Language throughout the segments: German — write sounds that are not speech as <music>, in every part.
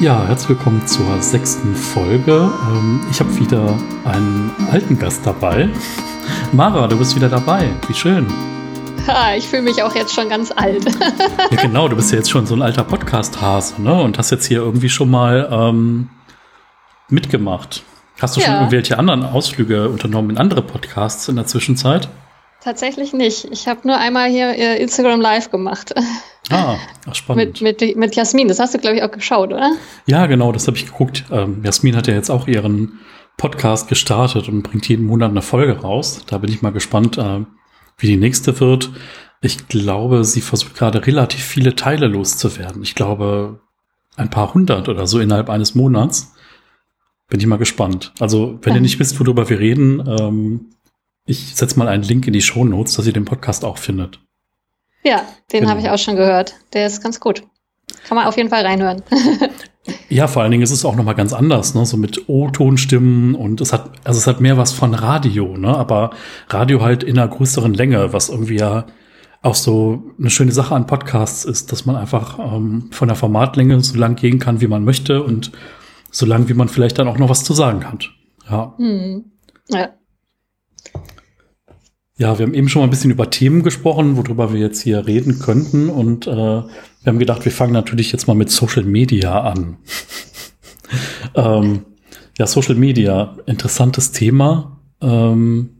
Ja, herzlich willkommen zur sechsten Folge. Ähm, ich habe wieder einen alten Gast dabei. Mara, du bist wieder dabei. Wie schön. Ha, ich fühle mich auch jetzt schon ganz alt. ja, genau, du bist ja jetzt schon so ein alter Podcast-Hase, ne? Und hast jetzt hier irgendwie schon mal ähm, mitgemacht. Hast du ja. schon irgendwelche anderen Ausflüge unternommen in andere Podcasts in der Zwischenzeit? Tatsächlich nicht. Ich habe nur einmal hier äh, Instagram Live gemacht. Ah, ach, spannend. mit, mit, mit Jasmin, das hast du, glaube ich, auch geschaut, oder? Ja, genau, das habe ich geguckt. Ähm, Jasmin hat ja jetzt auch ihren Podcast gestartet und bringt jeden Monat eine Folge raus. Da bin ich mal gespannt, äh, wie die nächste wird. Ich glaube, sie versucht gerade relativ viele Teile loszuwerden. Ich glaube, ein paar hundert oder so innerhalb eines Monats. Bin ich mal gespannt. Also, wenn ja. ihr nicht wisst, worüber wir reden, ähm, ich setze mal einen Link in die Show Notes, dass ihr den Podcast auch findet. Ja, den genau. habe ich auch schon gehört. Der ist ganz gut. Kann man auf jeden Fall reinhören. <laughs> ja, vor allen Dingen ist es auch noch mal ganz anders, ne? So mit O-Tonstimmen und es hat, also es hat mehr was von Radio, ne? Aber Radio halt in einer größeren Länge, was irgendwie ja auch so eine schöne Sache an Podcasts ist, dass man einfach ähm, von der Formatlänge so lang gehen kann, wie man möchte und so lang, wie man vielleicht dann auch noch was zu sagen hat. Ja. Hm. Ja. Ja, wir haben eben schon mal ein bisschen über Themen gesprochen, worüber wir jetzt hier reden könnten. Und äh, wir haben gedacht, wir fangen natürlich jetzt mal mit Social Media an. <laughs> ähm, ja, Social Media, interessantes Thema. Ähm,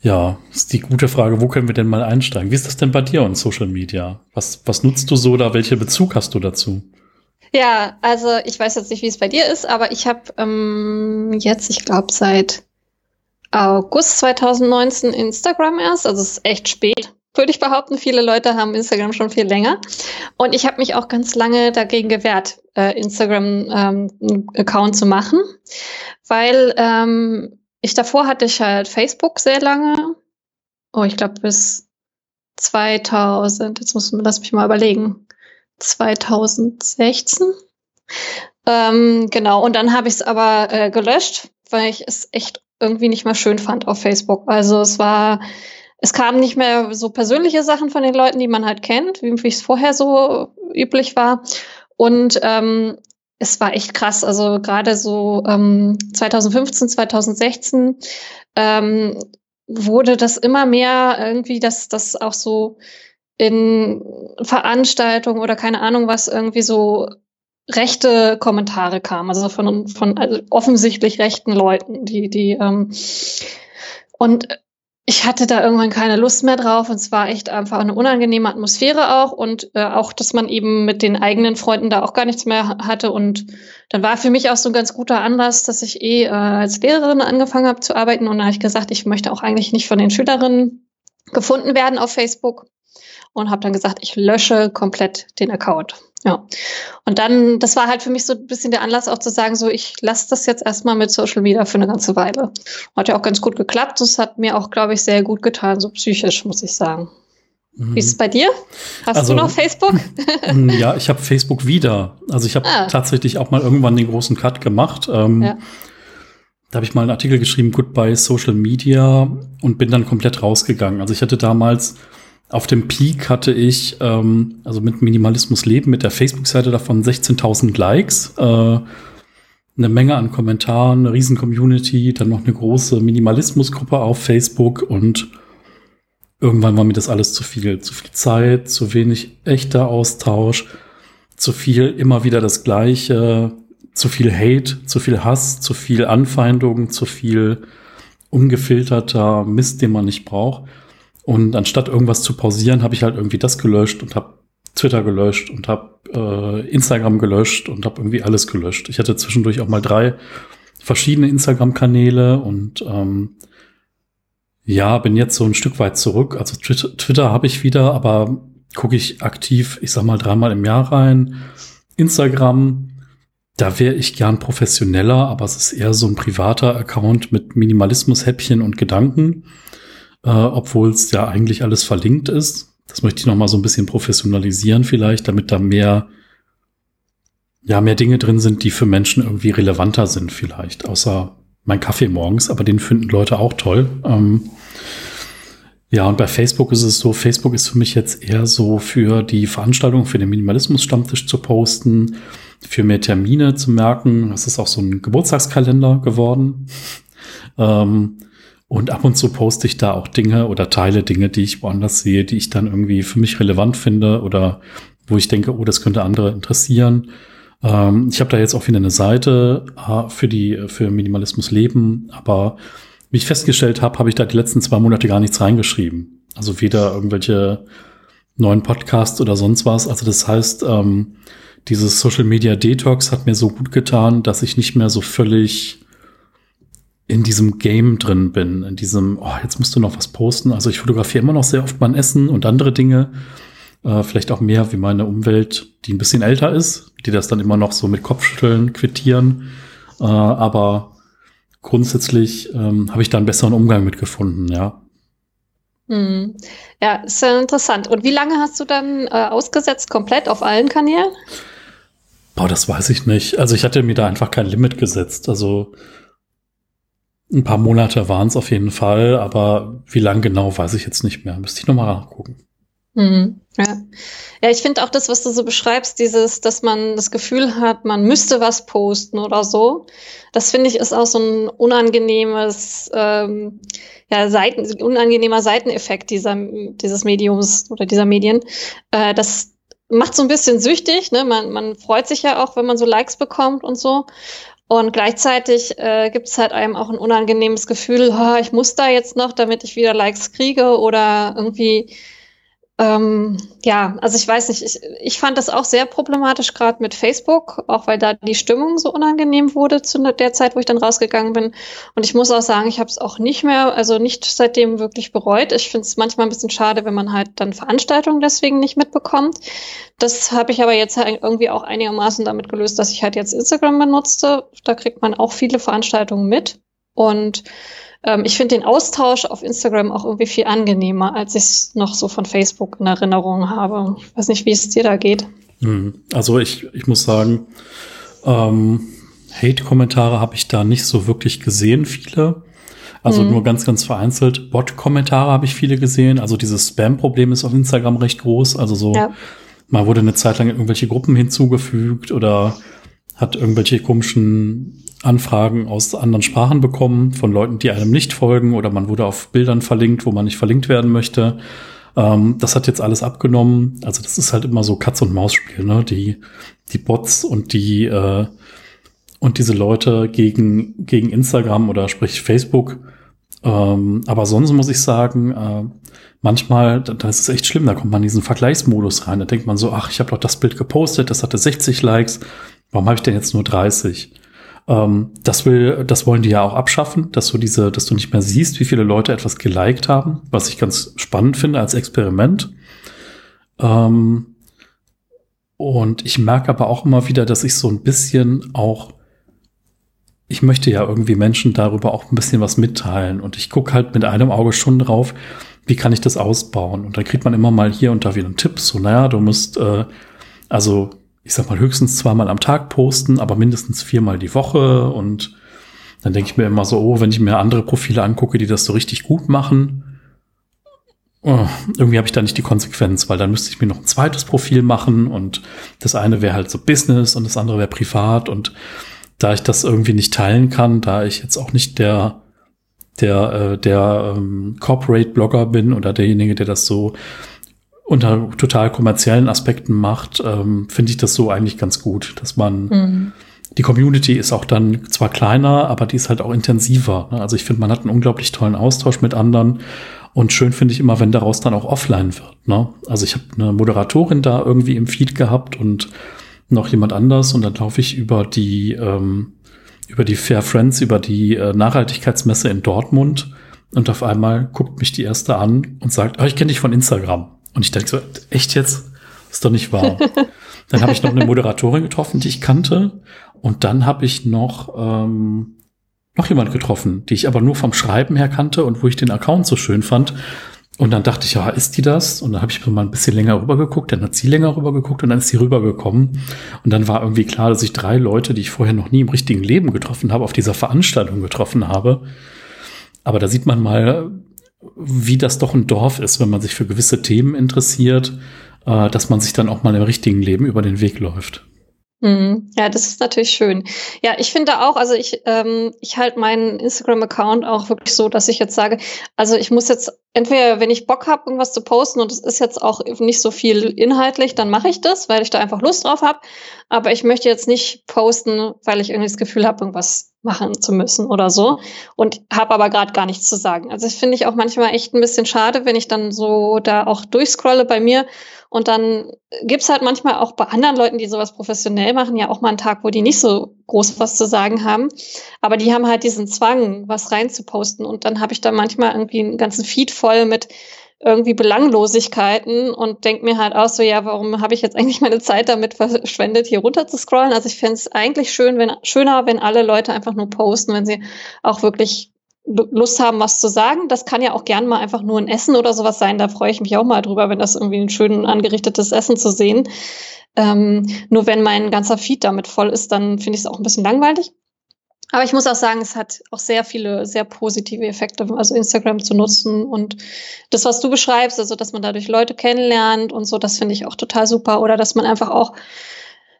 ja, ist die gute Frage, wo können wir denn mal einsteigen? Wie ist das denn bei dir und Social Media? Was, was nutzt du so oder welcher Bezug hast du dazu? Ja, also ich weiß jetzt nicht, wie es bei dir ist, aber ich habe ähm, jetzt, ich glaube, seit August 2019 Instagram erst, also es ist echt spät, würde ich behaupten. Viele Leute haben Instagram schon viel länger. Und ich habe mich auch ganz lange dagegen gewehrt, äh, Instagram-Account ähm, zu machen, weil ähm, ich davor hatte ich halt Facebook sehr lange. Oh, ich glaube bis 2000, jetzt muss man, lass mich mal überlegen, 2016. Ähm, genau, und dann habe ich es aber äh, gelöscht, weil ich es echt irgendwie nicht mehr schön fand auf Facebook. Also es war, es kamen nicht mehr so persönliche Sachen von den Leuten, die man halt kennt, wie es vorher so üblich war. Und ähm, es war echt krass. Also gerade so ähm, 2015, 2016 ähm, wurde das immer mehr irgendwie, dass das auch so in Veranstaltungen oder keine Ahnung was irgendwie so rechte Kommentare kamen, also von, von also offensichtlich rechten Leuten, die, die, ähm, und ich hatte da irgendwann keine Lust mehr drauf und es war echt einfach eine unangenehme Atmosphäre auch und äh, auch, dass man eben mit den eigenen Freunden da auch gar nichts mehr hatte und dann war für mich auch so ein ganz guter Anlass, dass ich eh äh, als Lehrerin angefangen habe zu arbeiten und da habe ich gesagt, ich möchte auch eigentlich nicht von den Schülerinnen gefunden werden auf Facebook und habe dann gesagt, ich lösche komplett den Account. Ja. Und dann, das war halt für mich so ein bisschen der Anlass auch zu sagen, so, ich lasse das jetzt erstmal mit Social Media für eine ganze Weile. Hat ja auch ganz gut geklappt. Das hat mir auch, glaube ich, sehr gut getan, so psychisch, muss ich sagen. Mhm. Wie ist es bei dir? Hast also, du noch Facebook? <laughs> ja, ich habe Facebook wieder. Also ich habe ah. tatsächlich auch mal irgendwann den großen Cut gemacht. Ähm, ja. Da habe ich mal einen Artikel geschrieben, Goodbye Social Media und bin dann komplett rausgegangen. Also ich hatte damals auf dem Peak hatte ich, ähm, also mit Minimalismus Leben, mit der Facebook-Seite davon 16.000 Likes, äh, eine Menge an Kommentaren, eine riesen Community, dann noch eine große Minimalismusgruppe auf Facebook und irgendwann war mir das alles zu viel. Zu viel Zeit, zu wenig echter Austausch, zu viel immer wieder das Gleiche, zu viel Hate, zu viel Hass, zu viel Anfeindung, zu viel ungefilterter Mist, den man nicht braucht. Und anstatt irgendwas zu pausieren, habe ich halt irgendwie das gelöscht und habe Twitter gelöscht und habe äh, Instagram gelöscht und habe irgendwie alles gelöscht. Ich hatte zwischendurch auch mal drei verschiedene Instagram-Kanäle und ähm, ja, bin jetzt so ein Stück weit zurück. Also Twitter, Twitter habe ich wieder, aber gucke ich aktiv, ich sag mal dreimal im Jahr rein. Instagram, da wäre ich gern professioneller, aber es ist eher so ein privater Account mit Minimalismus-Häppchen und Gedanken äh, obwohl es ja eigentlich alles verlinkt ist. Das möchte ich noch mal so ein bisschen professionalisieren vielleicht, damit da mehr, ja, mehr Dinge drin sind, die für Menschen irgendwie relevanter sind vielleicht, außer mein Kaffee morgens, aber den finden Leute auch toll. Ähm, Ja, und bei Facebook ist es so, Facebook ist für mich jetzt eher so für die Veranstaltung, für den Minimalismus-Stammtisch zu posten, für mehr Termine zu merken. Das ist auch so ein Geburtstagskalender geworden. <laughs> ähm, und ab und zu poste ich da auch Dinge oder teile Dinge, die ich woanders sehe, die ich dann irgendwie für mich relevant finde oder wo ich denke, oh, das könnte andere interessieren. Ähm, ich habe da jetzt auch wieder eine Seite äh, für die für Minimalismus Leben, aber wie ich festgestellt habe, habe ich da die letzten zwei Monate gar nichts reingeschrieben. Also weder irgendwelche neuen Podcasts oder sonst was. Also das heißt, ähm, dieses Social Media Detox hat mir so gut getan, dass ich nicht mehr so völlig in diesem Game drin bin, in diesem, oh, jetzt musst du noch was posten. Also ich fotografiere immer noch sehr oft mein Essen und andere Dinge. Äh, vielleicht auch mehr wie meine Umwelt, die ein bisschen älter ist, die das dann immer noch so mit Kopfschütteln quittieren. Äh, aber grundsätzlich ähm, habe ich da einen besseren Umgang mit gefunden, ja. Hm. Ja, ist ja interessant. Und wie lange hast du dann äh, ausgesetzt, komplett auf allen Kanälen? Boah, das weiß ich nicht. Also ich hatte mir da einfach kein Limit gesetzt. Also ein paar Monate waren es auf jeden Fall, aber wie lang genau, weiß ich jetzt nicht mehr. Müsste ich nochmal nachgucken. Mhm. Ja. ja, ich finde auch das, was du so beschreibst, dieses, dass man das Gefühl hat, man müsste was posten oder so. Das finde ich ist auch so ein unangenehmes, ähm, ja, Seiten, unangenehmer Seiteneffekt dieser, dieses Mediums oder dieser Medien. Äh, das macht so ein bisschen süchtig, ne? Man, man freut sich ja auch, wenn man so Likes bekommt und so. Und gleichzeitig äh, gibt es halt einem auch ein unangenehmes Gefühl, oh, ich muss da jetzt noch, damit ich wieder Likes kriege oder irgendwie ähm, ja, also ich weiß nicht, ich, ich fand das auch sehr problematisch, gerade mit Facebook, auch weil da die Stimmung so unangenehm wurde zu der Zeit, wo ich dann rausgegangen bin. Und ich muss auch sagen, ich habe es auch nicht mehr, also nicht seitdem wirklich bereut. Ich finde es manchmal ein bisschen schade, wenn man halt dann Veranstaltungen deswegen nicht mitbekommt. Das habe ich aber jetzt halt irgendwie auch einigermaßen damit gelöst, dass ich halt jetzt Instagram benutzte. Da kriegt man auch viele Veranstaltungen mit. Und ähm, ich finde den Austausch auf Instagram auch irgendwie viel angenehmer, als ich es noch so von Facebook in Erinnerung habe. Ich weiß nicht, wie es dir da geht. Hm. Also ich, ich muss sagen, ähm, Hate-Kommentare habe ich da nicht so wirklich gesehen, viele. Also mhm. nur ganz, ganz vereinzelt. Bot-Kommentare habe ich viele gesehen. Also dieses Spam-Problem ist auf Instagram recht groß. Also so, ja. mal wurde eine Zeit lang irgendwelche Gruppen hinzugefügt oder hat irgendwelche komischen Anfragen aus anderen Sprachen bekommen von Leuten, die einem nicht folgen oder man wurde auf Bildern verlinkt, wo man nicht verlinkt werden möchte. Ähm, das hat jetzt alles abgenommen. Also das ist halt immer so Katz- und Maus-Spiel, ne? Die, die Bots und die äh, und diese Leute gegen, gegen Instagram oder sprich Facebook. Ähm, aber sonst muss ich sagen, äh, manchmal, da, da ist es echt schlimm, da kommt man in diesen Vergleichsmodus rein. Da denkt man so, ach, ich habe doch das Bild gepostet, das hatte 60 Likes, warum habe ich denn jetzt nur 30? Ähm, das will, das wollen die ja auch abschaffen, dass du diese, dass du nicht mehr siehst, wie viele Leute etwas geliked haben, was ich ganz spannend finde als Experiment. Ähm, und ich merke aber auch immer wieder, dass ich so ein bisschen auch, ich möchte ja irgendwie Menschen darüber auch ein bisschen was mitteilen. Und ich gucke halt mit einem Auge schon drauf, wie kann ich das ausbauen? Und dann kriegt man immer mal hier und da wieder einen Tipp, so, naja, du musst, äh, also ich sag mal, höchstens zweimal am Tag posten, aber mindestens viermal die Woche. Und dann denke ich mir immer so, oh, wenn ich mir andere Profile angucke, die das so richtig gut machen, oh, irgendwie habe ich da nicht die Konsequenz, weil dann müsste ich mir noch ein zweites Profil machen und das eine wäre halt so Business und das andere wäre privat. Und da ich das irgendwie nicht teilen kann, da ich jetzt auch nicht der der äh, der ähm, Corporate Blogger bin oder derjenige, der das so unter total kommerziellen Aspekten macht, ähm, finde ich das so eigentlich ganz gut, dass man mhm. die Community ist auch dann zwar kleiner, aber die ist halt auch intensiver. Ne? Also ich finde, man hat einen unglaublich tollen Austausch mit anderen und schön finde ich immer, wenn daraus dann auch offline wird. Ne? Also ich habe eine Moderatorin da irgendwie im Feed gehabt und noch jemand anders und dann laufe ich über die ähm, über die Fair Friends, über die äh, Nachhaltigkeitsmesse in Dortmund und auf einmal guckt mich die erste an und sagt, oh, ich kenne dich von Instagram. Und ich denke so, echt jetzt? Ist doch nicht wahr. <laughs> dann habe ich noch eine Moderatorin getroffen, die ich kannte. Und dann habe ich noch, ähm, noch jemand getroffen, die ich aber nur vom Schreiben her kannte und wo ich den Account so schön fand. Und dann dachte ich, ja, ist die das? Und dann habe ich mal ein bisschen länger rübergeguckt, dann hat sie länger rübergeguckt und dann ist sie rübergekommen. Und dann war irgendwie klar, dass ich drei Leute, die ich vorher noch nie im richtigen Leben getroffen habe, auf dieser Veranstaltung getroffen habe. Aber da sieht man mal, wie das doch ein Dorf ist, wenn man sich für gewisse Themen interessiert, äh, dass man sich dann auch mal im richtigen Leben über den Weg läuft. Mhm. Ja, das ist natürlich schön. Ja, ich finde auch, also ich, ähm, ich halte meinen Instagram-Account auch wirklich so, dass ich jetzt sage, also ich muss jetzt entweder, wenn ich Bock habe, irgendwas zu posten und es ist jetzt auch nicht so viel inhaltlich, dann mache ich das, weil ich da einfach Lust drauf habe. Aber ich möchte jetzt nicht posten, weil ich irgendwie das Gefühl habe, irgendwas machen zu müssen oder so und habe aber gerade gar nichts zu sagen. Also ich finde ich auch manchmal echt ein bisschen schade, wenn ich dann so da auch durchscrolle bei mir und dann gibt's halt manchmal auch bei anderen Leuten, die sowas professionell machen, ja auch mal einen Tag, wo die nicht so groß was zu sagen haben. Aber die haben halt diesen Zwang, was reinzuposten. Und dann habe ich da manchmal irgendwie einen ganzen Feed voll mit irgendwie Belanglosigkeiten und denke mir halt auch so, ja, warum habe ich jetzt eigentlich meine Zeit damit verschwendet, hier runter zu scrollen? Also ich fände es eigentlich schön, wenn, schöner, wenn alle Leute einfach nur posten, wenn sie auch wirklich Lust haben, was zu sagen. Das kann ja auch gern mal einfach nur ein Essen oder sowas sein. Da freue ich mich auch mal drüber, wenn das irgendwie ein schön angerichtetes Essen zu sehen. Ähm, nur wenn mein ganzer Feed damit voll ist, dann finde ich es auch ein bisschen langweilig. Aber ich muss auch sagen, es hat auch sehr viele sehr positive Effekte, also Instagram zu nutzen und das, was du beschreibst, also dass man dadurch Leute kennenlernt und so, das finde ich auch total super. Oder dass man einfach auch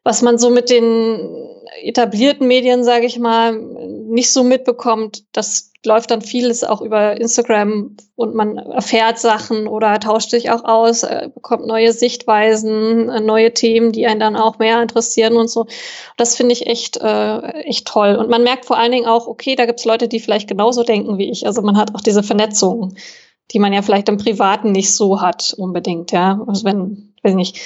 was man so mit den etablierten Medien, sage ich mal, nicht so mitbekommt, das läuft dann vieles auch über Instagram und man erfährt Sachen oder tauscht sich auch aus, äh, bekommt neue Sichtweisen, äh, neue Themen, die einen dann auch mehr interessieren und so. Das finde ich echt, äh, echt toll. Und man merkt vor allen Dingen auch, okay, da gibt es Leute, die vielleicht genauso denken wie ich. Also man hat auch diese Vernetzung, die man ja vielleicht im Privaten nicht so hat unbedingt, ja. Also wenn, weiß nicht,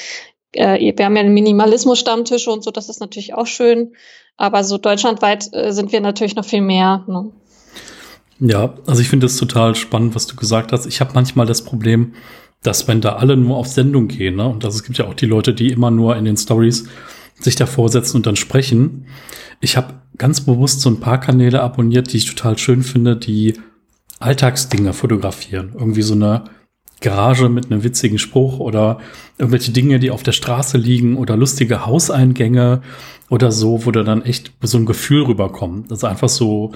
äh, wir haben ja einen Minimalismus-Stammtisch und so, das ist natürlich auch schön. Aber so deutschlandweit äh, sind wir natürlich noch viel mehr. Ne? Ja, also ich finde es total spannend, was du gesagt hast. Ich habe manchmal das Problem, dass wenn da alle nur auf Sendung gehen, ne, und das, es gibt ja auch die Leute, die immer nur in den Stories sich davor setzen und dann sprechen. Ich habe ganz bewusst so ein paar Kanäle abonniert, die ich total schön finde, die Alltagsdinge fotografieren. Irgendwie so eine Garage mit einem witzigen Spruch oder irgendwelche Dinge, die auf der Straße liegen oder lustige Hauseingänge oder so, wo da dann echt so ein Gefühl rüberkommt. Also einfach so,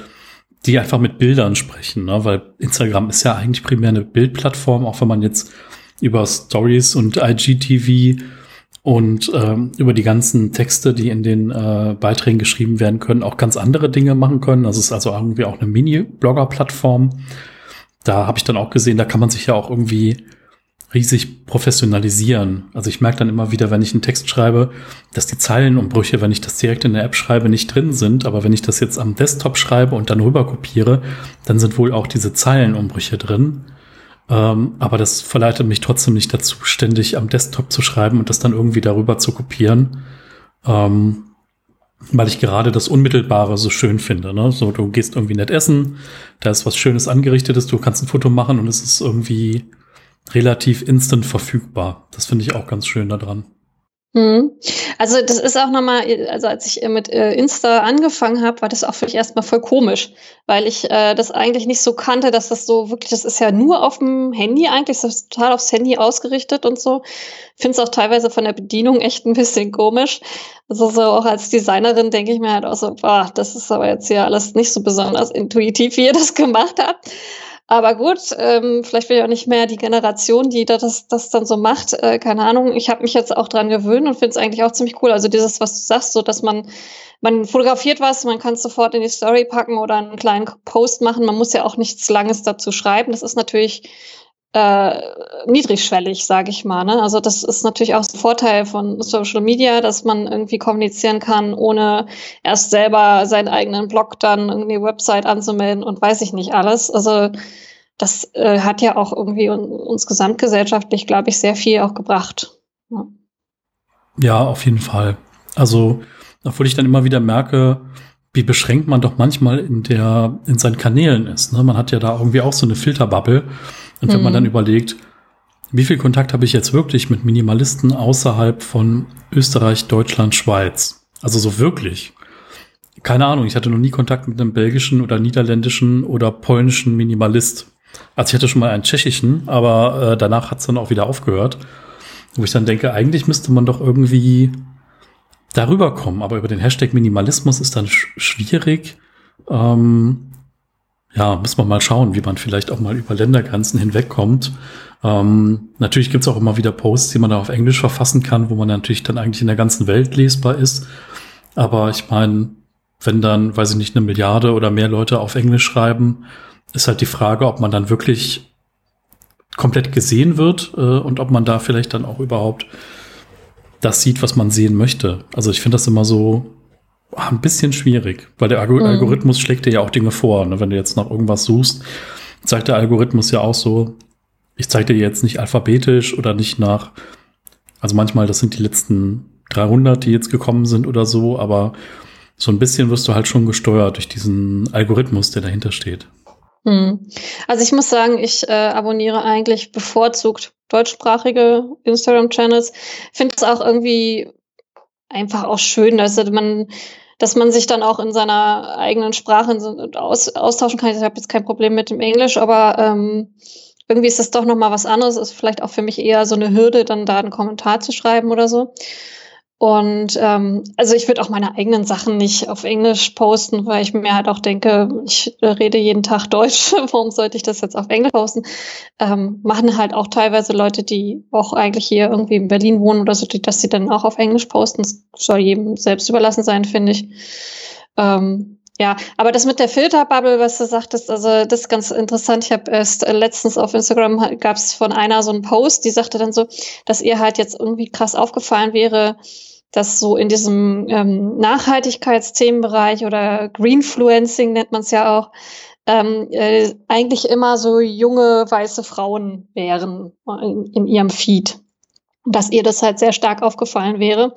die einfach mit Bildern sprechen, ne? weil Instagram ist ja eigentlich primär eine Bildplattform, auch wenn man jetzt über Stories und IGTV und ähm, über die ganzen Texte, die in den äh, Beiträgen geschrieben werden können, auch ganz andere Dinge machen können. Das ist also irgendwie auch eine Mini-Blogger-Plattform da habe ich dann auch gesehen, da kann man sich ja auch irgendwie riesig professionalisieren. Also ich merke dann immer wieder, wenn ich einen Text schreibe, dass die Zeilenumbrüche, wenn ich das direkt in der App schreibe, nicht drin sind. Aber wenn ich das jetzt am Desktop schreibe und dann rüber kopiere, dann sind wohl auch diese Zeilenumbrüche drin. Ähm, aber das verleitet mich trotzdem nicht dazu, ständig am Desktop zu schreiben und das dann irgendwie darüber zu kopieren. Ähm, weil ich gerade das Unmittelbare so schön finde. Ne? So, du gehst irgendwie nett essen, da ist was Schönes angerichtetes, du kannst ein Foto machen und es ist irgendwie relativ instant verfügbar. Das finde ich auch ganz schön daran. Hm. Also das ist auch nochmal, also als ich mit äh, Insta angefangen habe, war das auch für mich erstmal voll komisch, weil ich äh, das eigentlich nicht so kannte, dass das so wirklich, das ist ja nur auf dem Handy eigentlich, das ist total aufs Handy ausgerichtet und so. Finde es auch teilweise von der Bedienung echt ein bisschen komisch. Also so auch als Designerin denke ich mir halt auch so, boah, das ist aber jetzt hier alles nicht so besonders intuitiv, wie ihr das gemacht habt. Aber gut, ähm, vielleicht bin ich auch nicht mehr die Generation, die das, das dann so macht. Äh, keine Ahnung. Ich habe mich jetzt auch dran gewöhnt und finde es eigentlich auch ziemlich cool. Also dieses, was du sagst, so dass man man fotografiert was, man kann es sofort in die Story packen oder einen kleinen Post machen. Man muss ja auch nichts Langes dazu schreiben. Das ist natürlich äh, niedrigschwellig, sage ich mal. Ne? Also das ist natürlich auch ein Vorteil von Social Media, dass man irgendwie kommunizieren kann, ohne erst selber seinen eigenen Blog dann irgendwie Website anzumelden und weiß ich nicht alles. Also das äh, hat ja auch irgendwie uns gesamtgesellschaftlich, glaube ich, sehr viel auch gebracht. Ja. ja, auf jeden Fall. Also, obwohl ich dann immer wieder merke, wie beschränkt man doch manchmal in der, in seinen Kanälen ist. Ne? Man hat ja da irgendwie auch so eine Filterbubble. Und wenn mhm. man dann überlegt, wie viel Kontakt habe ich jetzt wirklich mit Minimalisten außerhalb von Österreich, Deutschland, Schweiz? Also so wirklich. Keine Ahnung, ich hatte noch nie Kontakt mit einem belgischen oder niederländischen oder polnischen Minimalist. Also ich hatte schon mal einen tschechischen, aber äh, danach hat es dann auch wieder aufgehört. Wo ich dann denke, eigentlich müsste man doch irgendwie darüber kommen, aber über den Hashtag Minimalismus ist dann sch schwierig. Ähm, ja, muss man mal schauen, wie man vielleicht auch mal über Ländergrenzen hinwegkommt. Ähm, natürlich gibt's auch immer wieder Posts, die man da auf Englisch verfassen kann, wo man natürlich dann eigentlich in der ganzen Welt lesbar ist. Aber ich meine, wenn dann, weiß ich nicht, eine Milliarde oder mehr Leute auf Englisch schreiben, ist halt die Frage, ob man dann wirklich komplett gesehen wird äh, und ob man da vielleicht dann auch überhaupt das sieht, was man sehen möchte. Also ich finde das immer so ein bisschen schwierig, weil der mhm. Algorithmus schlägt dir ja auch Dinge vor. Ne? Wenn du jetzt nach irgendwas suchst, zeigt der Algorithmus ja auch so, ich zeige dir jetzt nicht alphabetisch oder nicht nach, also manchmal, das sind die letzten 300, die jetzt gekommen sind oder so, aber so ein bisschen wirst du halt schon gesteuert durch diesen Algorithmus, der dahinter steht. Hm. Also ich muss sagen, ich äh, abonniere eigentlich bevorzugt deutschsprachige Instagram-Channels. Finde es auch irgendwie einfach auch schön, dass man, dass man sich dann auch in seiner eigenen Sprache aus, austauschen kann. Ich habe jetzt kein Problem mit dem Englisch, aber ähm, irgendwie ist das doch noch mal was anderes. Ist vielleicht auch für mich eher so eine Hürde, dann da einen Kommentar zu schreiben oder so. Und ähm, also ich würde auch meine eigenen Sachen nicht auf Englisch posten, weil ich mir halt auch denke, ich rede jeden Tag Deutsch, <laughs> warum sollte ich das jetzt auf Englisch posten? Ähm, machen halt auch teilweise Leute, die auch eigentlich hier irgendwie in Berlin wohnen oder so, dass sie dann auch auf Englisch posten. Das soll jedem selbst überlassen sein, finde ich. Ähm, ja, aber das mit der Filterbubble, was du sagtest, also das ist ganz interessant. Ich habe erst äh, letztens auf Instagram gab es von einer so einen Post, die sagte dann so, dass ihr halt jetzt irgendwie krass aufgefallen wäre, dass so in diesem ähm, Nachhaltigkeitsthemenbereich oder Greenfluencing nennt man es ja auch, ähm, äh, eigentlich immer so junge weiße Frauen wären in, in ihrem Feed. Dass ihr das halt sehr stark aufgefallen wäre.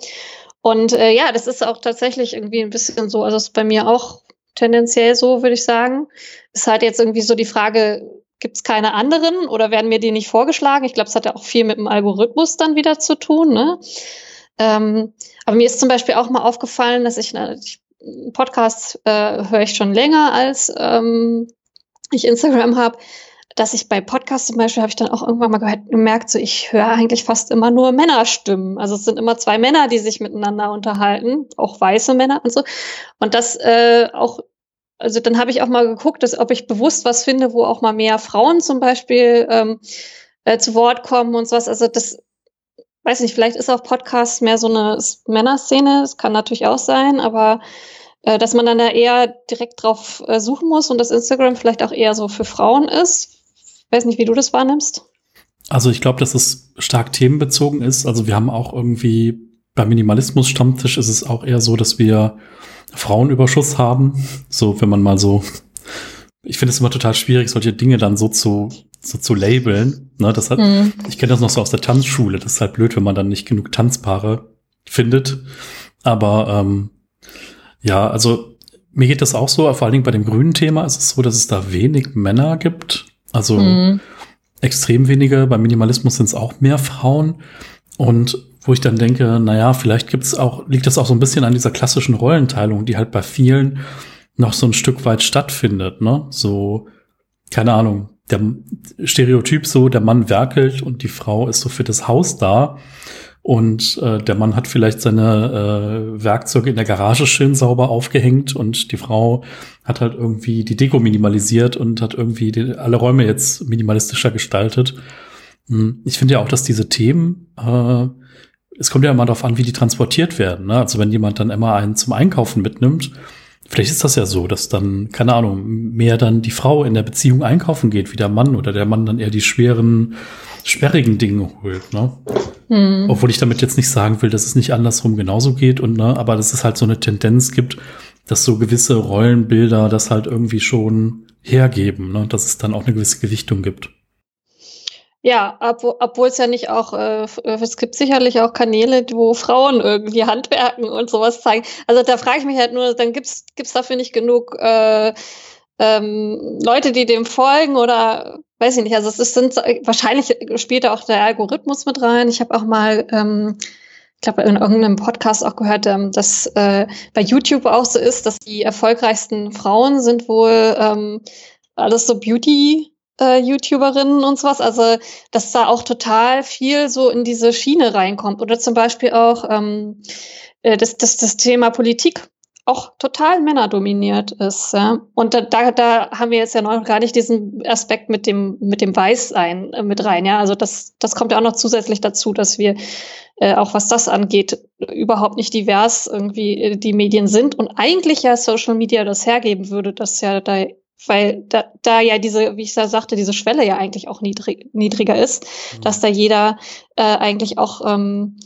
Und äh, ja, das ist auch tatsächlich irgendwie ein bisschen so, also ist bei mir auch tendenziell so, würde ich sagen. Ist halt jetzt irgendwie so die Frage, gibt es keine anderen oder werden mir die nicht vorgeschlagen? Ich glaube, es hat ja auch viel mit dem Algorithmus dann wieder zu tun. Ne? Ähm, aber mir ist zum Beispiel auch mal aufgefallen, dass ich, ich Podcasts äh, höre ich schon länger als ähm, ich Instagram habe, dass ich bei Podcasts zum Beispiel habe ich dann auch irgendwann mal gemerkt, so ich höre eigentlich fast immer nur Männerstimmen. Also es sind immer zwei Männer, die sich miteinander unterhalten, auch weiße Männer und so. Und das äh, auch, also dann habe ich auch mal geguckt, dass, ob ich bewusst was finde, wo auch mal mehr Frauen zum Beispiel ähm, äh, zu Wort kommen und sowas. Also das, weiß nicht, vielleicht ist auch Podcast mehr so eine Männerszene, das kann natürlich auch sein, aber äh, dass man dann da eher direkt drauf äh, suchen muss und das Instagram vielleicht auch eher so für Frauen ist, weiß nicht, wie du das wahrnimmst. Also ich glaube, dass es stark themenbezogen ist. Also wir haben auch irgendwie beim Minimalismus-Stammtisch ist es auch eher so, dass wir Frauenüberschuss haben. So, wenn man mal so, ich finde es immer total schwierig, solche Dinge dann so zu, so zu labeln. Ne, das hat, mhm. ich kenne das noch so aus der Tanzschule. Das ist halt blöd, wenn man dann nicht genug Tanzpaare findet. Aber ähm, ja, also mir geht das auch so, vor allen Dingen bei dem grünen Thema ist es so, dass es da wenig Männer gibt. Also mhm. extrem wenige. Beim Minimalismus sind es auch mehr Frauen. Und wo ich dann denke, naja, vielleicht gibt's auch, liegt das auch so ein bisschen an dieser klassischen Rollenteilung, die halt bei vielen noch so ein Stück weit stattfindet, ne? So, keine Ahnung, der Stereotyp so, der Mann werkelt und die Frau ist so für das Haus da. Und äh, der Mann hat vielleicht seine äh, Werkzeuge in der Garage schön sauber aufgehängt und die Frau hat halt irgendwie die Deko minimalisiert und hat irgendwie die, alle Räume jetzt minimalistischer gestaltet. Hm, ich finde ja auch, dass diese Themen, äh, es kommt ja immer darauf an, wie die transportiert werden. Ne? Also wenn jemand dann immer einen zum Einkaufen mitnimmt, vielleicht ist das ja so, dass dann, keine Ahnung, mehr dann die Frau in der Beziehung einkaufen geht wie der Mann oder der Mann dann eher die schweren, sperrigen Dinge holt. Ne? Hm. Obwohl ich damit jetzt nicht sagen will, dass es nicht andersrum genauso geht und ne, aber dass es halt so eine Tendenz gibt, dass so gewisse Rollenbilder das halt irgendwie schon hergeben, ne, dass es dann auch eine gewisse Gewichtung gibt. Ja, obwohl es ja nicht auch, äh, es gibt sicherlich auch Kanäle, wo Frauen irgendwie <laughs> Handwerken und sowas zeigen. Also da frage ich mich halt nur, dann gibt's gibt's dafür nicht genug äh, ähm, Leute, die dem folgen oder weiß ich nicht. Also es ist, sind wahrscheinlich spielt da auch der Algorithmus mit rein. Ich habe auch mal, ähm, ich glaube in irgendeinem Podcast auch gehört, ähm, dass äh, bei YouTube auch so ist, dass die erfolgreichsten Frauen sind wohl ähm, alles so Beauty. Äh, YouTuberinnen und sowas, also dass da auch total viel so in diese Schiene reinkommt. Oder zum Beispiel auch ähm, äh, das, das, das Thema Politik auch total männerdominiert ist. Ja? Und da, da, da haben wir jetzt ja noch gar nicht diesen Aspekt mit dem, mit dem Weißsein äh, mit rein. Ja? Also das, das kommt ja auch noch zusätzlich dazu, dass wir äh, auch was das angeht, überhaupt nicht divers irgendwie äh, die Medien sind und eigentlich ja Social Media das hergeben würde, dass ja da weil da, da ja diese, wie ich ja sagte, diese Schwelle ja eigentlich auch niedrig, niedriger ist, mhm. dass da jeder äh, eigentlich auch ähm,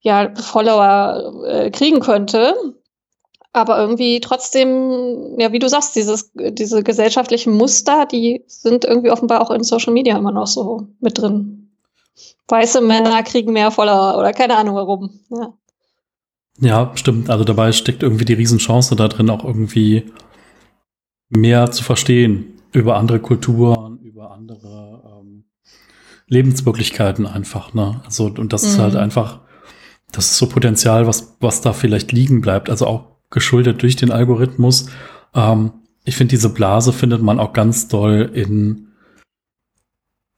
ja Follower äh, kriegen könnte aber irgendwie trotzdem, ja, wie du sagst, dieses, diese gesellschaftlichen Muster, die sind irgendwie offenbar auch in Social Media immer noch so mit drin. Weiße Männer kriegen mehr Follower oder keine Ahnung warum. Ja. ja, stimmt. Also dabei steckt irgendwie die Riesenchance da drin, auch irgendwie mehr zu verstehen über andere Kulturen, über andere ähm, Lebenswirklichkeiten einfach. Ne? Also, und das mhm. ist halt mhm. einfach, das ist so Potenzial, was, was da vielleicht liegen bleibt. Also auch geschuldet durch den Algorithmus. Ähm, ich finde, diese Blase findet man auch ganz doll in,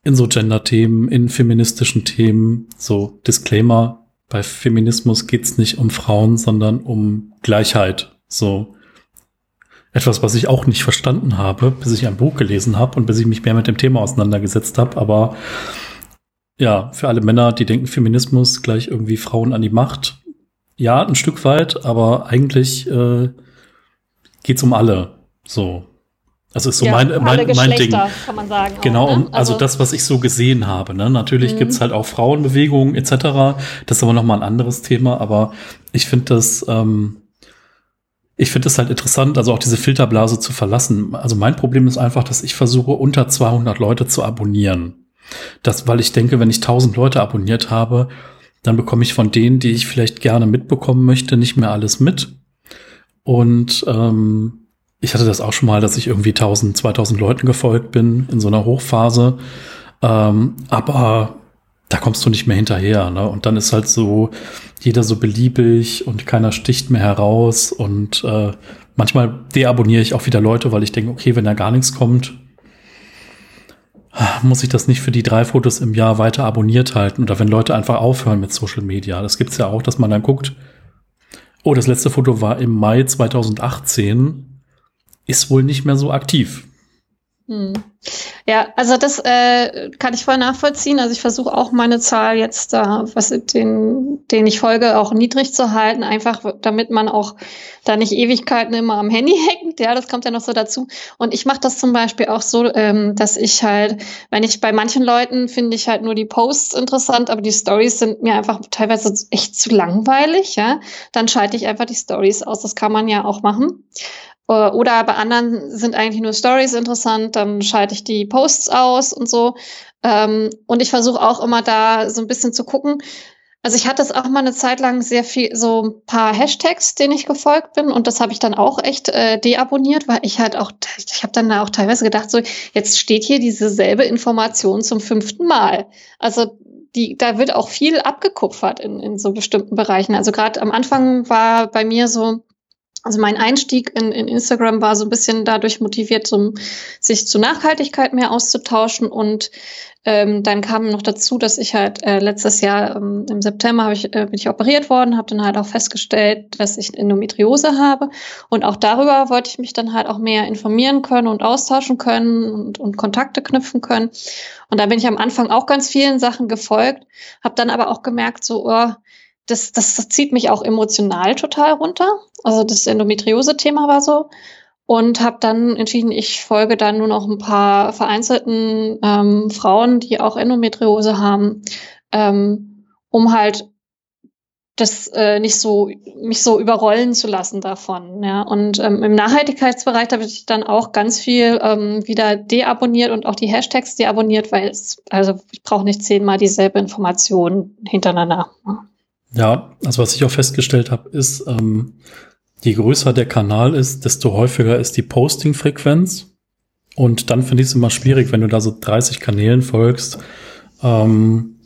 in so Gender-Themen, in feministischen Themen. So Disclaimer, bei Feminismus geht's nicht um Frauen, sondern um Gleichheit. So etwas, was ich auch nicht verstanden habe, bis ich ein Buch gelesen habe und bis ich mich mehr mit dem Thema auseinandergesetzt habe. Aber ja, für alle Männer, die denken, Feminismus gleich irgendwie Frauen an die Macht, ja, ein Stück weit, aber eigentlich äh, geht um alle. So. Also ist so ja, mein, mein, mein Ding. kann man sagen. Genau, auch, ne? also, also, das, was ich so gesehen habe. Ne? Natürlich mhm. gibt's halt auch Frauenbewegungen etc. Das ist aber nochmal ein anderes Thema, aber ich finde das, ähm, ich finde es halt interessant, also auch diese Filterblase zu verlassen. Also mein Problem ist einfach, dass ich versuche, unter 200 Leute zu abonnieren. Das, weil ich denke, wenn ich 1000 Leute abonniert habe, dann bekomme ich von denen, die ich vielleicht gerne mitbekommen möchte, nicht mehr alles mit. Und ähm, ich hatte das auch schon mal, dass ich irgendwie 1000, 2000 Leuten gefolgt bin in so einer Hochphase. Ähm, aber da kommst du nicht mehr hinterher. Ne? Und dann ist halt so jeder so beliebig und keiner sticht mehr heraus. Und äh, manchmal deabonniere ich auch wieder Leute, weil ich denke, okay, wenn da gar nichts kommt, muss ich das nicht für die drei Fotos im Jahr weiter abonniert halten oder wenn Leute einfach aufhören mit Social Media. Das gibt's ja auch, dass man dann guckt, oh, das letzte Foto war im Mai 2018, ist wohl nicht mehr so aktiv. Hm. Ja, also das äh, kann ich voll nachvollziehen. Also ich versuche auch meine Zahl jetzt da, was den, den ich folge, auch niedrig zu halten, einfach damit man auch da nicht Ewigkeiten immer am Handy <laughs> hängt. Ja, das kommt ja noch so dazu. Und ich mache das zum Beispiel auch so, ähm, dass ich halt, wenn ich bei manchen Leuten finde ich halt nur die Posts interessant, aber die Stories sind mir einfach teilweise echt zu langweilig, ja, dann schalte ich einfach die Stories aus. Das kann man ja auch machen. Äh, oder bei anderen sind eigentlich nur Stories interessant, dann schalte ich die Posts aus und so. Ähm, und ich versuche auch immer da so ein bisschen zu gucken. Also ich hatte es auch mal eine Zeit lang sehr viel, so ein paar Hashtags, denen ich gefolgt bin. Und das habe ich dann auch echt äh, deabonniert, weil ich halt auch, ich habe dann auch teilweise gedacht, so, jetzt steht hier diese selbe Information zum fünften Mal. Also die, da wird auch viel abgekupfert in, in so bestimmten Bereichen. Also gerade am Anfang war bei mir so, also mein Einstieg in, in Instagram war so ein bisschen dadurch motiviert, um sich zu Nachhaltigkeit mehr auszutauschen. Und ähm, dann kam noch dazu, dass ich halt äh, letztes Jahr ähm, im September ich, äh, bin ich operiert worden, habe dann halt auch festgestellt, dass ich Endometriose habe. Und auch darüber wollte ich mich dann halt auch mehr informieren können und austauschen können und, und Kontakte knüpfen können. Und da bin ich am Anfang auch ganz vielen Sachen gefolgt, habe dann aber auch gemerkt, so, oh, das, das, das zieht mich auch emotional total runter. Also das Endometriose-Thema war so. Und habe dann entschieden, ich folge dann nur noch ein paar vereinzelten ähm, Frauen, die auch Endometriose haben, ähm, um halt das äh, nicht so mich so überrollen zu lassen davon. Ja. Und ähm, im Nachhaltigkeitsbereich habe ich dann auch ganz viel ähm, wieder deabonniert und auch die Hashtags deabonniert, weil es, also ich brauche nicht zehnmal dieselbe Information hintereinander. Ja, also was ich auch festgestellt habe, ist, ähm, je größer der Kanal ist, desto häufiger ist die Posting-Frequenz. Und dann finde ich es immer schwierig, wenn du da so 30 Kanälen folgst. Ähm,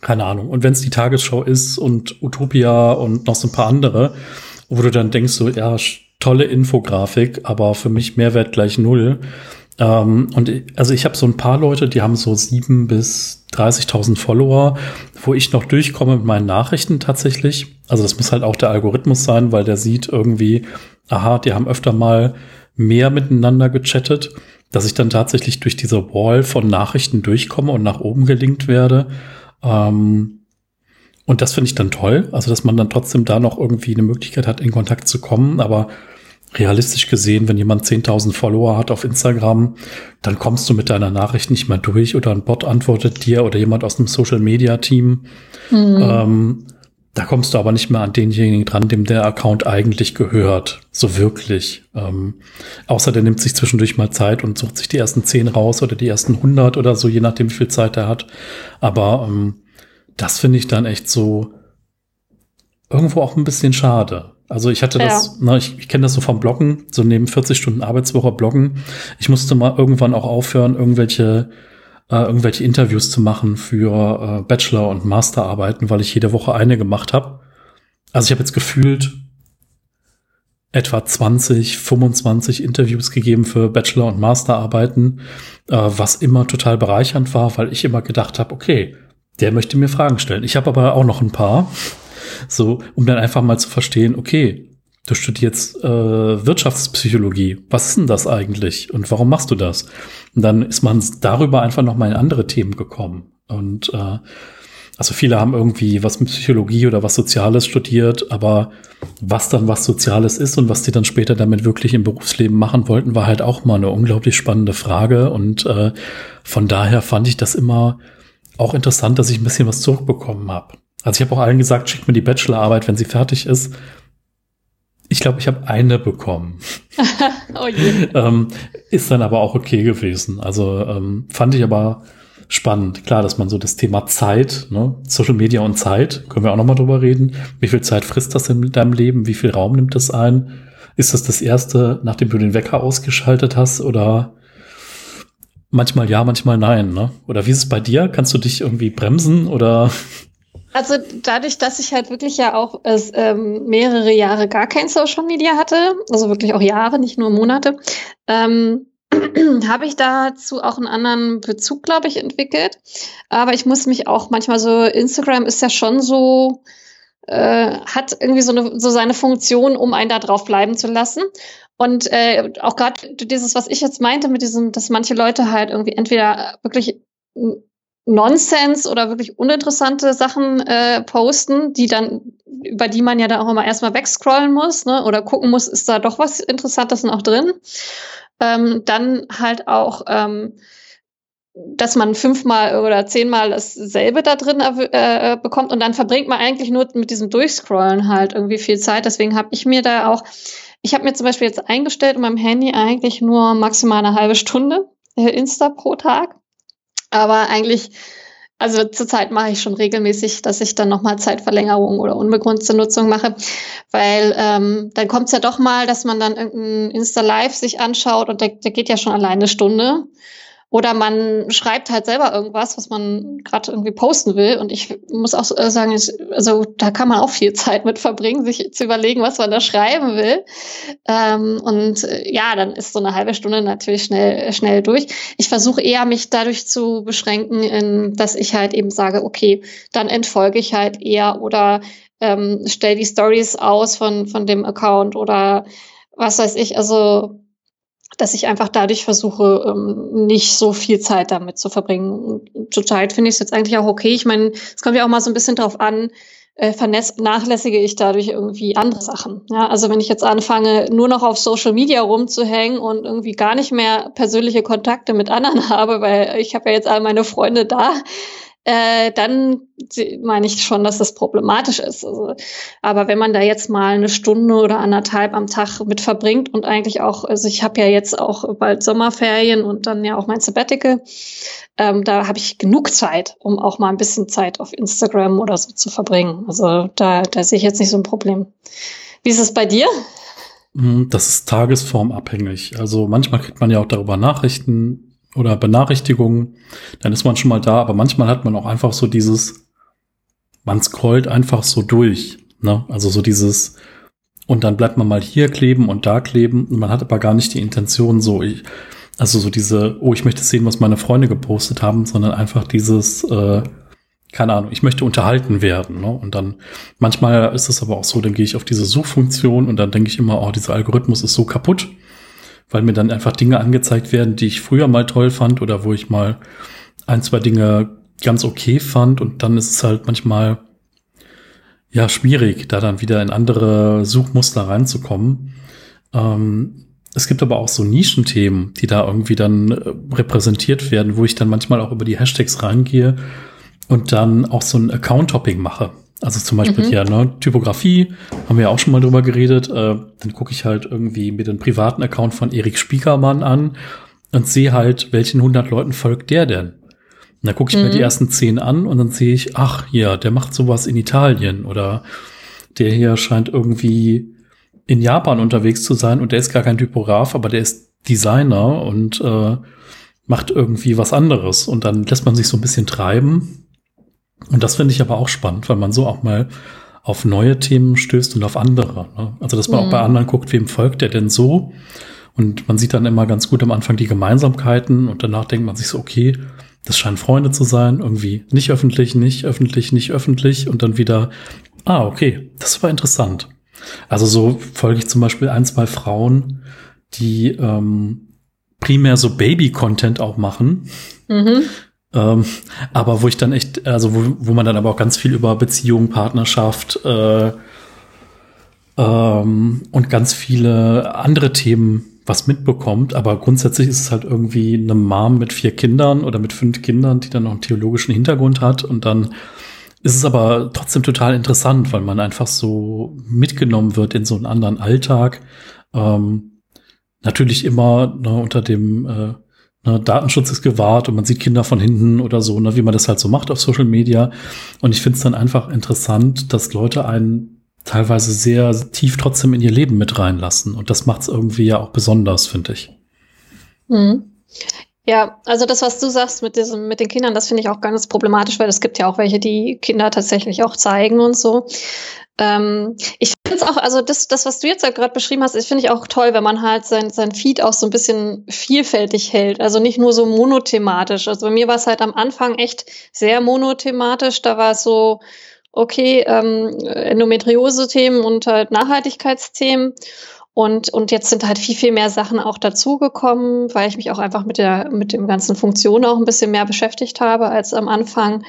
keine Ahnung. Und wenn es die Tagesschau ist und Utopia und noch so ein paar andere, wo du dann denkst, so, ja, tolle Infografik, aber für mich Mehrwert gleich null. Ähm, und also ich habe so ein paar Leute, die haben so sieben bis 30.000 Follower, wo ich noch durchkomme mit meinen Nachrichten tatsächlich. Also das muss halt auch der Algorithmus sein, weil der sieht irgendwie, aha, die haben öfter mal mehr miteinander gechattet, dass ich dann tatsächlich durch diese Wall von Nachrichten durchkomme und nach oben gelinkt werde. Ähm, und das finde ich dann toll, also dass man dann trotzdem da noch irgendwie eine Möglichkeit hat, in Kontakt zu kommen. Aber realistisch gesehen, wenn jemand 10.000 Follower hat auf Instagram, dann kommst du mit deiner Nachricht nicht mehr durch oder ein Bot antwortet dir oder jemand aus einem Social-Media-Team. Mhm. Ähm, da kommst du aber nicht mehr an denjenigen dran, dem der Account eigentlich gehört. So wirklich. Ähm, außer der nimmt sich zwischendurch mal Zeit und sucht sich die ersten 10 raus oder die ersten 100 oder so, je nachdem, wie viel Zeit er hat. Aber ähm, das finde ich dann echt so irgendwo auch ein bisschen schade. Also ich hatte das, ja. ne, ich, ich kenne das so vom Bloggen, so neben 40 Stunden Arbeitswoche Bloggen. Ich musste mal irgendwann auch aufhören, irgendwelche äh, irgendwelche Interviews zu machen für äh, Bachelor- und Masterarbeiten, weil ich jede Woche eine gemacht habe. Also ich habe jetzt gefühlt etwa 20, 25 Interviews gegeben für Bachelor- und Masterarbeiten, äh, was immer total bereichernd war, weil ich immer gedacht habe, okay, der möchte mir Fragen stellen. Ich habe aber auch noch ein paar. So, um dann einfach mal zu verstehen, okay, du studierst äh, Wirtschaftspsychologie. Was ist denn das eigentlich? Und warum machst du das? Und dann ist man darüber einfach noch mal in andere Themen gekommen. Und äh, also viele haben irgendwie was mit Psychologie oder was Soziales studiert, aber was dann was Soziales ist und was die dann später damit wirklich im Berufsleben machen wollten, war halt auch mal eine unglaublich spannende Frage. Und äh, von daher fand ich das immer auch interessant, dass ich ein bisschen was zurückbekommen habe. Also ich habe auch allen gesagt, schickt mir die Bachelorarbeit, wenn sie fertig ist. Ich glaube, ich habe eine bekommen. <laughs> oh ähm, ist dann aber auch okay gewesen. Also ähm, fand ich aber spannend. Klar, dass man so das Thema Zeit, ne, Social Media und Zeit, können wir auch nochmal drüber reden. Wie viel Zeit frisst das in deinem Leben? Wie viel Raum nimmt das ein? Ist das das erste, nachdem du den Wecker ausgeschaltet hast oder manchmal ja, manchmal nein, ne? Oder wie ist es bei dir? Kannst du dich irgendwie bremsen oder? Also dadurch, dass ich halt wirklich ja auch es, ähm, mehrere Jahre gar kein Social Media hatte, also wirklich auch Jahre, nicht nur Monate, ähm, <clears throat> habe ich dazu auch einen anderen Bezug, glaube ich, entwickelt. Aber ich muss mich auch manchmal so, Instagram ist ja schon so, äh, hat irgendwie so, eine, so seine Funktion, um einen da drauf bleiben zu lassen. Und äh, auch gerade dieses, was ich jetzt meinte, mit diesem, dass manche Leute halt irgendwie entweder wirklich Nonsens oder wirklich uninteressante Sachen äh, posten, die dann, über die man ja dann auch immer erstmal wegscrollen muss, ne? Oder gucken muss, ist da doch was Interessantes noch drin. Ähm, dann halt auch, ähm, dass man fünfmal oder zehnmal dasselbe da drin äh, bekommt und dann verbringt man eigentlich nur mit diesem Durchscrollen halt irgendwie viel Zeit. Deswegen habe ich mir da auch, ich habe mir zum Beispiel jetzt eingestellt in meinem Handy eigentlich nur maximal eine halbe Stunde äh, Insta pro Tag. Aber eigentlich, also zurzeit mache ich schon regelmäßig, dass ich dann nochmal Zeitverlängerung oder unbegrenzte Nutzung mache, weil ähm, dann kommt es ja doch mal, dass man dann irgendein Insta-Live sich anschaut und der, der geht ja schon alleine eine Stunde. Oder man schreibt halt selber irgendwas, was man gerade irgendwie posten will. Und ich muss auch äh, sagen, also da kann man auch viel <laughs> Zeit mit verbringen, sich zu überlegen, was man da schreiben will. Ähm, und äh, ja, dann ist so eine halbe Stunde natürlich schnell, schnell durch. Ich versuche eher, mich dadurch zu beschränken, in, dass ich halt eben sage, okay, dann entfolge ich halt eher oder ähm, stell die Stories aus von, von dem Account oder was weiß ich. Also dass ich einfach dadurch versuche, ähm, nicht so viel Zeit damit zu verbringen. Zurzeit finde ich es jetzt eigentlich auch okay. Ich meine, es kommt ja auch mal so ein bisschen drauf an, äh, vernachlässige ich dadurch irgendwie andere Sachen. Ja, also wenn ich jetzt anfange, nur noch auf Social Media rumzuhängen und irgendwie gar nicht mehr persönliche Kontakte mit anderen <laughs> habe, weil ich habe ja jetzt all meine Freunde da, äh, dann meine ich schon, dass das problematisch ist. Also, aber wenn man da jetzt mal eine Stunde oder anderthalb am Tag mit verbringt und eigentlich auch, also ich habe ja jetzt auch bald Sommerferien und dann ja auch mein Sabbatical, ähm, da habe ich genug Zeit, um auch mal ein bisschen Zeit auf Instagram oder so zu verbringen. Also da, da sehe ich jetzt nicht so ein Problem. Wie ist es bei dir? Hm, das ist tagesformabhängig. Also manchmal kriegt man ja auch darüber Nachrichten, oder Benachrichtigungen, dann ist man schon mal da, aber manchmal hat man auch einfach so dieses, man scrollt einfach so durch, ne? Also so dieses, und dann bleibt man mal hier kleben und da kleben, und man hat aber gar nicht die Intention, so, ich, Also so diese, oh, ich möchte sehen, was meine Freunde gepostet haben, sondern einfach dieses, äh, keine Ahnung, ich möchte unterhalten werden. Ne? Und dann manchmal ist es aber auch so, dann gehe ich auf diese Suchfunktion und dann denke ich immer, oh, dieser Algorithmus ist so kaputt, weil mir dann einfach Dinge angezeigt werden, die ich früher mal toll fand oder wo ich mal ein, zwei Dinge ganz okay fand und dann ist es halt manchmal ja schwierig, da dann wieder in andere Suchmuster reinzukommen. Ähm, es gibt aber auch so Nischenthemen, die da irgendwie dann äh, repräsentiert werden, wo ich dann manchmal auch über die Hashtags reingehe und dann auch so ein Account-Topping mache. Also zum Beispiel mhm. ja, ne, Typografie, haben wir ja auch schon mal drüber geredet. Äh, dann gucke ich halt irgendwie mir den privaten Account von Erik Spiekermann an und sehe halt, welchen 100 Leuten folgt der denn. Und dann gucke ich mhm. mir die ersten zehn an und dann sehe ich, ach ja, der macht sowas in Italien oder der hier scheint irgendwie in Japan unterwegs zu sein und der ist gar kein Typograf, aber der ist Designer und äh, macht irgendwie was anderes. Und dann lässt man sich so ein bisschen treiben. Und das finde ich aber auch spannend, weil man so auch mal auf neue Themen stößt und auf andere. Ne? Also, dass man mhm. auch bei anderen guckt, wem folgt der denn so? Und man sieht dann immer ganz gut am Anfang die Gemeinsamkeiten und danach denkt man sich so, okay, das scheinen Freunde zu sein, irgendwie nicht öffentlich, nicht öffentlich, nicht öffentlich und dann wieder, ah, okay, das war interessant. Also so folge ich zum Beispiel ein, zwei Frauen, die ähm, primär so Baby-Content auch machen. Mhm. Ähm, aber wo ich dann echt, also wo, wo man dann aber auch ganz viel über Beziehung, Partnerschaft äh, ähm, und ganz viele andere Themen was mitbekommt, aber grundsätzlich ist es halt irgendwie eine Mom mit vier Kindern oder mit fünf Kindern, die dann noch einen theologischen Hintergrund hat und dann ist es aber trotzdem total interessant, weil man einfach so mitgenommen wird in so einen anderen Alltag. Ähm, natürlich immer ne, unter dem äh, ne, Datenschutz ist gewahrt und man sieht Kinder von hinten oder so, ne, wie man das halt so macht auf Social Media. Und ich finde es dann einfach interessant, dass Leute einen teilweise sehr tief trotzdem in ihr Leben mit reinlassen. Und das macht es irgendwie ja auch besonders, finde ich. Mhm. Ja, also das, was du sagst mit diesem, mit den Kindern, das finde ich auch ganz problematisch, weil es gibt ja auch welche, die Kinder tatsächlich auch zeigen und so. Ähm, ich finde es auch, also das, das, was du jetzt ja gerade beschrieben hast, finde ich auch toll, wenn man halt sein, sein Feed auch so ein bisschen vielfältig hält. Also nicht nur so monothematisch. Also bei mir war es halt am Anfang echt sehr monothematisch. Da war es so, okay, ähm, Endometriose-Themen und halt Nachhaltigkeitsthemen. Und, und jetzt sind halt viel, viel mehr Sachen auch dazugekommen, weil ich mich auch einfach mit der, mit dem ganzen Funktion auch ein bisschen mehr beschäftigt habe als am Anfang.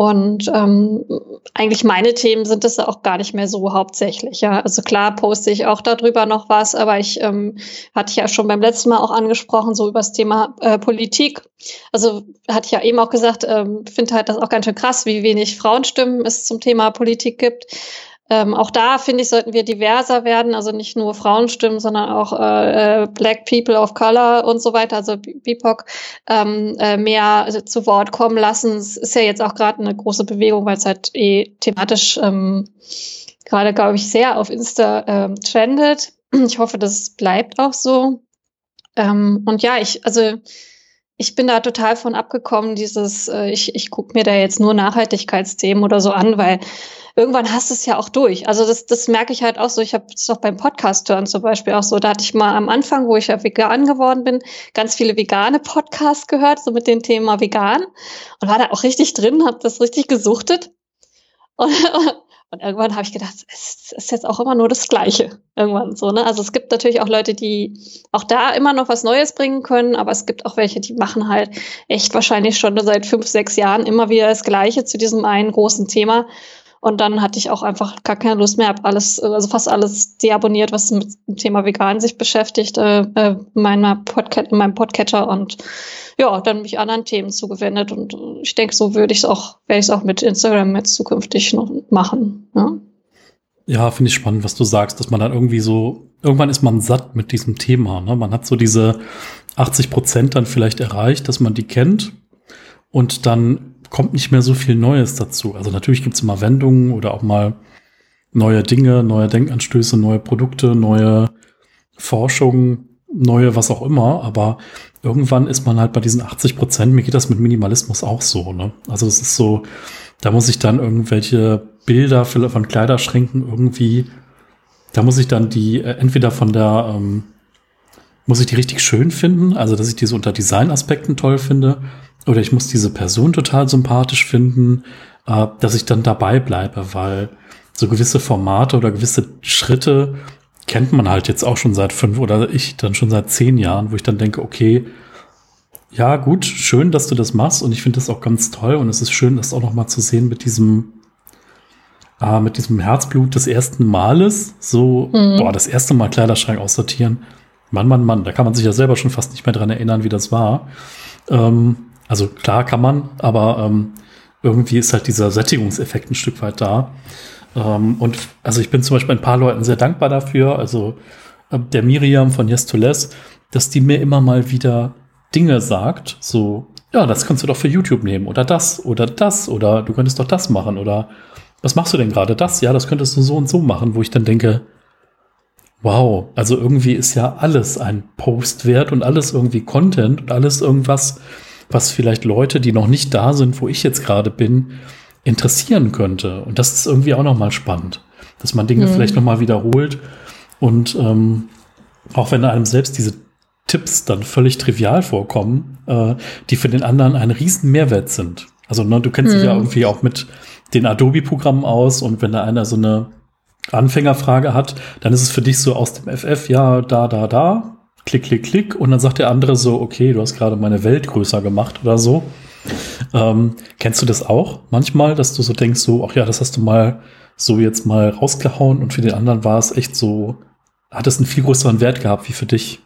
Und ähm, eigentlich meine Themen sind es auch gar nicht mehr so hauptsächlich. Ja, also klar poste ich auch darüber noch was, aber ich ähm, hatte ich ja schon beim letzten Mal auch angesprochen so über das Thema äh, Politik. Also hatte ich ja eben auch gesagt, ähm, finde halt das auch ganz schön krass, wie wenig Frauenstimmen es zum Thema Politik gibt. Ähm, auch da finde ich, sollten wir diverser werden, also nicht nur Frauenstimmen, sondern auch äh, äh Black People of Color und so weiter, also BIPOC, ähm, äh, mehr zu Wort kommen lassen. Es ist ja jetzt auch gerade eine große Bewegung, weil es halt eh thematisch ähm, gerade, glaube ich, sehr auf Insta ähm, trendet. Ich hoffe, das bleibt auch so. Ähm, und ja, ich, also ich bin da total von abgekommen, dieses, äh, ich, ich gucke mir da jetzt nur Nachhaltigkeitsthemen oder so an, weil irgendwann hast du es ja auch durch. Also das, das merke ich halt auch so. Ich habe es doch beim Podcast hören zum Beispiel auch so. Da hatte ich mal am Anfang, wo ich ja vegan geworden bin, ganz viele vegane Podcasts gehört, so mit dem Thema vegan und war da auch richtig drin, habe das richtig gesuchtet. Und, <laughs> und irgendwann habe ich gedacht, es ist jetzt auch immer nur das Gleiche. Irgendwann so, ne? Also es gibt natürlich auch Leute, die auch da immer noch was Neues bringen können, aber es gibt auch welche, die machen halt echt wahrscheinlich schon seit fünf, sechs Jahren immer wieder das Gleiche zu diesem einen großen Thema. Und dann hatte ich auch einfach gar keine Lust mehr, habe alles, also fast alles deabonniert, was mit dem Thema Vegan sich beschäftigt, äh, äh, meiner Podcat in meinem Podcatcher und ja, dann mich anderen Themen zugewendet. Und ich denke, so würde ich es auch, werde ich es auch mit Instagram jetzt zukünftig noch machen. Ja, ja finde ich spannend, was du sagst, dass man dann irgendwie so, irgendwann ist man satt mit diesem Thema. Ne? Man hat so diese 80 Prozent dann vielleicht erreicht, dass man die kennt. Und dann kommt nicht mehr so viel Neues dazu. Also natürlich gibt es immer Wendungen oder auch mal neue Dinge, neue Denkanstöße, neue Produkte, neue Forschung, neue was auch immer. Aber irgendwann ist man halt bei diesen 80 Prozent. Mir geht das mit Minimalismus auch so. Ne? Also es ist so, da muss ich dann irgendwelche Bilder von Kleiderschränken irgendwie, da muss ich dann die äh, entweder von der ähm, muss ich die richtig schön finden, also dass ich diese unter Designaspekten toll finde, oder ich muss diese Person total sympathisch finden, äh, dass ich dann dabei bleibe, weil so gewisse Formate oder gewisse Schritte kennt man halt jetzt auch schon seit fünf oder ich dann schon seit zehn Jahren, wo ich dann denke, okay, ja gut, schön, dass du das machst und ich finde das auch ganz toll und es ist schön, das auch noch mal zu sehen mit diesem äh, mit diesem Herzblut des ersten Males, so mhm. boah, das erste Mal Kleiderschrank aussortieren. Mann, Mann, Mann, da kann man sich ja selber schon fast nicht mehr dran erinnern, wie das war. Ähm, also klar kann man, aber ähm, irgendwie ist halt dieser Sättigungseffekt ein Stück weit da. Ähm, und also ich bin zum Beispiel ein paar Leuten sehr dankbar dafür, also äh, der Miriam von Yes to Less, dass die mir immer mal wieder Dinge sagt, so, ja, das kannst du doch für YouTube nehmen oder das oder das oder du könntest doch das machen oder was machst du denn gerade das? Ja, das könntest du so und so machen, wo ich dann denke, wow, also irgendwie ist ja alles ein Post wert und alles irgendwie Content und alles irgendwas, was vielleicht Leute, die noch nicht da sind, wo ich jetzt gerade bin, interessieren könnte. Und das ist irgendwie auch nochmal spannend, dass man Dinge mhm. vielleicht nochmal wiederholt und ähm, auch wenn einem selbst diese Tipps dann völlig trivial vorkommen, äh, die für den anderen ein riesen Mehrwert sind. Also ne, du kennst mhm. dich ja mhm. irgendwie auch mit den Adobe-Programmen aus und wenn da einer so eine Anfängerfrage hat, dann ist es für dich so aus dem FF, ja, da, da, da, klick, klick, klick und dann sagt der andere so, okay, du hast gerade meine Welt größer gemacht oder so. Ähm, kennst du das auch manchmal, dass du so denkst, so, ach ja, das hast du mal so jetzt mal rausgehauen und für den anderen war es echt so, hat es einen viel größeren Wert gehabt wie für dich?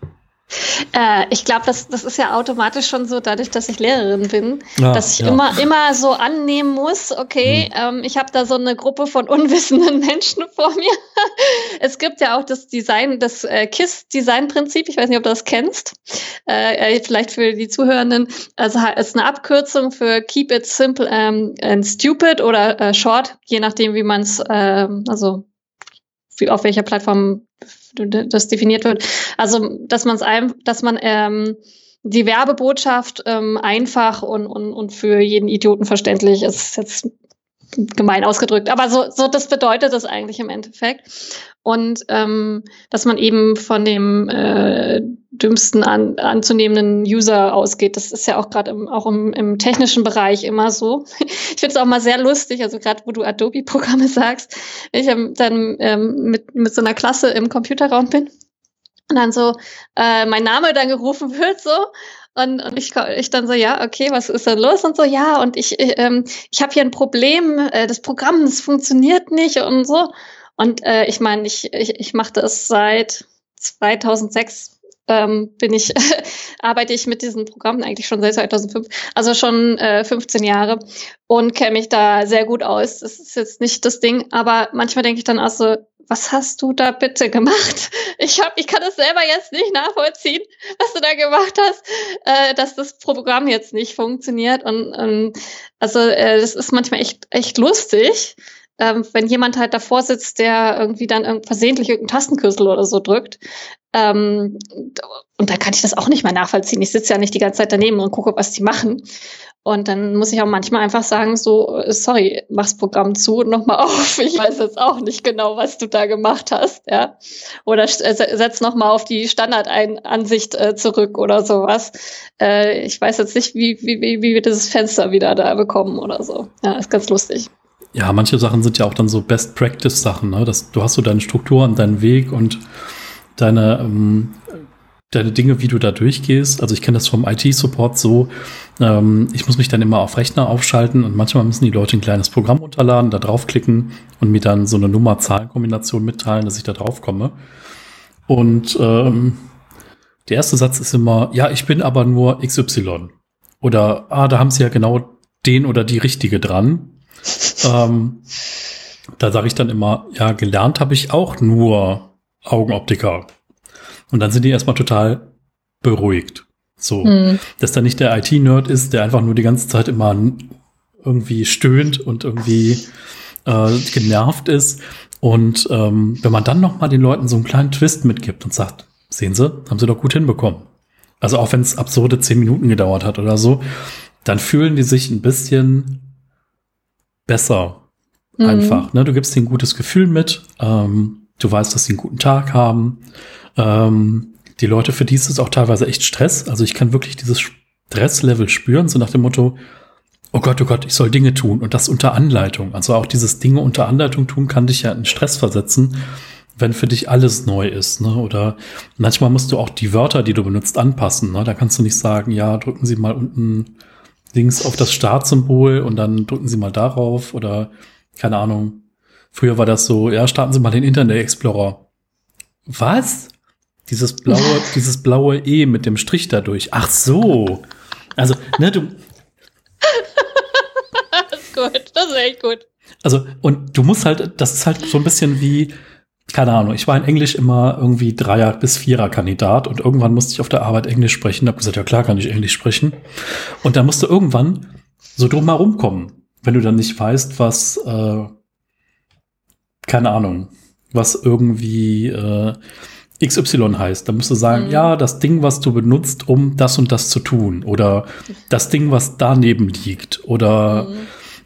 Äh, ich glaube, das, das ist ja automatisch schon so, dadurch, dass ich Lehrerin bin, ja, dass ich ja. immer, immer so annehmen muss, okay, mhm. ähm, ich habe da so eine Gruppe von <laughs> unwissenden Menschen vor mir. <laughs> es gibt ja auch das Design, das äh, KISS-Design-Prinzip, ich weiß nicht, ob du das kennst, äh, äh vielleicht für die Zuhörenden, also es ist eine Abkürzung für Keep It Simple ähm, and Stupid oder äh, Short, je nachdem, wie man es, äh, also wie, auf welcher Plattform das definiert wird. Also, dass man es einem, dass man ähm, die Werbebotschaft ähm, einfach und, und, und für jeden Idioten verständlich ist jetzt gemein ausgedrückt. Aber so, so das bedeutet das eigentlich im Endeffekt. Und ähm, dass man eben von dem äh, dümmsten an, anzunehmenden User ausgeht. Das ist ja auch gerade im, auch im, im technischen Bereich immer so. <laughs> Ich finde es auch mal sehr lustig, also gerade wo du Adobe-Programme <laughs> sagst, ich dann ähm, mit, mit so einer Klasse im Computerraum bin und dann so äh, mein Name dann gerufen wird so und, und ich, ich dann so, ja, okay, was ist denn los? Und so, ja, und ich, ich, ähm, ich habe hier ein Problem, äh, das Programm, das funktioniert nicht und so. Und äh, ich meine, ich, ich, ich mache das seit 2006 ähm, bin ich, <laughs> arbeite ich mit diesen Programmen eigentlich schon seit 2005, also schon äh, 15 Jahre und kenne mich da sehr gut aus. Das ist jetzt nicht das Ding, aber manchmal denke ich dann auch so, was hast du da bitte gemacht? <laughs> Ich hab, ich kann das selber jetzt nicht nachvollziehen, <laughs> was du da gemacht hast, äh, dass das Programm jetzt nicht funktioniert. Und ähm, also äh, das ist manchmal echt echt lustig, ähm, wenn jemand halt davor sitzt, der irgendwie dann versehentlich irgendeinen Tastenkürzel oder so drückt. Ähm, und da kann ich das auch nicht mehr nachvollziehen. Ich sitze ja nicht die ganze Zeit daneben und gucke, was die machen. Und dann muss ich auch manchmal einfach sagen, so, sorry, mach's Programm zu und nochmal <laughs> auf. Ich weiß jetzt auch nicht genau, was du da gemacht hast, ja. Oder äh, setz nochmal auf die Standardansicht äh, zurück oder sowas. Äh, ich weiß jetzt nicht, wie, wie, wie, wie wir dieses Fenster wieder da bekommen oder so. Ja, ist ganz lustig. Ja, manche Sachen sind ja auch dann so Best Practice Sachen, ne? Das, du hast so deine Struktur und deinen Weg und deine, ähm, deine Dinge, wie du da durchgehst. Also ich kenne das vom IT-Support so, ähm, ich muss mich dann immer auf Rechner aufschalten und manchmal müssen die Leute ein kleines Programm runterladen, da draufklicken und mir dann so eine Nummer-Zahlen-Kombination mitteilen, dass ich da drauf komme. Und ähm, der erste Satz ist immer, ja, ich bin aber nur XY. Oder, ah, da haben sie ja genau den oder die richtige dran. <laughs> ähm, da sage ich dann immer, ja, gelernt habe ich auch nur Augenoptiker. Und dann sind die erstmal total beruhigt. So, hm. dass da nicht der IT-Nerd ist, der einfach nur die ganze Zeit immer irgendwie stöhnt und irgendwie äh, genervt ist. Und ähm, wenn man dann noch mal den Leuten so einen kleinen Twist mitgibt und sagt, sehen Sie, haben Sie doch gut hinbekommen. Also auch wenn es absurde zehn Minuten gedauert hat oder so, dann fühlen die sich ein bisschen besser. Mhm. Einfach. Ne? Du gibst ihnen ein gutes Gefühl mit. Ähm, du weißt, dass sie einen guten Tag haben. Ähm, die Leute, für die ist es auch teilweise echt Stress. Also ich kann wirklich dieses Stresslevel spüren, so nach dem Motto, oh Gott, oh Gott, ich soll Dinge tun und das unter Anleitung. Also auch dieses Dinge unter Anleitung tun kann dich ja in Stress versetzen, wenn für dich alles neu ist. Ne? Oder manchmal musst du auch die Wörter, die du benutzt, anpassen. Ne? Da kannst du nicht sagen, ja, drücken Sie mal unten links auf das Startsymbol und dann drücken Sie mal darauf oder keine Ahnung. Früher war das so, ja, starten Sie mal den Internet Explorer. Was? Dieses blaue, <laughs> dieses blaue E mit dem Strich dadurch. Ach so. Also, ne, du. <laughs> gut, das ist echt gut. Also, und du musst halt, das ist halt so ein bisschen wie, keine Ahnung, ich war in Englisch immer irgendwie Dreier- bis Vierer-Kandidat und irgendwann musste ich auf der Arbeit Englisch sprechen. Hab gesagt, ja klar kann ich Englisch sprechen. Und da musst du irgendwann so drum herum kommen, wenn du dann nicht weißt, was, äh, keine Ahnung, was irgendwie äh, XY heißt. Dann musst du sagen, mhm. ja, das Ding, was du benutzt, um das und das zu tun. Oder das Ding, was daneben liegt. Oder mhm.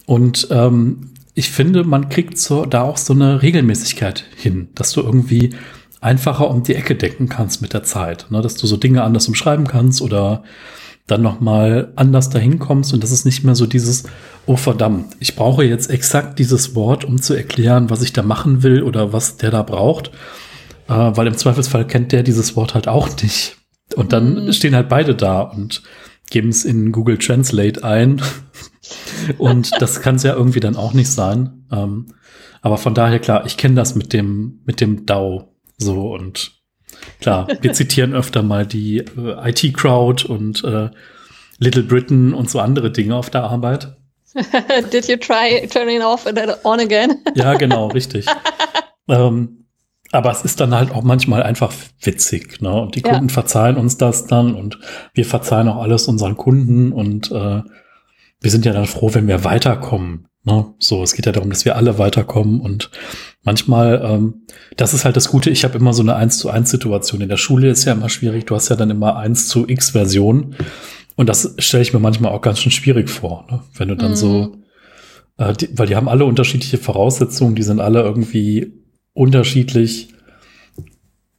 und ähm, ich finde, man kriegt so da auch so eine Regelmäßigkeit hin, dass du irgendwie einfacher um die Ecke decken kannst mit der Zeit, ne? dass du so Dinge anders umschreiben kannst oder dann noch mal anders dahin kommst und das ist nicht mehr so dieses oh verdammt, ich brauche jetzt exakt dieses Wort, um zu erklären, was ich da machen will oder was der da braucht, äh, weil im Zweifelsfall kennt der dieses Wort halt auch nicht und dann mhm. stehen halt beide da und geben es in Google Translate ein <laughs> und das kann es ja irgendwie dann auch nicht sein. Ähm, aber von daher klar, ich kenne das mit dem mit dem DAO so und klar, wir zitieren öfter mal die äh, IT Crowd und äh, Little Britain und so andere Dinge auf der Arbeit. <laughs> Did you try turning off and then on again? ja, genau, richtig. <laughs> ähm, aber es ist dann halt auch manchmal einfach witzig, ne? Und die Kunden ja. verzeihen uns das dann und wir verzeihen auch alles unseren Kunden und äh, wir sind ja dann froh, wenn wir weiterkommen. Ne? So, es geht ja darum, dass wir alle weiterkommen und manchmal, ähm, das ist halt das Gute, ich habe immer so eine 1 zu 1 Situation. In der Schule ist ja immer schwierig, du hast ja dann immer 1 zu X Version und das stelle ich mir manchmal auch ganz schön schwierig vor, ne? wenn du dann mhm. so, äh, die, weil die haben alle unterschiedliche Voraussetzungen, die sind alle irgendwie unterschiedlich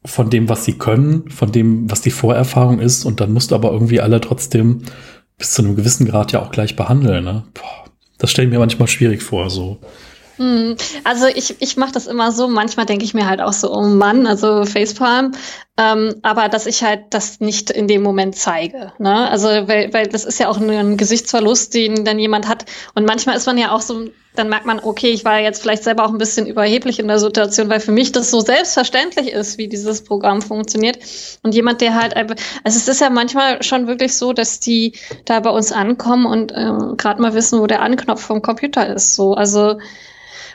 von dem, was sie können, von dem, was die Vorerfahrung ist und dann musst du aber irgendwie alle trotzdem bis zu einem gewissen Grad ja auch gleich behandeln. Ne? Boah, das stelle ich mir manchmal schwierig vor. So. Hm, also ich, ich mache das immer so, manchmal denke ich mir halt auch so, oh Mann, also Facepalm, ähm, aber dass ich halt das nicht in dem Moment zeige. Ne? Also weil, weil das ist ja auch ein Gesichtsverlust, den dann jemand hat. Und manchmal ist man ja auch so, dann merkt man, okay, ich war jetzt vielleicht selber auch ein bisschen überheblich in der Situation, weil für mich das so selbstverständlich ist, wie dieses Programm funktioniert. Und jemand, der halt also es ist ja manchmal schon wirklich so, dass die da bei uns ankommen und äh, gerade mal wissen, wo der Anknopf vom Computer ist. So, also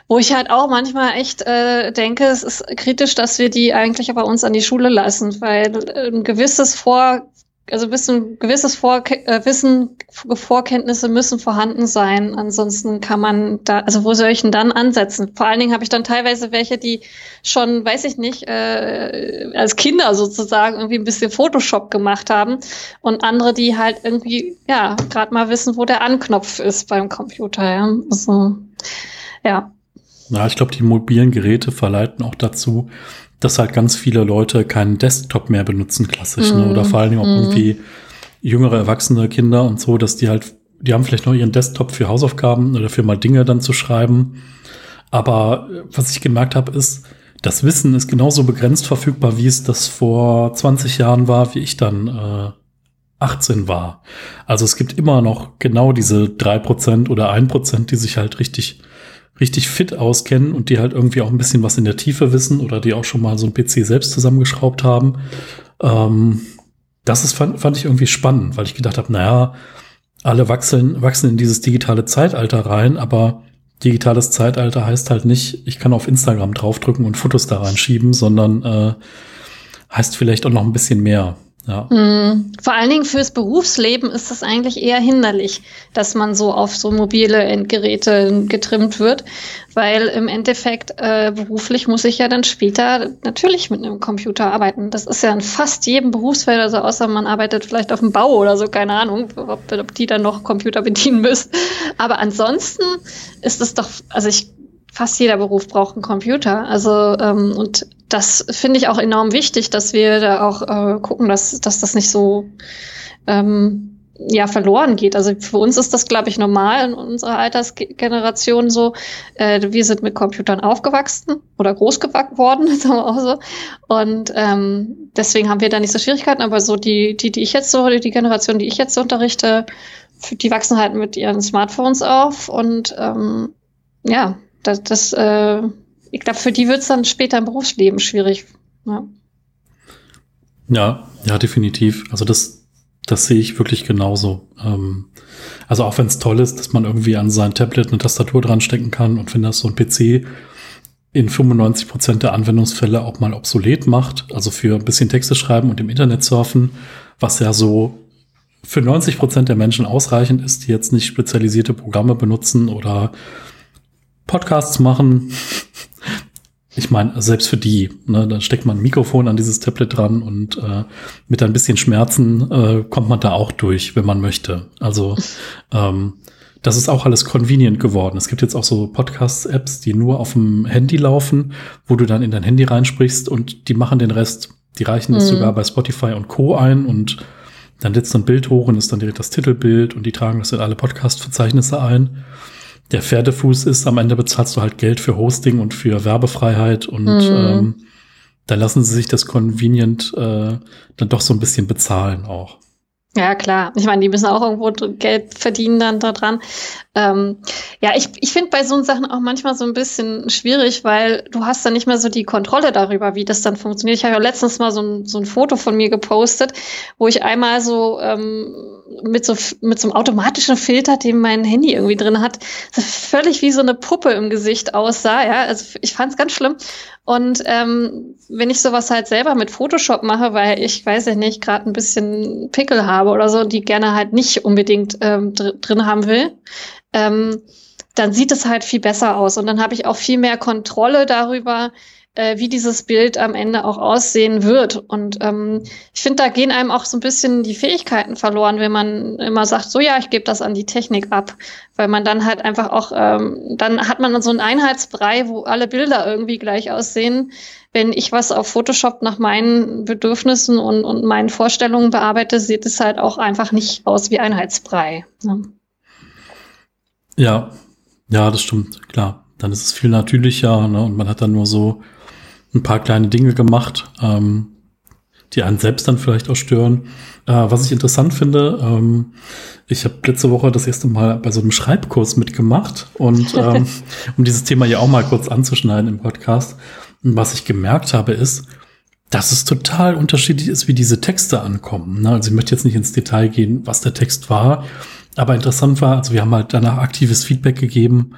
wo ich halt auch manchmal echt äh, denke, es ist kritisch, dass wir die eigentlich bei uns an die Schule lassen, weil ein gewisses Vor also ein gewisses Vor äh, Wissen, Vorkenntnisse müssen vorhanden sein. Ansonsten kann man da, also wo soll ich denn dann ansetzen? Vor allen Dingen habe ich dann teilweise welche, die schon, weiß ich nicht, äh, als Kinder sozusagen irgendwie ein bisschen Photoshop gemacht haben und andere, die halt irgendwie, ja, gerade mal wissen, wo der Anknopf ist beim Computer. Ja, also, ja. Ja, ich glaube, die mobilen Geräte verleiten auch dazu, dass halt ganz viele Leute keinen Desktop mehr benutzen, klassisch, mm. ne? oder vor allen Dingen auch mm. irgendwie jüngere erwachsene Kinder und so, dass die halt, die haben vielleicht noch ihren Desktop für Hausaufgaben oder für mal Dinge dann zu schreiben. Aber äh, was ich gemerkt habe, ist, das Wissen ist genauso begrenzt verfügbar, wie es das vor 20 Jahren war, wie ich dann äh, 18 war. Also es gibt immer noch genau diese drei Prozent oder ein Prozent, die sich halt richtig richtig fit auskennen und die halt irgendwie auch ein bisschen was in der Tiefe wissen oder die auch schon mal so ein PC selbst zusammengeschraubt haben. Ähm, das ist, fand, fand ich irgendwie spannend, weil ich gedacht habe, naja, alle wachsen, wachsen in dieses digitale Zeitalter rein, aber digitales Zeitalter heißt halt nicht, ich kann auf Instagram draufdrücken und Fotos da reinschieben, sondern äh, heißt vielleicht auch noch ein bisschen mehr. Ja. Mhm. Vor allen Dingen fürs Berufsleben ist das eigentlich eher hinderlich, dass man so auf so mobile Endgeräte getrimmt wird, weil im Endeffekt äh, beruflich muss ich ja dann später natürlich mit einem Computer arbeiten. Das ist ja in fast jedem Berufsfeld, also außer man arbeitet vielleicht auf dem Bau oder so, keine Ahnung, ob, ob die dann noch Computer bedienen müssen. Aber ansonsten ist es doch, also ich fast jeder Beruf braucht einen Computer. Also ähm, und das finde ich auch enorm wichtig, dass wir da auch äh, gucken, dass, dass das nicht so ähm, ja verloren geht. Also für uns ist das, glaube ich, normal in unserer Altersgeneration so. Äh, wir sind mit Computern aufgewachsen oder groß geworden, <laughs> sagen wir auch so. Und ähm, deswegen haben wir da nicht so Schwierigkeiten. Aber so die, die, die ich jetzt so, die Generation, die ich jetzt so unterrichte, die wachsen halt mit ihren Smartphones auf und ähm, ja, das, das äh, ich glaube, für die wird es dann später im Berufsleben schwierig. Ja. ja, ja, definitiv. Also das, das sehe ich wirklich genauso. Ähm, also auch wenn es toll ist, dass man irgendwie an sein Tablet eine Tastatur dran stecken kann und wenn das so ein PC in 95 Prozent der Anwendungsfälle auch mal obsolet macht, also für ein bisschen Texte schreiben und im Internet surfen, was ja so für 90 Prozent der Menschen ausreichend ist, die jetzt nicht spezialisierte Programme benutzen oder Podcasts machen, ich meine, selbst für die, ne, da steckt man ein Mikrofon an dieses Tablet dran und äh, mit ein bisschen Schmerzen äh, kommt man da auch durch, wenn man möchte. Also ähm, das ist auch alles convenient geworden. Es gibt jetzt auch so Podcast-Apps, die nur auf dem Handy laufen, wo du dann in dein Handy reinsprichst und die machen den Rest. Die reichen mhm. das sogar bei Spotify und Co. ein und dann setzt ein Bild hoch und ist dann direkt das Titelbild und die tragen das in alle Podcast-Verzeichnisse ein der Pferdefuß ist, am Ende bezahlst du halt Geld für Hosting und für Werbefreiheit und mhm. ähm, da lassen sie sich das convenient äh, dann doch so ein bisschen bezahlen auch. Ja, klar. Ich meine, die müssen auch irgendwo Geld verdienen dann daran. Ähm, ja, ich, ich finde bei so Sachen auch manchmal so ein bisschen schwierig, weil du hast dann nicht mehr so die Kontrolle darüber, wie das dann funktioniert. Ich habe ja letztens mal so ein, so ein Foto von mir gepostet, wo ich einmal so ähm, mit so mit so einem automatischen Filter, den mein Handy irgendwie drin hat, völlig wie so eine Puppe im Gesicht aussah. Ja, also ich fand es ganz schlimm. Und ähm, wenn ich sowas halt selber mit Photoshop mache, weil ich weiß ja nicht gerade ein bisschen Pickel habe oder so, die gerne halt nicht unbedingt ähm, dr drin haben will, ähm, dann sieht es halt viel besser aus. Und dann habe ich auch viel mehr Kontrolle darüber, äh, wie dieses Bild am Ende auch aussehen wird. Und ähm, ich finde, da gehen einem auch so ein bisschen die Fähigkeiten verloren, wenn man immer sagt, so ja, ich gebe das an die Technik ab, weil man dann halt einfach auch, ähm, dann hat man so einen Einheitsbrei, wo alle Bilder irgendwie gleich aussehen. Wenn ich was auf Photoshop nach meinen Bedürfnissen und, und meinen Vorstellungen bearbeite, sieht es halt auch einfach nicht aus wie Einheitsbrei. Ne? Ja, ja, das stimmt, klar. Dann ist es viel natürlicher ne? und man hat dann nur so ein paar kleine Dinge gemacht, ähm, die einen selbst dann vielleicht auch stören. Äh, was ich interessant finde, ähm, ich habe letzte Woche das erste Mal bei so einem Schreibkurs mitgemacht und <laughs> ähm, um dieses Thema ja auch mal kurz anzuschneiden im Podcast. Was ich gemerkt habe, ist, dass es total unterschiedlich ist, wie diese Texte ankommen. Ne? Also ich möchte jetzt nicht ins Detail gehen, was der Text war, aber interessant war, also wir haben halt danach aktives Feedback gegeben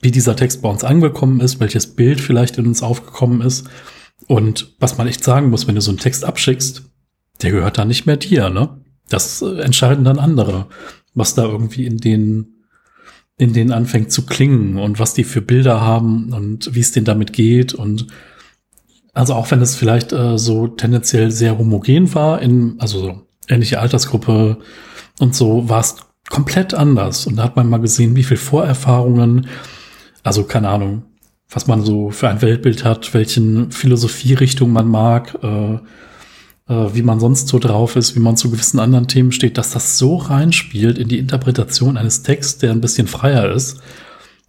wie dieser Text bei uns angekommen ist, welches Bild vielleicht in uns aufgekommen ist. Und was man echt sagen muss, wenn du so einen Text abschickst, der gehört dann nicht mehr dir, ne? Das äh, entscheiden dann andere, was da irgendwie in den in denen anfängt zu klingen und was die für Bilder haben und wie es denen damit geht und also auch wenn es vielleicht äh, so tendenziell sehr homogen war in also so ähnliche Altersgruppe und so war es komplett anders und da hat man mal gesehen, wie viel Vorerfahrungen also keine Ahnung, was man so für ein Weltbild hat, welchen Philosophierichtung man mag, äh, äh, wie man sonst so drauf ist, wie man zu gewissen anderen Themen steht, dass das so reinspielt in die Interpretation eines Texts, der ein bisschen freier ist.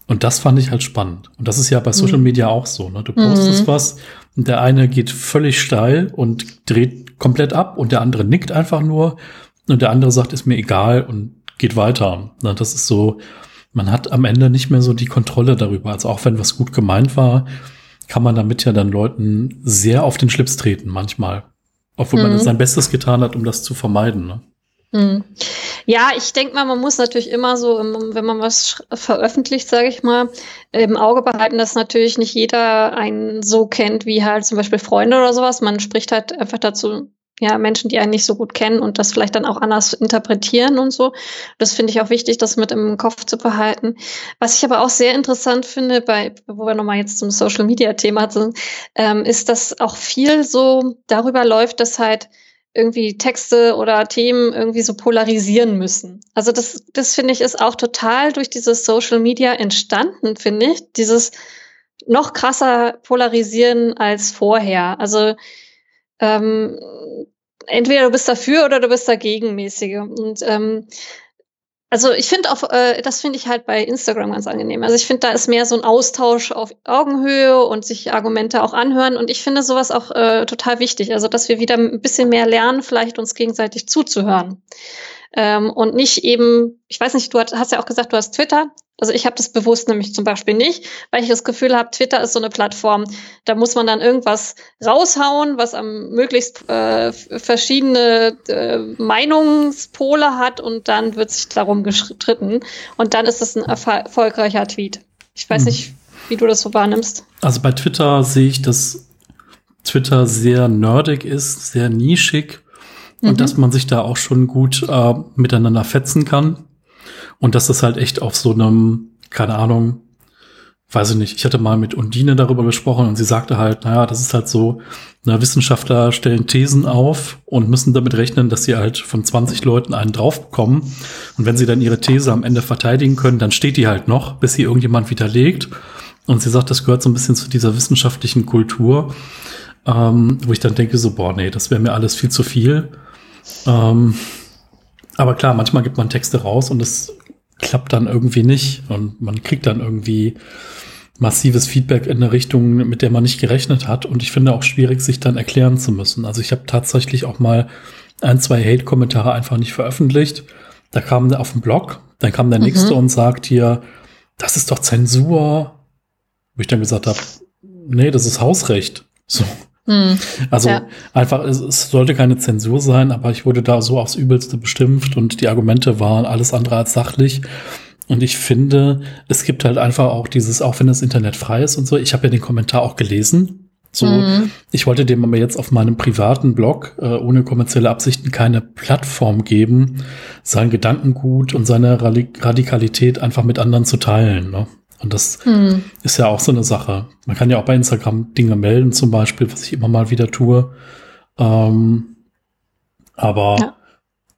Und das fand ich halt spannend. Und das ist ja bei Social mhm. Media auch so. Ne? Du postest mhm. was und der eine geht völlig steil und dreht komplett ab und der andere nickt einfach nur und der andere sagt, ist mir egal und geht weiter. Das ist so, man hat am Ende nicht mehr so die Kontrolle darüber. Also auch wenn was gut gemeint war, kann man damit ja dann Leuten sehr auf den Schlips treten manchmal. Obwohl mhm. man sein Bestes getan hat, um das zu vermeiden. Ne? Mhm. Ja, ich denke mal, man muss natürlich immer so, wenn man was veröffentlicht, sage ich mal, im Auge behalten, dass natürlich nicht jeder einen so kennt wie halt zum Beispiel Freunde oder sowas. Man spricht halt einfach dazu ja, Menschen, die einen nicht so gut kennen und das vielleicht dann auch anders interpretieren und so. Das finde ich auch wichtig, das mit im Kopf zu behalten. Was ich aber auch sehr interessant finde, bei, wo wir nochmal jetzt zum Social Media Thema sind, ähm, ist, dass auch viel so darüber läuft, dass halt irgendwie Texte oder Themen irgendwie so polarisieren müssen. Also das, das finde ich ist auch total durch dieses Social Media entstanden, finde ich. Dieses, noch krasser polarisieren als vorher. Also ähm, entweder du bist dafür oder du bist dagegen mäßige. Und ähm, also ich finde auch, äh, das finde ich halt bei Instagram ganz angenehm. Also ich finde, da ist mehr so ein Austausch auf Augenhöhe und sich Argumente auch anhören. Und ich finde sowas auch äh, total wichtig. Also dass wir wieder ein bisschen mehr lernen, vielleicht uns gegenseitig zuzuhören. Ähm, und nicht eben, ich weiß nicht, du hast ja auch gesagt, du hast Twitter. Also ich habe das bewusst nämlich zum Beispiel nicht, weil ich das Gefühl habe, Twitter ist so eine Plattform, da muss man dann irgendwas raushauen, was am möglichst äh, verschiedene äh, Meinungspole hat und dann wird sich darum gestritten und dann ist es ein erfolgreicher Tweet. Ich weiß mhm. nicht, wie du das so wahrnimmst. Also bei Twitter sehe ich, dass Twitter sehr nerdig ist, sehr nischig und mhm. dass man sich da auch schon gut äh, miteinander fetzen kann. Und dass das halt echt auf so einem, keine Ahnung, weiß ich nicht, ich hatte mal mit Undine darüber gesprochen und sie sagte halt, naja, das ist halt so, na, Wissenschaftler stellen Thesen auf und müssen damit rechnen, dass sie halt von 20 Leuten einen drauf bekommen. Und wenn sie dann ihre These am Ende verteidigen können, dann steht die halt noch, bis sie irgendjemand widerlegt. Und sie sagt, das gehört so ein bisschen zu dieser wissenschaftlichen Kultur, ähm, wo ich dann denke so, boah, nee, das wäre mir alles viel zu viel. Ähm, aber klar, manchmal gibt man Texte raus und es klappt dann irgendwie nicht und man kriegt dann irgendwie massives Feedback in eine Richtung, mit der man nicht gerechnet hat. Und ich finde auch schwierig, sich dann erklären zu müssen. Also ich habe tatsächlich auch mal ein, zwei Hate-Kommentare einfach nicht veröffentlicht. Da kam der auf den Blog, dann kam der mhm. nächste und sagt hier, das ist doch Zensur. Wo ich dann gesagt habe, nee, das ist Hausrecht. So. Hm. Also ja. einfach, es, es, sollte keine Zensur sein, aber ich wurde da so aufs Übelste bestimmt und die Argumente waren alles andere als sachlich. Und ich finde, es gibt halt einfach auch dieses, auch wenn das Internet frei ist und so, ich habe ja den Kommentar auch gelesen. So, mhm. ich wollte dem aber jetzt auf meinem privaten Blog äh, ohne kommerzielle Absichten keine Plattform geben, sein Gedankengut und seine Radikalität einfach mit anderen zu teilen. Ne? Und das hm. ist ja auch so eine Sache. Man kann ja auch bei Instagram Dinge melden, zum Beispiel, was ich immer mal wieder tue. Ähm, aber ja.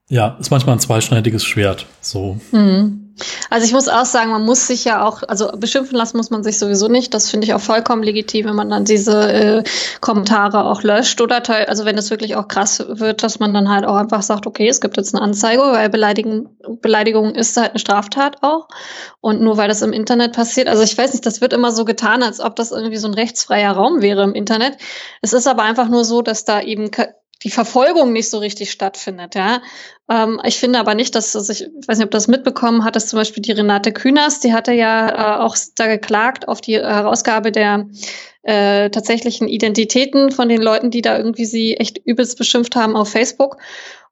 ja, ist manchmal ein zweischneidiges Schwert. So. Hm. Also ich muss auch sagen, man muss sich ja auch, also beschimpfen lassen muss man sich sowieso nicht. Das finde ich auch vollkommen legitim, wenn man dann diese äh, Kommentare auch löscht oder also wenn es wirklich auch krass wird, dass man dann halt auch einfach sagt, okay, es gibt jetzt eine Anzeige, weil Beleidigung, Beleidigung ist halt eine Straftat auch. Und nur weil das im Internet passiert, also ich weiß nicht, das wird immer so getan, als ob das irgendwie so ein rechtsfreier Raum wäre im Internet. Es ist aber einfach nur so, dass da eben die Verfolgung nicht so richtig stattfindet, ja. Ähm, ich finde aber nicht, dass das, ich weiß nicht, ob das mitbekommen hat, dass zum Beispiel die Renate Künast, die hatte ja äh, auch da geklagt auf die Herausgabe der äh, tatsächlichen Identitäten von den Leuten, die da irgendwie sie echt übelst beschimpft haben auf Facebook.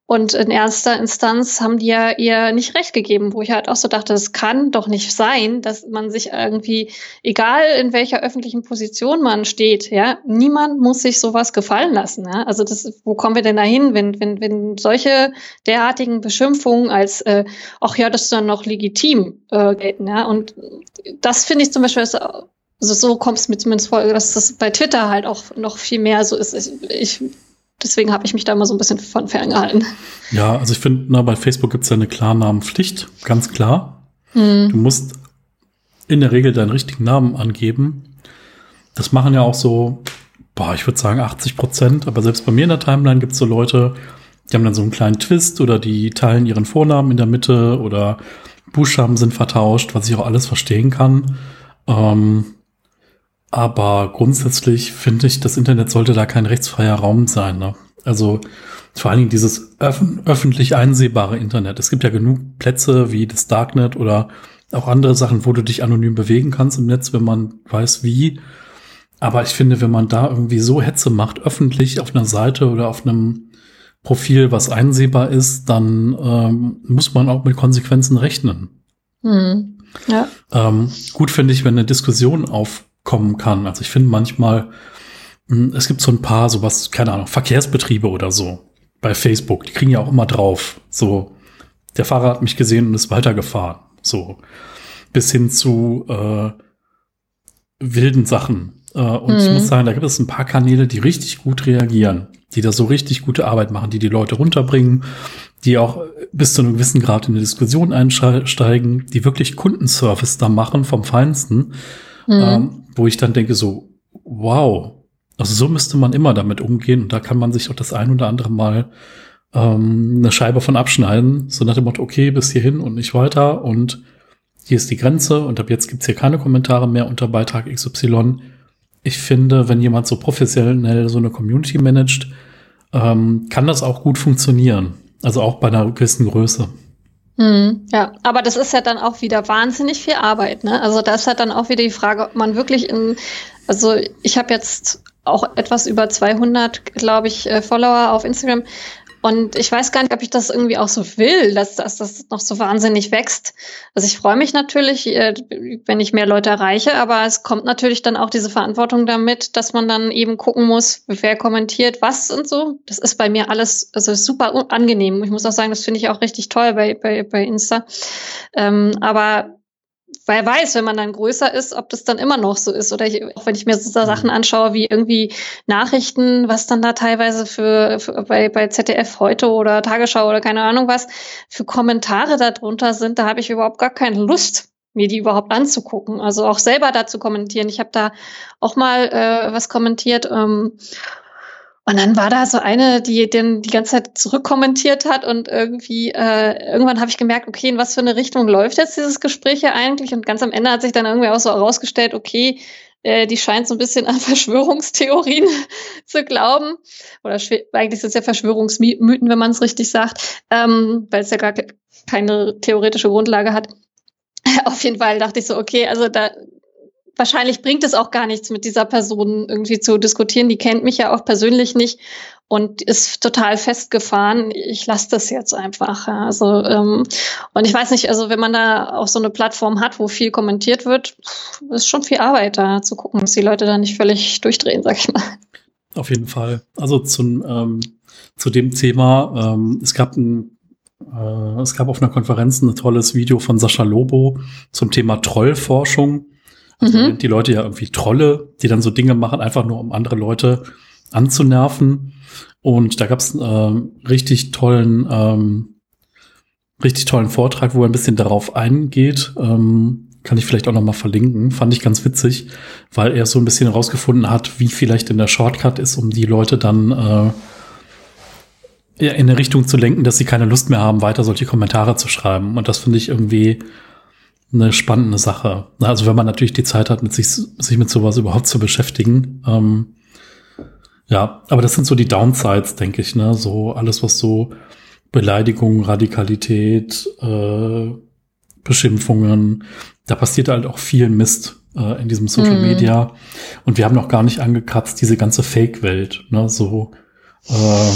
Und in erster Instanz haben die ja ihr nicht recht gegeben, wo ich halt auch so dachte, es kann doch nicht sein, dass man sich irgendwie, egal in welcher öffentlichen Position man steht, ja, niemand muss sich sowas gefallen lassen. Ja? Also das, wo kommen wir denn dahin, wenn, wenn, wenn solche derartigen Beschimpfungen als, äh, ach ja, das ist dann noch legitim äh, gelten, ja. Und das finde ich zum Beispiel, also so kommt es mir zumindest vor, dass das bei Twitter halt auch noch viel mehr so ist. Ich, deswegen habe ich mich da immer so ein bisschen von ferngehalten. Ja, also ich finde, bei Facebook gibt es ja eine Klarnamenpflicht, ganz klar. Hm. Du musst in der Regel deinen richtigen Namen angeben. Das machen ja auch so, boah, ich würde sagen 80 Prozent, aber selbst bei mir in der Timeline gibt es so Leute, die haben dann so einen kleinen Twist oder die teilen ihren Vornamen in der Mitte oder Buchstaben sind vertauscht, was ich auch alles verstehen kann. Ähm, aber grundsätzlich finde ich, das Internet sollte da kein rechtsfreier Raum sein. Ne? Also vor allen Dingen dieses öf öffentlich einsehbare Internet. Es gibt ja genug Plätze wie das Darknet oder auch andere Sachen, wo du dich anonym bewegen kannst im Netz, wenn man weiß wie. Aber ich finde, wenn man da irgendwie so Hetze macht, öffentlich auf einer Seite oder auf einem Profil, was einsehbar ist, dann ähm, muss man auch mit Konsequenzen rechnen. Hm. Ja. Ähm, gut finde ich, wenn eine Diskussion auf kommen kann. Also ich finde manchmal, hm, es gibt so ein paar, sowas, keine Ahnung, Verkehrsbetriebe oder so bei Facebook, die kriegen ja auch immer drauf. So, der Fahrer hat mich gesehen und ist weitergefahren. So, bis hin zu äh, wilden Sachen. Äh, und mhm. ich muss sagen, da gibt es ein paar Kanäle, die richtig gut reagieren, die da so richtig gute Arbeit machen, die die Leute runterbringen, die auch bis zu einem gewissen Grad in die Diskussion einsteigen, die wirklich Kundenservice da machen vom Feinsten. Mhm. ähm, wo ich dann denke so, wow, also so müsste man immer damit umgehen und da kann man sich auch das ein oder andere Mal ähm, eine Scheibe von abschneiden, so nach dem Motto, okay, bis hierhin und nicht weiter und hier ist die Grenze und ab jetzt gibt's hier keine Kommentare mehr unter Beitrag XY. Ich finde, wenn jemand so professionell so eine Community managt, ähm, kann das auch gut funktionieren. Also auch bei einer gewissen Größe. Hm, ja, aber das ist ja dann auch wieder wahnsinnig viel Arbeit. Ne? Also da ist halt dann auch wieder die Frage, ob man wirklich in, also ich habe jetzt auch etwas über 200, glaube ich, äh, Follower auf Instagram. Und ich weiß gar nicht, ob ich das irgendwie auch so will, dass, dass das noch so wahnsinnig wächst. Also ich freue mich natürlich, äh, wenn ich mehr Leute erreiche, aber es kommt natürlich dann auch diese Verantwortung damit, dass man dann eben gucken muss, wer kommentiert was und so. Das ist bei mir alles also super angenehm. Ich muss auch sagen, das finde ich auch richtig toll bei, bei, bei Insta. Ähm, aber wer weiß, wenn man dann größer ist, ob das dann immer noch so ist. Oder ich, auch wenn ich mir so Sachen anschaue, wie irgendwie Nachrichten, was dann da teilweise für, für bei, bei ZDF heute oder Tagesschau oder keine Ahnung was, für Kommentare darunter sind, da habe ich überhaupt gar keine Lust mir die überhaupt anzugucken. Also auch selber dazu kommentieren. Ich habe da auch mal äh, was kommentiert. Ähm, und dann war da so eine, die den die ganze Zeit zurückkommentiert hat und irgendwie äh, irgendwann habe ich gemerkt, okay, in was für eine Richtung läuft jetzt dieses Gespräch hier eigentlich? Und ganz am Ende hat sich dann irgendwie auch so herausgestellt, okay, äh, die scheint so ein bisschen an <laughs> Verschwörungstheorien zu glauben. Oder eigentlich sind es ja Verschwörungsmythen, wenn man es richtig sagt, ähm, weil es ja gar keine theoretische Grundlage hat. <laughs> Auf jeden Fall dachte ich so, okay, also da wahrscheinlich bringt es auch gar nichts, mit dieser Person irgendwie zu diskutieren. Die kennt mich ja auch persönlich nicht und ist total festgefahren. Ich lasse das jetzt einfach. Ja. Also ähm, und ich weiß nicht, also wenn man da auch so eine Plattform hat, wo viel kommentiert wird, ist schon viel Arbeit da zu gucken, dass die Leute da nicht völlig durchdrehen, sag ich mal. Auf jeden Fall. Also zum, ähm, zu dem Thema, ähm, es gab ein äh, es gab auf einer Konferenz ein tolles Video von Sascha Lobo zum Thema Trollforschung. Also mhm. die Leute ja irgendwie Trolle, die dann so Dinge machen, einfach nur um andere Leute anzunerven. Und da gab es einen äh, richtig tollen, ähm, richtig tollen Vortrag, wo er ein bisschen darauf eingeht. Ähm, kann ich vielleicht auch noch mal verlinken. Fand ich ganz witzig, weil er so ein bisschen herausgefunden hat, wie vielleicht in der Shortcut ist, um die Leute dann äh, in eine Richtung zu lenken, dass sie keine Lust mehr haben, weiter solche Kommentare zu schreiben. Und das finde ich irgendwie eine spannende Sache. Also wenn man natürlich die Zeit hat, mit sich, sich mit sowas überhaupt zu beschäftigen. Ähm, ja, aber das sind so die Downsides, denke ich, ne? So alles, was so Beleidigung, Radikalität, äh, Beschimpfungen, da passiert halt auch viel Mist äh, in diesem Social mhm. Media. Und wir haben noch gar nicht angekratzt, diese ganze Fake-Welt, ne? So äh,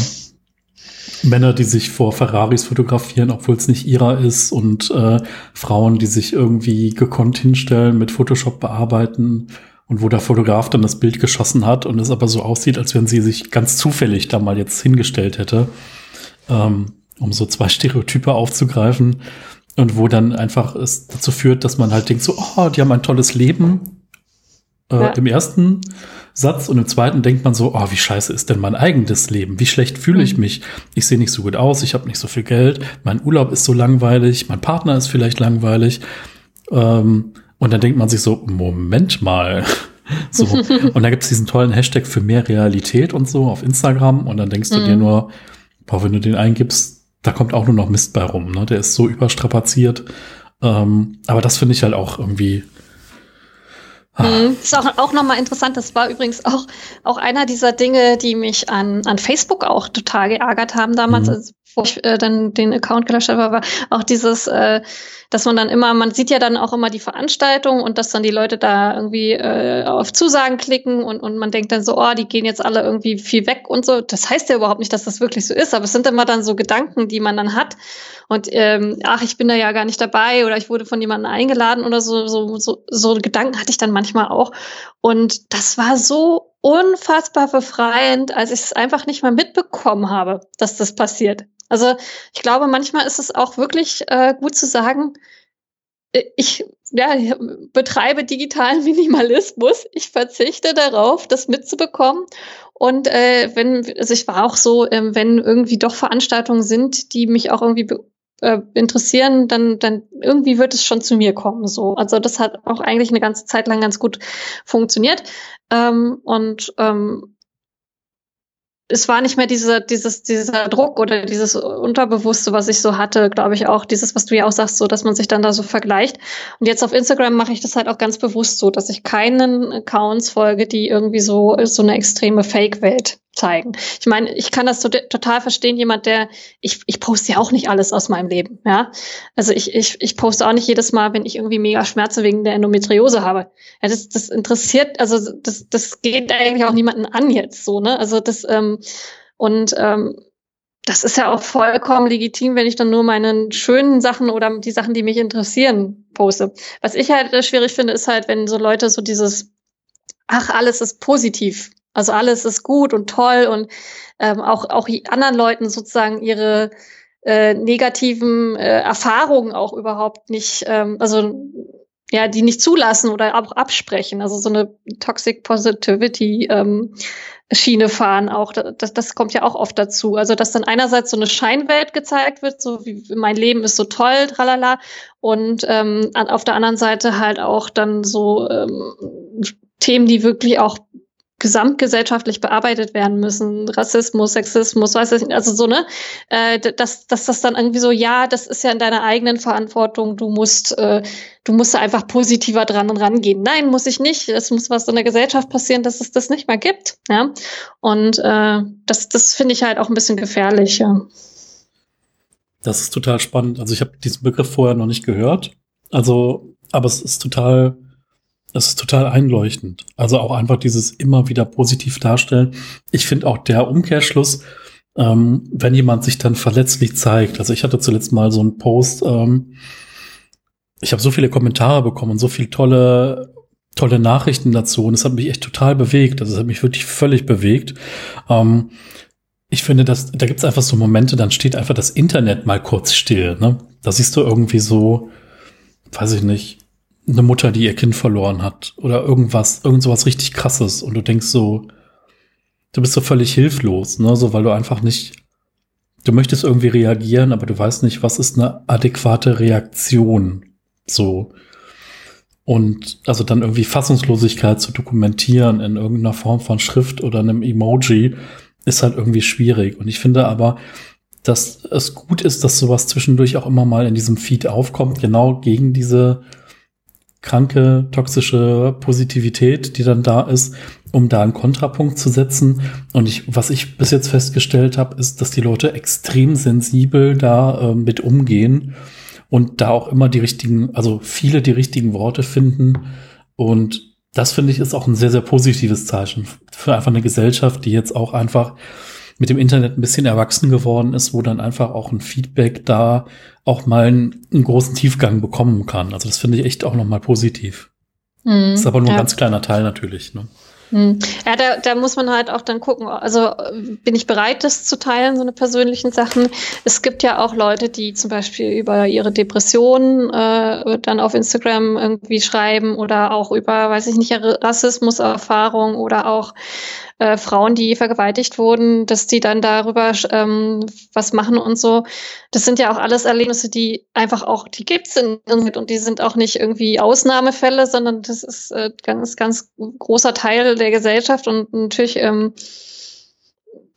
Männer, die sich vor Ferraris fotografieren, obwohl es nicht ihrer ist, und äh, Frauen, die sich irgendwie gekonnt hinstellen, mit Photoshop bearbeiten und wo der Fotograf dann das Bild geschossen hat und es aber so aussieht, als wenn sie sich ganz zufällig da mal jetzt hingestellt hätte, ähm, um so zwei <laughs> Stereotype aufzugreifen und wo dann einfach es dazu führt, dass man halt denkt so, oh, die haben ein tolles Leben äh, ja. im ersten Satz und im zweiten denkt man so, oh, wie scheiße ist denn mein eigenes Leben? Wie schlecht fühle ich mhm. mich? Ich sehe nicht so gut aus, ich habe nicht so viel Geld, mein Urlaub ist so langweilig, mein Partner ist vielleicht langweilig. Ähm, und dann denkt man sich so, Moment mal. <laughs> so. <laughs> Und da gibt es diesen tollen Hashtag für mehr Realität und so auf Instagram. Und dann denkst du mhm. dir nur, boah, wenn du den eingibst, da kommt auch nur noch Mist bei rum. Ne? Der ist so überstrapaziert. Ähm, aber das finde ich halt auch irgendwie. Mhm. Ist auch, auch nochmal interessant. Das war übrigens auch, auch einer dieser Dinge, die mich an, an Facebook auch total geärgert haben damals, mhm. als, bevor ich äh, dann den Account gelöscht habe, war auch dieses, äh, dass man dann immer, man sieht ja dann auch immer die Veranstaltung und dass dann die Leute da irgendwie äh, auf Zusagen klicken und, und man denkt dann so, oh, die gehen jetzt alle irgendwie viel weg und so. Das heißt ja überhaupt nicht, dass das wirklich so ist, aber es sind immer dann so Gedanken, die man dann hat. Und ähm, ach, ich bin da ja gar nicht dabei oder ich wurde von jemandem eingeladen oder so, so, so, so Gedanken hatte ich dann manchmal auch. Und das war so unfassbar befreiend, als ich es einfach nicht mal mitbekommen habe, dass das passiert. Also ich glaube, manchmal ist es auch wirklich äh, gut zu sagen, äh, ich ja, betreibe digitalen Minimalismus. Ich verzichte darauf, das mitzubekommen. Und äh, wenn, also ich war auch so, äh, wenn irgendwie doch Veranstaltungen sind, die mich auch irgendwie äh, interessieren, dann, dann irgendwie wird es schon zu mir kommen. So, also das hat auch eigentlich eine ganze Zeit lang ganz gut funktioniert. Ähm, und ähm, es war nicht mehr dieser, dieses, dieser Druck oder dieses Unterbewusste, was ich so hatte, glaube ich auch, dieses, was du ja auch sagst, so, dass man sich dann da so vergleicht. Und jetzt auf Instagram mache ich das halt auch ganz bewusst so, dass ich keinen Accounts folge, die irgendwie so, so eine extreme Fake-Welt zeigen. Ich meine, ich kann das total verstehen, jemand, der, ich, ich poste ja auch nicht alles aus meinem Leben, ja. Also ich, ich, ich poste auch nicht jedes Mal, wenn ich irgendwie mega Schmerzen wegen der Endometriose habe. Ja, das, das interessiert, also das, das geht eigentlich auch niemanden an jetzt so, ne? Also das, ähm, und ähm, das ist ja auch vollkommen legitim, wenn ich dann nur meine schönen Sachen oder die Sachen, die mich interessieren, poste. Was ich halt schwierig finde, ist halt, wenn so Leute so dieses, ach, alles ist positiv also alles ist gut und toll und ähm, auch, auch anderen Leuten sozusagen ihre äh, negativen äh, Erfahrungen auch überhaupt nicht, ähm, also ja, die nicht zulassen oder auch absprechen. Also so eine Toxic Positivity ähm, Schiene fahren auch. Das, das kommt ja auch oft dazu. Also dass dann einerseits so eine Scheinwelt gezeigt wird, so wie mein Leben ist so toll, tralala, und ähm, auf der anderen Seite halt auch dann so ähm, Themen, die wirklich auch gesamtgesellschaftlich bearbeitet werden müssen. Rassismus, Sexismus, weiß ich nicht, also so, ne? Äh, dass, dass das dann irgendwie so, ja, das ist ja in deiner eigenen Verantwortung, du musst, äh, du musst da einfach positiver dran und rangehen. Nein, muss ich nicht. Es muss was in der Gesellschaft passieren, dass es das nicht mehr gibt. Ja. Und äh, das, das finde ich halt auch ein bisschen gefährlich, ja. Das ist total spannend. Also ich habe diesen Begriff vorher noch nicht gehört. Also, aber es ist total das ist total einleuchtend. Also auch einfach dieses immer wieder positiv darstellen. Ich finde auch der Umkehrschluss, ähm, wenn jemand sich dann verletzlich zeigt. Also ich hatte zuletzt mal so einen Post, ähm, ich habe so viele Kommentare bekommen und so viele tolle, tolle Nachrichten dazu und es hat mich echt total bewegt. Also es hat mich wirklich völlig bewegt. Ähm, ich finde, dass da gibt es einfach so Momente, dann steht einfach das Internet mal kurz still. Ne? Da siehst du irgendwie so, weiß ich nicht, eine Mutter, die ihr Kind verloren hat oder irgendwas, irgend sowas richtig krasses und du denkst so, du bist so völlig hilflos, ne, so weil du einfach nicht, du möchtest irgendwie reagieren, aber du weißt nicht, was ist eine adäquate Reaktion, so. Und also dann irgendwie Fassungslosigkeit zu dokumentieren in irgendeiner Form von Schrift oder einem Emoji ist halt irgendwie schwierig. Und ich finde aber, dass es gut ist, dass sowas zwischendurch auch immer mal in diesem Feed aufkommt, genau gegen diese kranke, toxische Positivität, die dann da ist, um da einen Kontrapunkt zu setzen. Und ich, was ich bis jetzt festgestellt habe, ist, dass die Leute extrem sensibel da äh, mit umgehen und da auch immer die richtigen, also viele die richtigen Worte finden. Und das finde ich ist auch ein sehr, sehr positives Zeichen für einfach eine Gesellschaft, die jetzt auch einfach mit dem Internet ein bisschen erwachsen geworden ist, wo dann einfach auch ein Feedback da auch mal einen, einen großen Tiefgang bekommen kann. Also das finde ich echt auch nochmal positiv. Mhm, ist aber nur ja. ein ganz kleiner Teil natürlich. Ne? Mhm. Ja, da, da muss man halt auch dann gucken. Also bin ich bereit, das zu teilen, so eine persönlichen Sachen. Es gibt ja auch Leute, die zum Beispiel über ihre Depressionen äh, dann auf Instagram irgendwie schreiben oder auch über, weiß ich nicht, Rassismuserfahrung oder auch äh, Frauen, die vergewaltigt wurden, dass die dann darüber ähm, was machen und so. Das sind ja auch alles Erlebnisse, die einfach auch, die gibt's in und die sind auch nicht irgendwie Ausnahmefälle, sondern das ist äh, ganz, ganz großer Teil der Gesellschaft und natürlich ähm,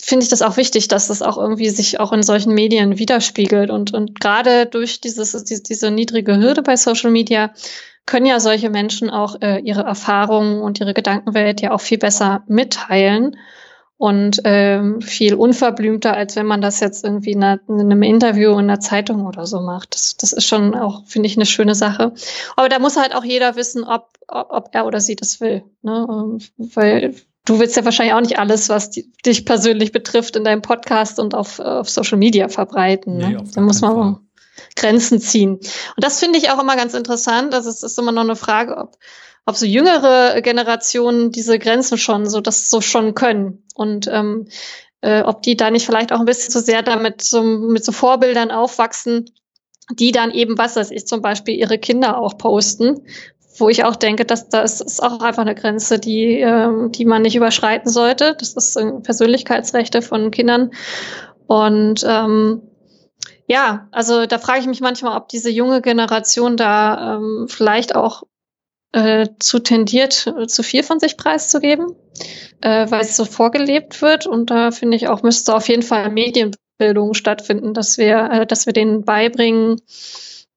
finde ich das auch wichtig, dass das auch irgendwie sich auch in solchen Medien widerspiegelt und, und gerade durch dieses, diese, diese niedrige Hürde bei Social Media können ja solche Menschen auch äh, ihre Erfahrungen und ihre Gedankenwelt ja auch viel besser mitteilen und ähm, viel unverblümter, als wenn man das jetzt irgendwie in, einer, in einem Interview in einer Zeitung oder so macht. Das, das ist schon auch, finde ich, eine schöne Sache. Aber da muss halt auch jeder wissen, ob, ob er oder sie das will. Ne? Ähm, weil du willst ja wahrscheinlich auch nicht alles, was die, dich persönlich betrifft, in deinem Podcast und auf, auf Social Media verbreiten. Ne? Nee, da muss man Fall. Grenzen ziehen. Und das finde ich auch immer ganz interessant. Also es ist immer noch eine Frage, ob, ob so jüngere Generationen diese Grenzen schon so das so schon können und ähm, äh, ob die da nicht vielleicht auch ein bisschen zu sehr damit so mit so Vorbildern aufwachsen, die dann eben was weiß ich zum Beispiel ihre Kinder auch posten, wo ich auch denke, dass das ist auch einfach eine Grenze, die ähm, die man nicht überschreiten sollte. Das ist Persönlichkeitsrechte von Kindern und ähm, ja, also da frage ich mich manchmal, ob diese junge Generation da ähm, vielleicht auch äh, zu tendiert, zu viel von sich preiszugeben, äh, weil es so vorgelebt wird. Und da finde ich auch, müsste auf jeden Fall Medienbildung stattfinden, dass wir, äh, dass wir denen beibringen,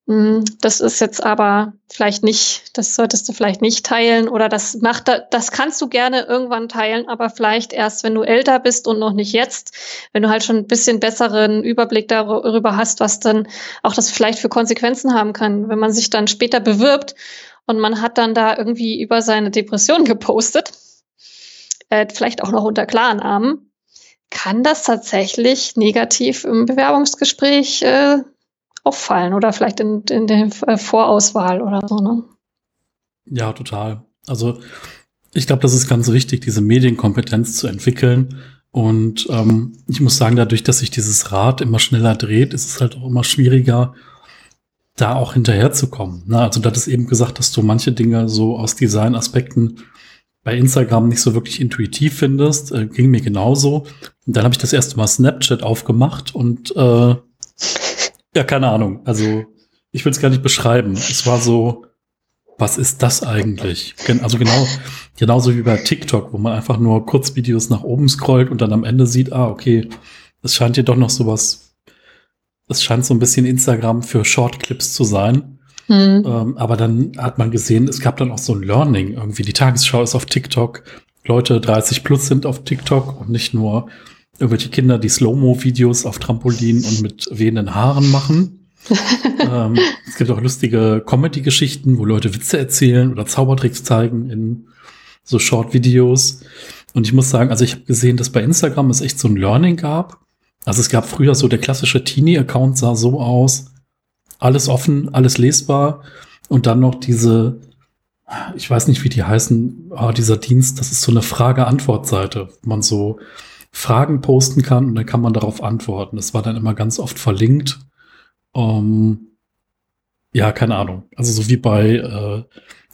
das ist jetzt aber vielleicht nicht, das solltest du vielleicht nicht teilen oder das macht, das kannst du gerne irgendwann teilen, aber vielleicht erst, wenn du älter bist und noch nicht jetzt, wenn du halt schon ein bisschen besseren Überblick darüber hast, was dann auch das vielleicht für Konsequenzen haben kann, wenn man sich dann später bewirbt und man hat dann da irgendwie über seine Depression gepostet, äh, vielleicht auch noch unter klaren Armen, kann das tatsächlich negativ im Bewerbungsgespräch äh, auffallen oder vielleicht in, in der äh, Vorauswahl oder so, ne? Ja, total. Also ich glaube, das ist ganz wichtig, diese Medienkompetenz zu entwickeln. Und ähm, ich muss sagen, dadurch, dass sich dieses Rad immer schneller dreht, ist es halt auch immer schwieriger, da auch hinterherzukommen. Ne? Also du hattest eben gesagt, dass du manche Dinge so aus Designaspekten bei Instagram nicht so wirklich intuitiv findest. Äh, ging mir genauso. Und dann habe ich das erste Mal Snapchat aufgemacht und äh, ja, keine Ahnung. Also ich will es gar nicht beschreiben. Es war so, was ist das eigentlich? Also genau, genauso wie bei TikTok, wo man einfach nur Kurzvideos nach oben scrollt und dann am Ende sieht, ah, okay, es scheint hier doch noch sowas, es scheint so ein bisschen Instagram für Shortclips zu sein. Hm. Ähm, aber dann hat man gesehen, es gab dann auch so ein Learning. Irgendwie die Tagesschau ist auf TikTok. Leute 30 plus sind auf TikTok und nicht nur irgendwelche Kinder, die Slow-Mo-Videos auf Trampolin und mit wehenden Haaren machen. <laughs> ähm, es gibt auch lustige Comedy-Geschichten, wo Leute Witze erzählen oder Zaubertricks zeigen in so Short-Videos. Und ich muss sagen, also ich habe gesehen, dass bei Instagram es echt so ein Learning gab. Also es gab früher so der klassische Teenie-Account sah so aus. Alles offen, alles lesbar. Und dann noch diese, ich weiß nicht, wie die heißen, aber dieser Dienst, das ist so eine Frage-Antwort-Seite, wo man so Fragen posten kann und dann kann man darauf antworten. Das war dann immer ganz oft verlinkt. Um, ja, keine Ahnung. Also so wie bei äh,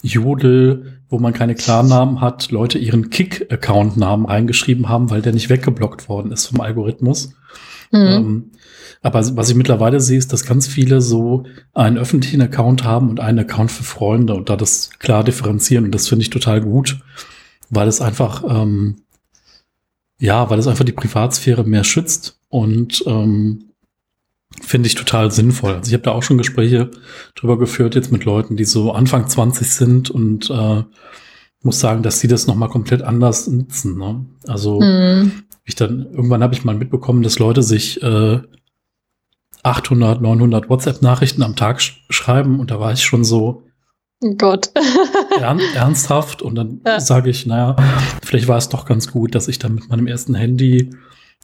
Jodel, wo man keine Klarnamen hat, Leute ihren Kick-Account-Namen reingeschrieben haben, weil der nicht weggeblockt worden ist vom Algorithmus. Mhm. Ähm, aber was ich mittlerweile sehe, ist, dass ganz viele so einen öffentlichen Account haben und einen Account für Freunde und da das klar differenzieren. Und das finde ich total gut, weil es einfach ähm, ja, weil es einfach die Privatsphäre mehr schützt und ähm, finde ich total sinnvoll. Also ich habe da auch schon Gespräche drüber geführt jetzt mit Leuten, die so Anfang 20 sind und äh, muss sagen, dass sie das noch mal komplett anders nutzen. Ne? Also hm. ich dann irgendwann habe ich mal mitbekommen, dass Leute sich äh, 800, 900 WhatsApp-Nachrichten am Tag sch schreiben und da war ich schon so, Gott. <laughs> Ern, ernsthaft. Und dann ja. sage ich, naja, vielleicht war es doch ganz gut, dass ich dann mit meinem ersten Handy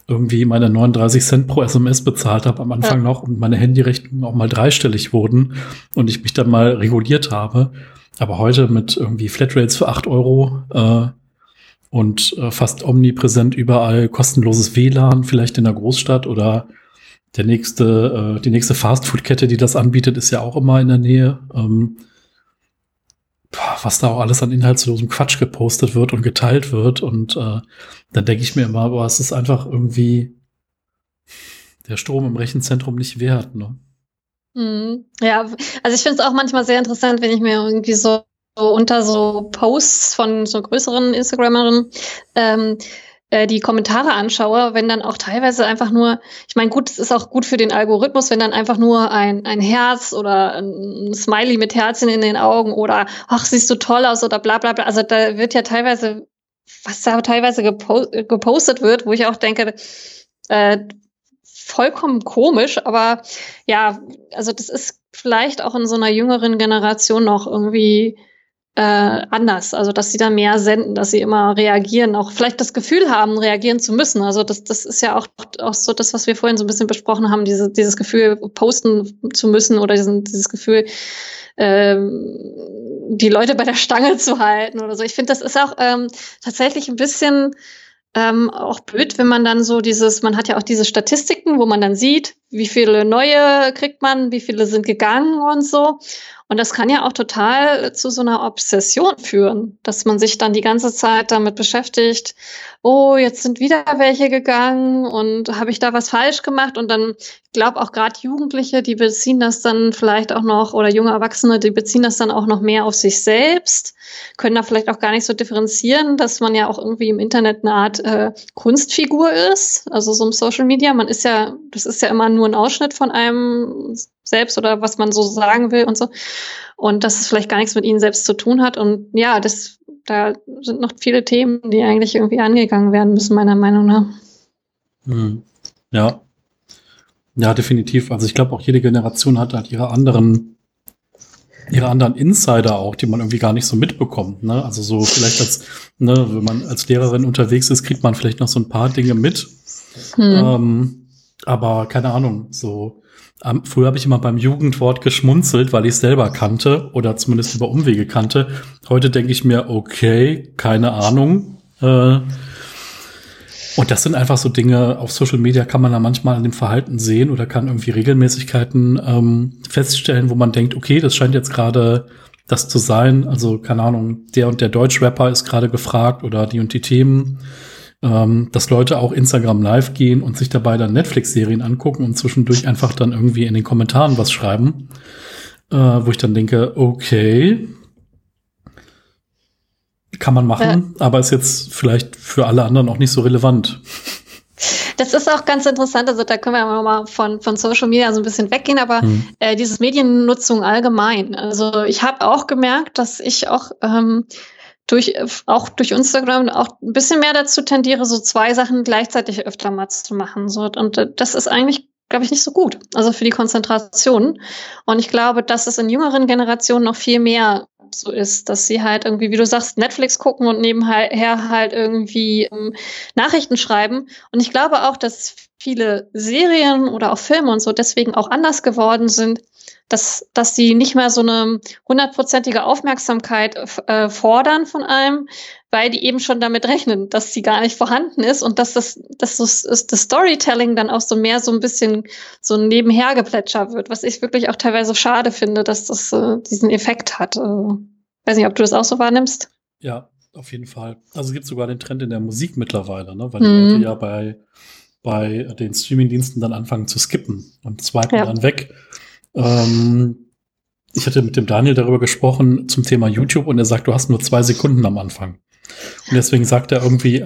irgendwie meine 39 Cent pro SMS bezahlt habe am Anfang ja. noch und meine Handyrechnungen auch mal dreistellig wurden und ich mich dann mal reguliert habe. Aber heute mit irgendwie Flatrates für 8 Euro äh, und äh, fast omnipräsent überall kostenloses WLAN, vielleicht in der Großstadt oder der nächste, äh, die nächste Fastfood-Kette, die das anbietet, ist ja auch immer in der Nähe. Ähm, was da auch alles an inhaltslosem Quatsch gepostet wird und geteilt wird. Und äh, dann denke ich mir immer, boah, es ist einfach irgendwie der Strom im Rechenzentrum nicht wert. Ne? Mhm. Ja, also ich finde es auch manchmal sehr interessant, wenn ich mir irgendwie so, so unter so Posts von so größeren Instagrammerinnen ähm, äh, die Kommentare anschaue, wenn dann auch teilweise einfach nur, ich meine, gut, es ist auch gut für den Algorithmus, wenn dann einfach nur ein, ein Herz oder ein Smiley mit Herzchen in den Augen oder ach, siehst du toll aus oder bla bla bla. Also da wird ja teilweise, was da teilweise gepo gepostet wird, wo ich auch denke, äh, vollkommen komisch, aber ja, also das ist vielleicht auch in so einer jüngeren Generation noch irgendwie äh, anders. Also, dass sie da mehr senden, dass sie immer reagieren, auch vielleicht das Gefühl haben, reagieren zu müssen. Also, das, das ist ja auch, auch so das, was wir vorhin so ein bisschen besprochen haben, diese, dieses Gefühl, posten zu müssen oder diesen, dieses Gefühl, ähm, die Leute bei der Stange zu halten oder so. Ich finde, das ist auch ähm, tatsächlich ein bisschen ähm, auch blöd, wenn man dann so dieses, man hat ja auch diese Statistiken, wo man dann sieht, wie viele neue kriegt man, wie viele sind gegangen und so. Und das kann ja auch total zu so einer Obsession führen, dass man sich dann die ganze Zeit damit beschäftigt, oh, jetzt sind wieder welche gegangen und habe ich da was falsch gemacht? Und dann, glaube auch gerade Jugendliche, die beziehen das dann vielleicht auch noch, oder junge Erwachsene, die beziehen das dann auch noch mehr auf sich selbst, können da vielleicht auch gar nicht so differenzieren, dass man ja auch irgendwie im Internet eine Art äh, Kunstfigur ist, also so im Social Media. Man ist ja, das ist ja immer nur ein Ausschnitt von einem selbst oder was man so sagen will und so. Und dass es vielleicht gar nichts mit ihnen selbst zu tun hat. Und ja, das da sind noch viele Themen, die eigentlich irgendwie angegangen werden müssen, meiner Meinung nach. Hm. Ja. Ja, definitiv. Also ich glaube, auch jede Generation hat halt ihre anderen, ihre anderen Insider auch, die man irgendwie gar nicht so mitbekommt. Ne? Also so vielleicht als, ne, wenn man als Lehrerin unterwegs ist, kriegt man vielleicht noch so ein paar Dinge mit. Hm. Ähm, aber keine Ahnung, so um, früher habe ich immer beim Jugendwort geschmunzelt, weil ich es selber kannte oder zumindest über Umwege kannte. Heute denke ich mir, okay, keine Ahnung. Äh, und das sind einfach so Dinge, auf Social Media kann man da manchmal an dem Verhalten sehen oder kann irgendwie Regelmäßigkeiten ähm, feststellen, wo man denkt, okay, das scheint jetzt gerade das zu sein. Also, keine Ahnung, der und der Deutschrapper ist gerade gefragt oder die und die Themen ähm, dass Leute auch Instagram live gehen und sich dabei dann Netflix-Serien angucken und zwischendurch einfach dann irgendwie in den Kommentaren was schreiben, äh, wo ich dann denke, okay, kann man machen, äh. aber ist jetzt vielleicht für alle anderen auch nicht so relevant. Das ist auch ganz interessant. Also da können wir mal von, von Social Media so ein bisschen weggehen, aber hm. äh, dieses Mediennutzung allgemein. Also ich habe auch gemerkt, dass ich auch ähm, durch, auch durch Instagram auch ein bisschen mehr dazu tendiere, so zwei Sachen gleichzeitig öfter mal zu machen. So, und äh, das ist eigentlich, glaube ich, nicht so gut. Also für die Konzentration. Und ich glaube, dass es in jüngeren Generationen noch viel mehr so ist, dass sie halt irgendwie, wie du sagst, Netflix gucken und nebenher halt irgendwie ähm, Nachrichten schreiben. Und ich glaube auch, dass viele Serien oder auch Filme und so deswegen auch anders geworden sind, dass, dass sie nicht mehr so eine hundertprozentige Aufmerksamkeit äh, fordern von einem, weil die eben schon damit rechnen, dass sie gar nicht vorhanden ist und dass das, dass das, das Storytelling dann auch so mehr so ein bisschen so ein Nebenhergeplätscher wird, was ich wirklich auch teilweise schade finde, dass das äh, diesen Effekt hat. Äh, weiß nicht, ob du das auch so wahrnimmst. Ja, auf jeden Fall. Also es gibt sogar den Trend in der Musik mittlerweile, ne? weil die mhm. Leute ja bei, bei den Streamingdiensten dann anfangen zu skippen und swipen ja. dann weg ähm, ich hatte mit dem Daniel darüber gesprochen zum Thema YouTube und er sagt, du hast nur zwei Sekunden am Anfang. Und deswegen sagt er irgendwie,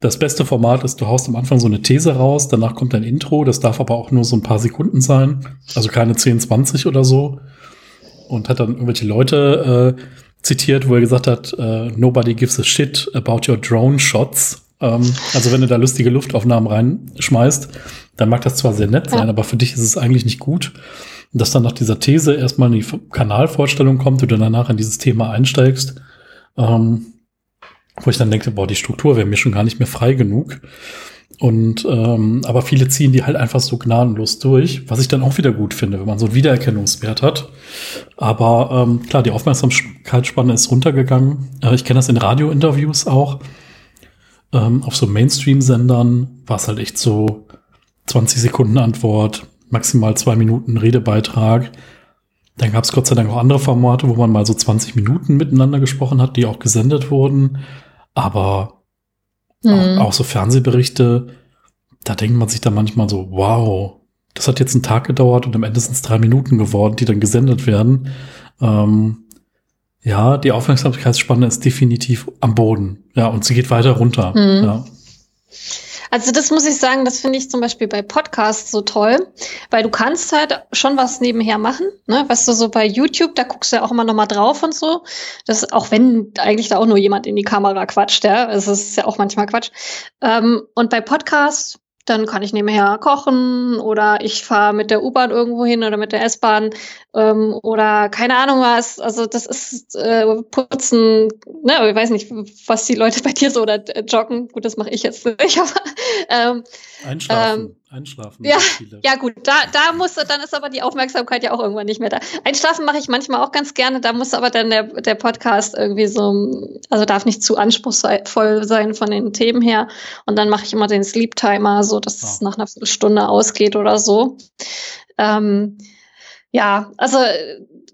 das beste Format ist, du haust am Anfang so eine These raus, danach kommt ein Intro, das darf aber auch nur so ein paar Sekunden sein, also keine 10, 20 oder so. Und hat dann irgendwelche Leute äh, zitiert, wo er gesagt hat, äh, nobody gives a shit about your drone shots. Ähm, also wenn du da lustige Luftaufnahmen reinschmeißt, dann mag das zwar sehr nett sein, aber für dich ist es eigentlich nicht gut dass dann nach dieser These erstmal die Kanalvorstellung kommt du danach in dieses Thema einsteigst, ähm, wo ich dann denke, boah, die Struktur wäre mir schon gar nicht mehr frei genug. Und ähm, aber viele ziehen die halt einfach so gnadenlos durch, was ich dann auch wieder gut finde, wenn man so einen Wiedererkennungswert hat. Aber ähm, klar, die Aufmerksamkeitsspanne ist runtergegangen. Äh, ich kenne das in Radiointerviews auch. Ähm, auf so Mainstream-Sendern war es halt echt so 20 Sekunden Antwort, maximal zwei Minuten Redebeitrag. Dann gab es Gott sei Dank auch andere Formate, wo man mal so 20 Minuten miteinander gesprochen hat, die auch gesendet wurden. Aber mhm. auch, auch so Fernsehberichte, da denkt man sich dann manchmal so, wow, das hat jetzt einen Tag gedauert und am Ende sind es drei Minuten geworden, die dann gesendet werden. Ähm, ja, die Aufmerksamkeitsspanne ist definitiv am Boden. Ja, und sie geht weiter runter. Mhm. Ja. Also das muss ich sagen, das finde ich zum Beispiel bei Podcasts so toll, weil du kannst halt schon was nebenher machen. Ne? Weißt du, so bei YouTube, da guckst du ja auch immer noch mal drauf und so. Das, auch wenn eigentlich da auch nur jemand in die Kamera quatscht, ja. Es ist ja auch manchmal Quatsch. Ähm, und bei Podcasts, dann kann ich nebenher kochen oder ich fahre mit der U-Bahn irgendwo hin oder mit der S-Bahn ähm, oder keine Ahnung was. Also das ist äh, Putzen, ne, ich weiß nicht, was die Leute <laughs> bei dir so oder äh, joggen. Gut, das mache ich jetzt nicht, aber ähm, Einschlafen. Ähm, Einschlafen. Ja, ja gut, da, da muss, dann ist aber die Aufmerksamkeit ja auch irgendwann nicht mehr da. Einschlafen mache ich manchmal auch ganz gerne, da muss aber dann der, der Podcast irgendwie so, also darf nicht zu anspruchsvoll sein von den Themen her. Und dann mache ich immer den Sleep Timer, so dass oh. es nach einer Viertelstunde ausgeht oder so. Ähm, Ja, also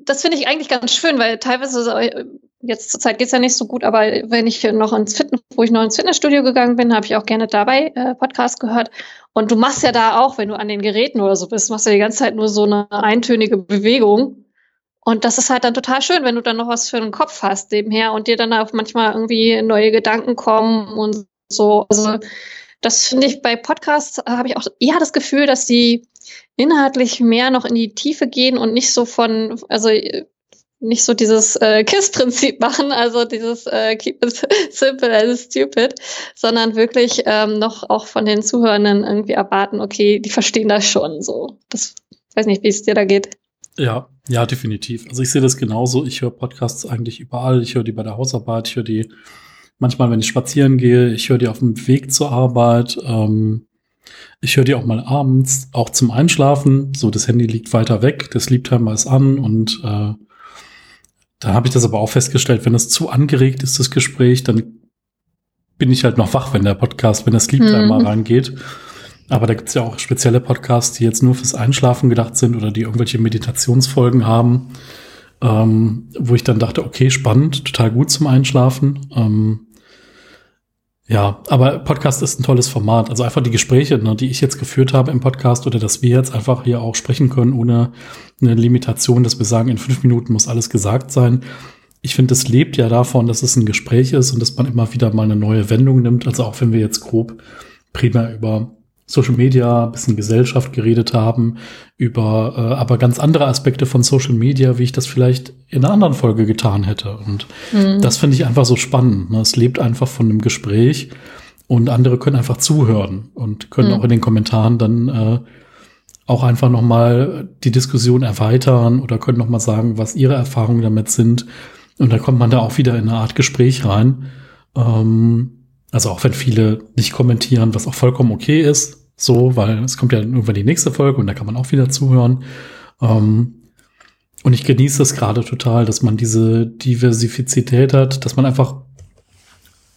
das finde ich eigentlich ganz schön, weil teilweise äh, jetzt zur Zeit geht's ja nicht so gut, aber wenn ich noch ins Fitness, wo ich noch ins Fitnessstudio gegangen bin, habe ich auch gerne dabei äh, Podcast gehört. Und du machst ja da auch, wenn du an den Geräten oder so bist, machst du ja die ganze Zeit nur so eine eintönige Bewegung. Und das ist halt dann total schön, wenn du dann noch was für den Kopf hast nebenher und dir dann auch manchmal irgendwie neue Gedanken kommen und so. Also das finde ich bei Podcasts habe ich auch eher das Gefühl, dass die inhaltlich mehr noch in die Tiefe gehen und nicht so von, also nicht so dieses äh, KISS-Prinzip machen, also dieses äh, Keep it <laughs> simple and stupid, sondern wirklich ähm, noch auch von den Zuhörenden irgendwie erwarten, okay, die verstehen das schon so. Das weiß nicht, wie es dir da geht. Ja, ja, definitiv. Also ich sehe das genauso. Ich höre Podcasts eigentlich überall. Ich höre die bei der Hausarbeit, ich höre die manchmal, wenn ich spazieren gehe, ich höre die auf dem Weg zur Arbeit. Ähm, ich höre die auch mal abends, auch zum Einschlafen. So, das Handy liegt weiter weg, das Sleep-Timer ist an und äh, da habe ich das aber auch festgestellt, wenn es zu angeregt ist, das Gespräch, dann bin ich halt noch wach, wenn der Podcast, wenn der Sleep-Timer mhm. reingeht. Aber da gibt es ja auch spezielle Podcasts, die jetzt nur fürs Einschlafen gedacht sind oder die irgendwelche Meditationsfolgen haben, ähm, wo ich dann dachte, okay, spannend, total gut zum Einschlafen. Ähm, ja, aber Podcast ist ein tolles Format. Also einfach die Gespräche, ne, die ich jetzt geführt habe im Podcast oder dass wir jetzt einfach hier auch sprechen können ohne eine Limitation, dass wir sagen, in fünf Minuten muss alles gesagt sein. Ich finde, es lebt ja davon, dass es ein Gespräch ist und dass man immer wieder mal eine neue Wendung nimmt. Also auch wenn wir jetzt grob primär über Social Media, bisschen Gesellschaft geredet haben, über äh, aber ganz andere Aspekte von Social Media, wie ich das vielleicht in einer anderen Folge getan hätte. Und mhm. das finde ich einfach so spannend. Ne? Es lebt einfach von einem Gespräch und andere können einfach zuhören und können mhm. auch in den Kommentaren dann äh, auch einfach noch mal die Diskussion erweitern oder können noch mal sagen, was ihre Erfahrungen damit sind. Und da kommt man da auch wieder in eine Art Gespräch rein. Ähm, also auch wenn viele nicht kommentieren, was auch vollkommen okay ist, so, weil es kommt ja irgendwann die nächste Folge und da kann man auch wieder zuhören. Ähm, und ich genieße es gerade total, dass man diese Diversifizität hat, dass man einfach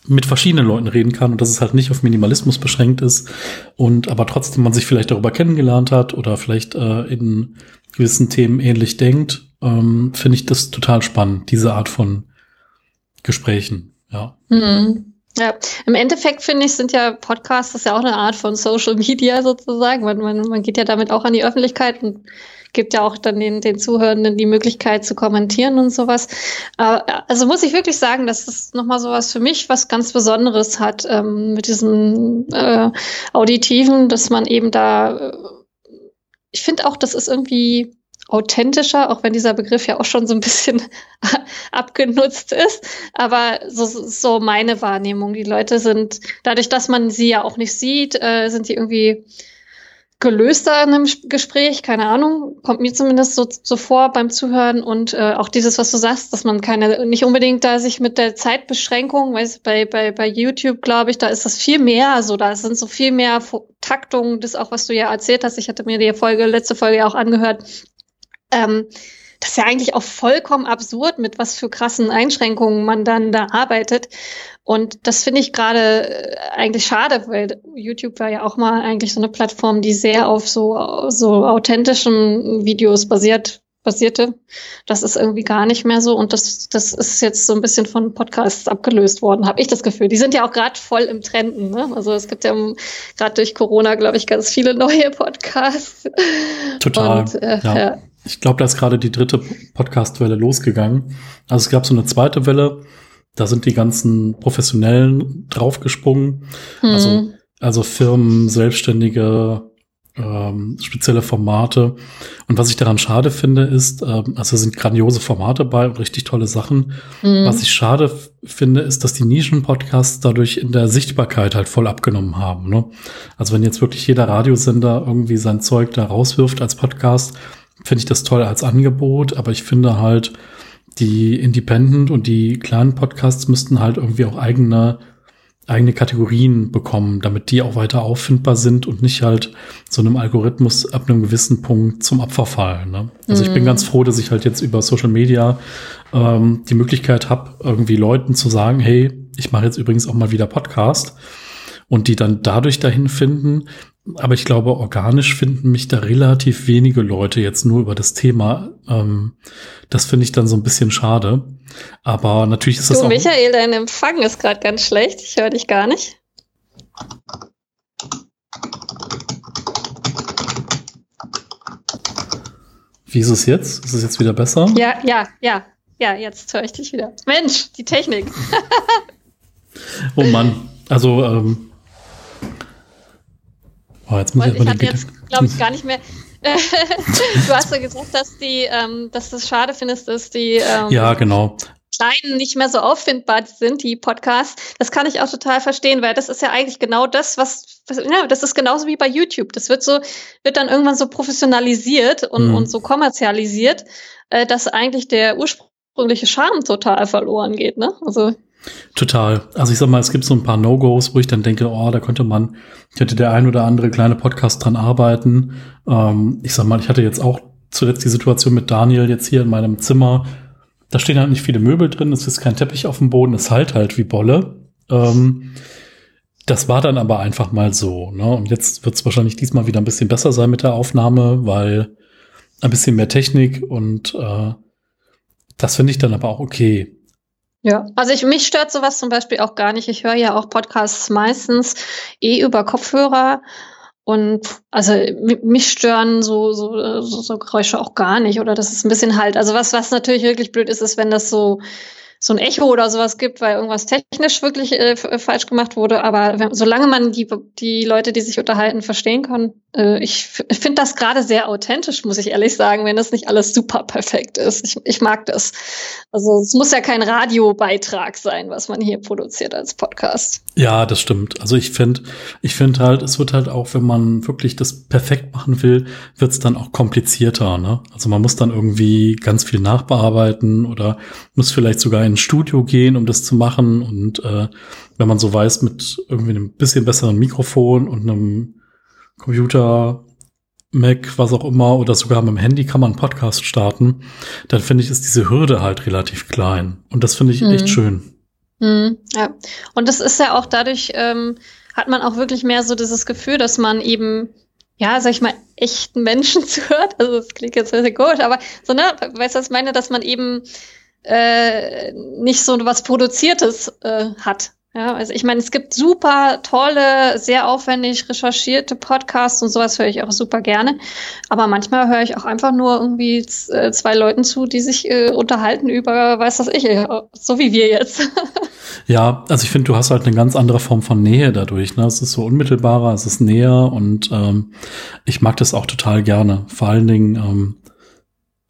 mit verschiedenen Leuten reden kann und dass es halt nicht auf Minimalismus beschränkt ist und aber trotzdem man sich vielleicht darüber kennengelernt hat oder vielleicht äh, in gewissen Themen ähnlich denkt, ähm, finde ich das total spannend, diese Art von Gesprächen, ja. Mhm. Ja, im Endeffekt finde ich, sind ja Podcasts ist ja auch eine Art von Social Media sozusagen. Man, man, man geht ja damit auch an die Öffentlichkeit und gibt ja auch dann den, den Zuhörenden die Möglichkeit zu kommentieren und sowas. also muss ich wirklich sagen, dass das nochmal sowas für mich was ganz Besonderes hat ähm, mit diesem äh, Auditiven, dass man eben da, äh, ich finde auch, das ist irgendwie authentischer, auch wenn dieser Begriff ja auch schon so ein bisschen <laughs> abgenutzt ist. Aber so, so meine Wahrnehmung. Die Leute sind, dadurch, dass man sie ja auch nicht sieht, äh, sind die irgendwie gelöster in einem Gespräch, keine Ahnung, kommt mir zumindest so, so vor beim Zuhören. Und äh, auch dieses, was du sagst, dass man keine, nicht unbedingt da sich mit der Zeitbeschränkung, weiß bei, bei, bei YouTube, glaube ich, da ist das viel mehr, so. Da sind so viel mehr Taktungen, das auch, was du ja erzählt hast, ich hatte mir die Folge, letzte Folge ja auch angehört, ähm, das ist ja eigentlich auch vollkommen absurd, mit was für krassen Einschränkungen man dann da arbeitet. Und das finde ich gerade äh, eigentlich schade, weil YouTube war ja auch mal eigentlich so eine Plattform, die sehr auf so, so authentischen Videos basiert, basierte. Das ist irgendwie gar nicht mehr so. Und das, das ist jetzt so ein bisschen von Podcasts abgelöst worden, habe ich das Gefühl. Die sind ja auch gerade voll im Trenden. Ne? Also es gibt ja gerade durch Corona, glaube ich, ganz viele neue Podcasts. Total. Und, äh, ja. ja. Ich glaube, da ist gerade die dritte Podcast-Welle losgegangen. Also es gab so eine zweite Welle, da sind die ganzen Professionellen draufgesprungen. Mhm. Also, also Firmen, Selbstständige, ähm, spezielle Formate. Und was ich daran schade finde, ist, ähm, also sind grandiose Formate bei und richtig tolle Sachen. Mhm. Was ich schade finde, ist, dass die Nischen-Podcasts dadurch in der Sichtbarkeit halt voll abgenommen haben. Ne? Also wenn jetzt wirklich jeder Radiosender irgendwie sein Zeug da rauswirft als Podcast, finde ich das toll als Angebot, aber ich finde halt, die Independent und die kleinen Podcasts müssten halt irgendwie auch eigene, eigene Kategorien bekommen, damit die auch weiter auffindbar sind und nicht halt so einem Algorithmus ab einem gewissen Punkt zum Opfer fallen. Ne? Also mhm. ich bin mhm. ganz froh, dass ich halt jetzt über Social Media ähm, die Möglichkeit habe, irgendwie Leuten zu sagen, hey, ich mache jetzt übrigens auch mal wieder Podcast. Und die dann dadurch dahin finden. Aber ich glaube, organisch finden mich da relativ wenige Leute jetzt nur über das Thema. Ähm, das finde ich dann so ein bisschen schade. Aber natürlich ist du, das auch. Michael, dein Empfang ist gerade ganz schlecht. Ich höre dich gar nicht. Wie ist es jetzt? Ist es jetzt wieder besser? Ja, ja, ja. Ja, jetzt höre ich dich wieder. Mensch, die Technik. <laughs> oh Mann. Also, ähm, oh, jetzt muss ich, ich hatte jetzt, glaube ich, <laughs> gar nicht mehr. <laughs> du hast ja gesagt, dass die, ähm, dass du es schade findest, dass die ähm, ja genau Kleinen nicht mehr so auffindbar sind, die Podcasts. Das kann ich auch total verstehen, weil das ist ja eigentlich genau das, was, was ja, das ist genauso wie bei YouTube. Das wird so, wird dann irgendwann so professionalisiert und, mhm. und so kommerzialisiert, äh, dass eigentlich der ursprüngliche Charme total verloren geht, ne? Also. Total. Also ich sag mal, es gibt so ein paar No-Gos, wo ich dann denke, oh, da könnte man, könnte der ein oder andere kleine Podcast dran arbeiten. Ähm, ich sag mal, ich hatte jetzt auch zuletzt die Situation mit Daniel jetzt hier in meinem Zimmer, da stehen halt nicht viele Möbel drin, es ist kein Teppich auf dem Boden, es halt halt wie Bolle. Ähm, das war dann aber einfach mal so. Ne? Und jetzt wird es wahrscheinlich diesmal wieder ein bisschen besser sein mit der Aufnahme, weil ein bisschen mehr Technik und äh, das finde ich dann aber auch okay. Ja, also ich, mich stört sowas zum Beispiel auch gar nicht. Ich höre ja auch Podcasts meistens eh über Kopfhörer und also mich stören so, so, so, so Geräusche auch gar nicht. Oder das ist ein bisschen halt. Also was, was natürlich wirklich blöd ist, ist, wenn das so so ein Echo oder sowas gibt, weil irgendwas technisch wirklich äh, falsch gemacht wurde. Aber wenn, solange man die, die Leute, die sich unterhalten, verstehen kann, äh, ich finde das gerade sehr authentisch, muss ich ehrlich sagen, wenn das nicht alles super perfekt ist. Ich, ich mag das. Also es muss ja kein Radiobeitrag sein, was man hier produziert als Podcast. Ja, das stimmt. Also ich finde, ich finde halt, es wird halt auch, wenn man wirklich das perfekt machen will, wird es dann auch komplizierter. Ne? Also man muss dann irgendwie ganz viel nachbearbeiten oder muss vielleicht sogar in ein Studio gehen, um das zu machen. Und äh, wenn man so weiß, mit irgendwie einem bisschen besseren Mikrofon und einem Computer, Mac, was auch immer, oder sogar mit dem Handy kann man einen Podcast starten, dann finde ich, ist diese Hürde halt relativ klein. Und das finde ich mhm. echt schön. Mhm, ja. Und das ist ja auch dadurch, ähm, hat man auch wirklich mehr so dieses Gefühl, dass man eben ja, sag ich mal, echten Menschen <laughs> zuhört. Also das klingt jetzt sehr gut, aber so, ne, weißt du, was ich meine, dass man eben äh, nicht so was Produziertes äh, hat. Ja, also ich meine, es gibt super tolle, sehr aufwendig recherchierte Podcasts und sowas höre ich auch super gerne. Aber manchmal höre ich auch einfach nur irgendwie äh, zwei Leuten zu, die sich äh, unterhalten über, weiß das ich, so wie wir jetzt. <laughs> ja, also ich finde, du hast halt eine ganz andere Form von Nähe dadurch. Ne? Es ist so unmittelbarer, es ist näher und ähm, ich mag das auch total gerne. Vor allen Dingen, ähm,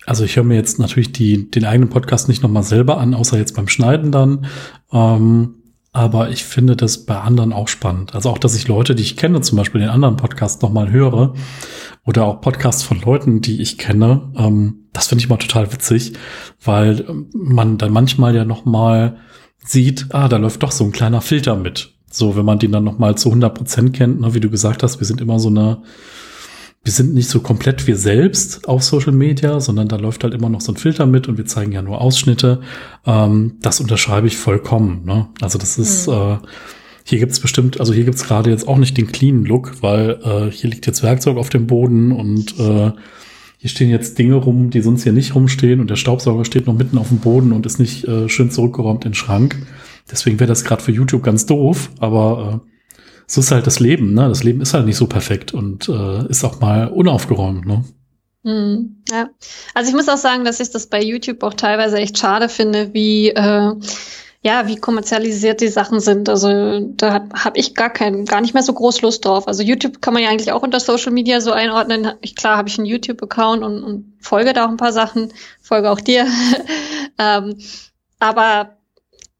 also ich höre mir jetzt natürlich die, den eigenen Podcast nicht nochmal selber an, außer jetzt beim Schneiden dann. Ähm, aber ich finde das bei anderen auch spannend. Also auch, dass ich Leute, die ich kenne, zum Beispiel den anderen Podcast nochmal höre oder auch Podcasts von Leuten, die ich kenne, ähm, das finde ich mal total witzig, weil man dann manchmal ja nochmal sieht, ah, da läuft doch so ein kleiner Filter mit. So, wenn man den dann nochmal zu 100 Prozent kennt, ne, wie du gesagt hast, wir sind immer so eine wir sind nicht so komplett wir selbst auf Social Media, sondern da läuft halt immer noch so ein Filter mit und wir zeigen ja nur Ausschnitte. Ähm, das unterschreibe ich vollkommen. Ne? Also das ist, mhm. äh, hier gibt's bestimmt, also hier gibt's gerade jetzt auch nicht den clean Look, weil äh, hier liegt jetzt Werkzeug auf dem Boden und äh, hier stehen jetzt Dinge rum, die sonst hier nicht rumstehen und der Staubsauger steht noch mitten auf dem Boden und ist nicht äh, schön zurückgeräumt in den Schrank. Deswegen wäre das gerade für YouTube ganz doof, aber äh, so ist halt das Leben, ne? Das Leben ist halt nicht so perfekt und äh, ist auch mal unaufgeräumt, ne? Mm, ja, also ich muss auch sagen, dass ich das bei YouTube auch teilweise echt schade finde, wie äh, ja, wie kommerzialisiert die Sachen sind. Also da habe hab ich gar kein, gar nicht mehr so groß Lust drauf. Also YouTube kann man ja eigentlich auch unter Social Media so einordnen. Ich, klar habe ich einen YouTube-Account und, und folge da auch ein paar Sachen, folge auch dir. <laughs> ähm, aber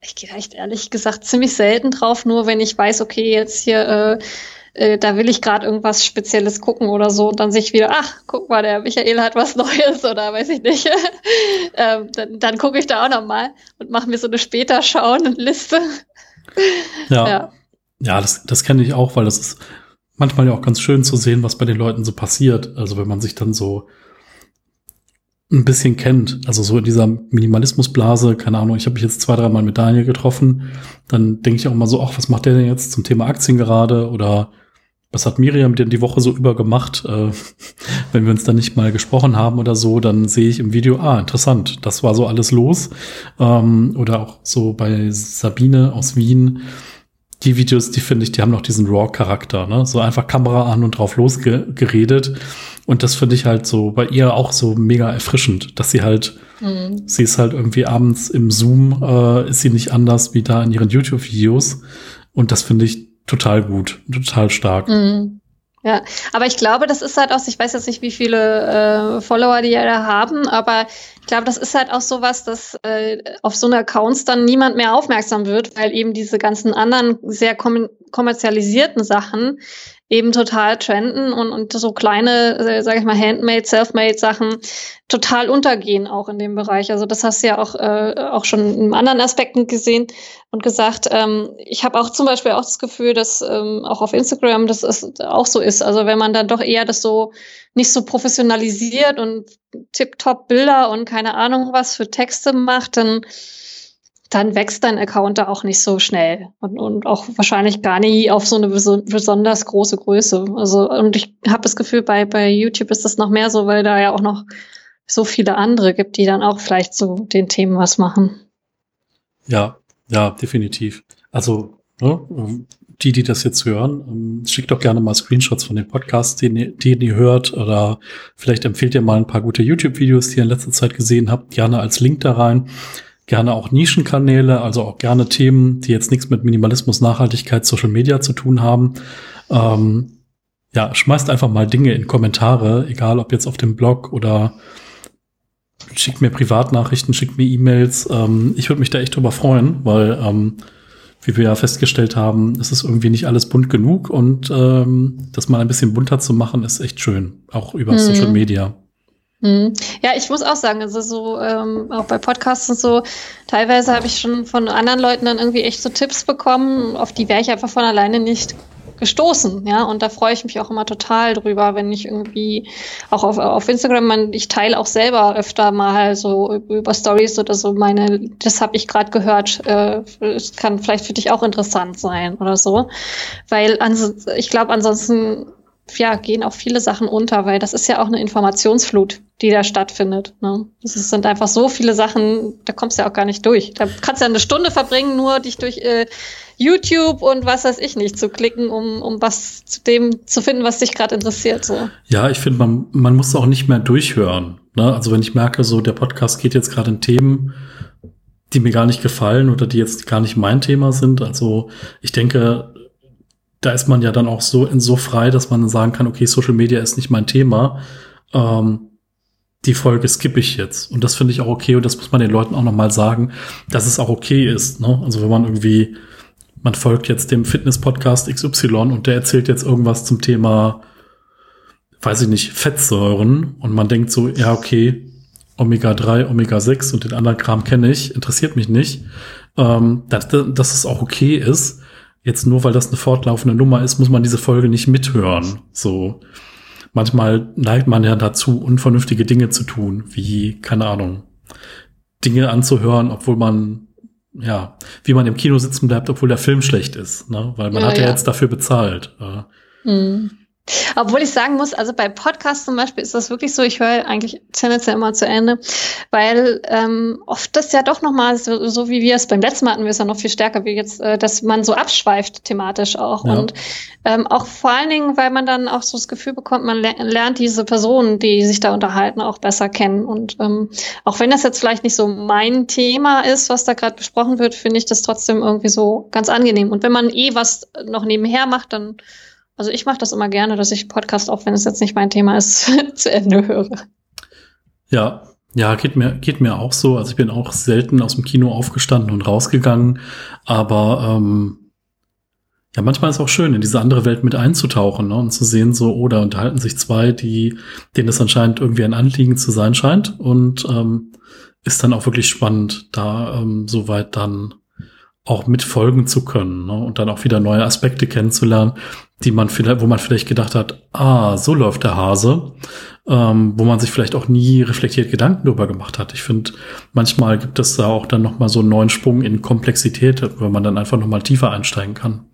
ich gehe echt ehrlich gesagt ziemlich selten drauf, nur wenn ich weiß, okay, jetzt hier, äh, äh, da will ich gerade irgendwas Spezielles gucken oder so und dann sehe ich wieder, ach, guck mal, der Michael hat was <laughs> Neues oder weiß ich nicht. <laughs> ähm, dann dann gucke ich da auch noch mal und mache mir so eine später schauen Liste. ja. ja. Ja, das, das kenne ich auch, weil das ist manchmal ja auch ganz schön zu sehen, was bei den Leuten so passiert. Also wenn man sich dann so ein bisschen kennt. Also so in dieser Minimalismusblase, keine Ahnung, ich habe mich jetzt zwei, dreimal mit Daniel getroffen, dann denke ich auch immer so, ach, was macht der denn jetzt zum Thema Aktien gerade? Oder was hat Miriam denn die Woche so über gemacht? Äh, <laughs> wenn wir uns dann nicht mal gesprochen haben oder so, dann sehe ich im Video, ah, interessant, das war so alles los. Ähm, oder auch so bei Sabine aus Wien, die Videos, die finde ich, die haben noch diesen Raw-Charakter, ne? So einfach Kamera an und drauf losgeredet. Und das finde ich halt so bei ihr auch so mega erfrischend, dass sie halt, mhm. sie ist halt irgendwie abends im Zoom, äh, ist sie nicht anders wie da in ihren YouTube-Videos. Und das finde ich total gut, total stark. Mhm. Ja, aber ich glaube, das ist halt auch, ich weiß jetzt nicht, wie viele äh, Follower die ja da haben, aber ich glaube, das ist halt auch sowas, dass äh, auf so eine Accounts dann niemand mehr aufmerksam wird, weil eben diese ganzen anderen sehr kom kommerzialisierten Sachen eben total trenden und, und so kleine, äh, sage ich mal, Handmade, Selfmade Sachen total untergehen auch in dem Bereich. Also das hast du ja auch, äh, auch schon in anderen Aspekten gesehen und gesagt. Ähm, ich habe auch zum Beispiel auch das Gefühl, dass ähm, auch auf Instagram das ist, auch so ist. Also wenn man dann doch eher das so nicht so professionalisiert und tipptopp Bilder und keine Ahnung was für Texte macht, dann dann wächst dein Account da auch nicht so schnell und, und auch wahrscheinlich gar nie auf so eine besonders große Größe. Also und ich habe das Gefühl, bei, bei YouTube ist das noch mehr so, weil da ja auch noch so viele andere gibt, die dann auch vielleicht zu den Themen was machen. Ja, ja, definitiv. Also ne, die, die das jetzt hören, ähm, schickt doch gerne mal Screenshots von den Podcasts, die, die ihr hört oder vielleicht empfehlt ihr mal ein paar gute YouTube-Videos, die ihr in letzter Zeit gesehen habt, gerne als Link da rein gerne auch Nischenkanäle, also auch gerne Themen, die jetzt nichts mit Minimalismus, Nachhaltigkeit, Social Media zu tun haben. Ähm, ja, schmeißt einfach mal Dinge in Kommentare, egal ob jetzt auf dem Blog oder schickt mir Privatnachrichten, schickt mir E-Mails. Ähm, ich würde mich da echt drüber freuen, weil, ähm, wie wir ja festgestellt haben, es ist irgendwie nicht alles bunt genug und ähm, das mal ein bisschen bunter zu machen, ist echt schön, auch über mhm. Social Media. Hm. Ja, ich muss auch sagen, also so ähm, auch bei Podcasts und so, teilweise habe ich schon von anderen Leuten dann irgendwie echt so Tipps bekommen, auf die wäre ich einfach von alleine nicht gestoßen, ja, und da freue ich mich auch immer total drüber, wenn ich irgendwie auch auf, auf Instagram, man, ich teile auch selber öfter mal so über Stories oder so meine, das habe ich gerade gehört, äh, kann vielleicht für dich auch interessant sein oder so, weil ich glaube ansonsten ja, gehen auch viele Sachen unter, weil das ist ja auch eine Informationsflut, die da stattfindet. Ne? Das sind einfach so viele Sachen, da kommst du ja auch gar nicht durch. Da kannst du ja eine Stunde verbringen, nur dich durch äh, YouTube und was weiß ich nicht zu klicken, um, um was zu dem zu finden, was dich gerade interessiert. So. Ja, ich finde, man, man muss auch nicht mehr durchhören. Ne? Also wenn ich merke, so der Podcast geht jetzt gerade in Themen, die mir gar nicht gefallen oder die jetzt gar nicht mein Thema sind. Also ich denke, da ist man ja dann auch so in so frei, dass man sagen kann, okay, Social Media ist nicht mein Thema. Ähm, die Folge skippe ich jetzt. Und das finde ich auch okay und das muss man den Leuten auch nochmal sagen, dass es auch okay ist. Ne? Also wenn man irgendwie, man folgt jetzt dem Fitness-Podcast XY und der erzählt jetzt irgendwas zum Thema, weiß ich nicht, Fettsäuren und man denkt so, ja, okay, Omega-3, Omega-6 und den anderen Kram kenne ich, interessiert mich nicht, ähm, dass, dass es auch okay ist, jetzt nur weil das eine fortlaufende Nummer ist, muss man diese Folge nicht mithören. So. Manchmal neigt man ja dazu, unvernünftige Dinge zu tun, wie, keine Ahnung, Dinge anzuhören, obwohl man, ja, wie man im Kino sitzen bleibt, obwohl der Film schlecht ist, ne? Weil man ja, hat ja, ja, jetzt dafür bezahlt. Mhm. Obwohl ich sagen muss, also bei Podcasts zum Beispiel ist das wirklich so, ich höre eigentlich tendenziell immer zu Ende, weil ähm, oft das ja doch nochmal, so, so wie wir es beim letzten Mal hatten, wir es ja noch viel stärker wie jetzt, äh, dass man so abschweift thematisch auch. Ja. Und ähm, auch vor allen Dingen, weil man dann auch so das Gefühl bekommt, man lernt diese Personen, die sich da unterhalten, auch besser kennen. Und ähm, auch wenn das jetzt vielleicht nicht so mein Thema ist, was da gerade besprochen wird, finde ich das trotzdem irgendwie so ganz angenehm. Und wenn man eh was noch nebenher macht, dann also ich mache das immer gerne, dass ich Podcast, auch wenn es jetzt nicht mein Thema ist, <laughs> zu Ende höre. Ja, ja, geht mir, geht mir auch so. Also ich bin auch selten aus dem Kino aufgestanden und rausgegangen. Aber ähm, ja, manchmal ist es auch schön, in diese andere Welt mit einzutauchen ne? und zu sehen, so, oder oh, unterhalten sich zwei, die, denen es anscheinend irgendwie ein Anliegen zu sein scheint. Und ähm, ist dann auch wirklich spannend, da ähm, soweit dann auch mitfolgen zu können ne? und dann auch wieder neue Aspekte kennenzulernen, die man vielleicht, wo man vielleicht gedacht hat, ah, so läuft der Hase. ähm, wo man sich vielleicht auch nie reflektiert Gedanken darüber gemacht hat. Ich finde, manchmal gibt es da auch dann noch mal so einen neuen Sprung in Komplexität, wenn man dann einfach noch mal tiefer einsteigen kann.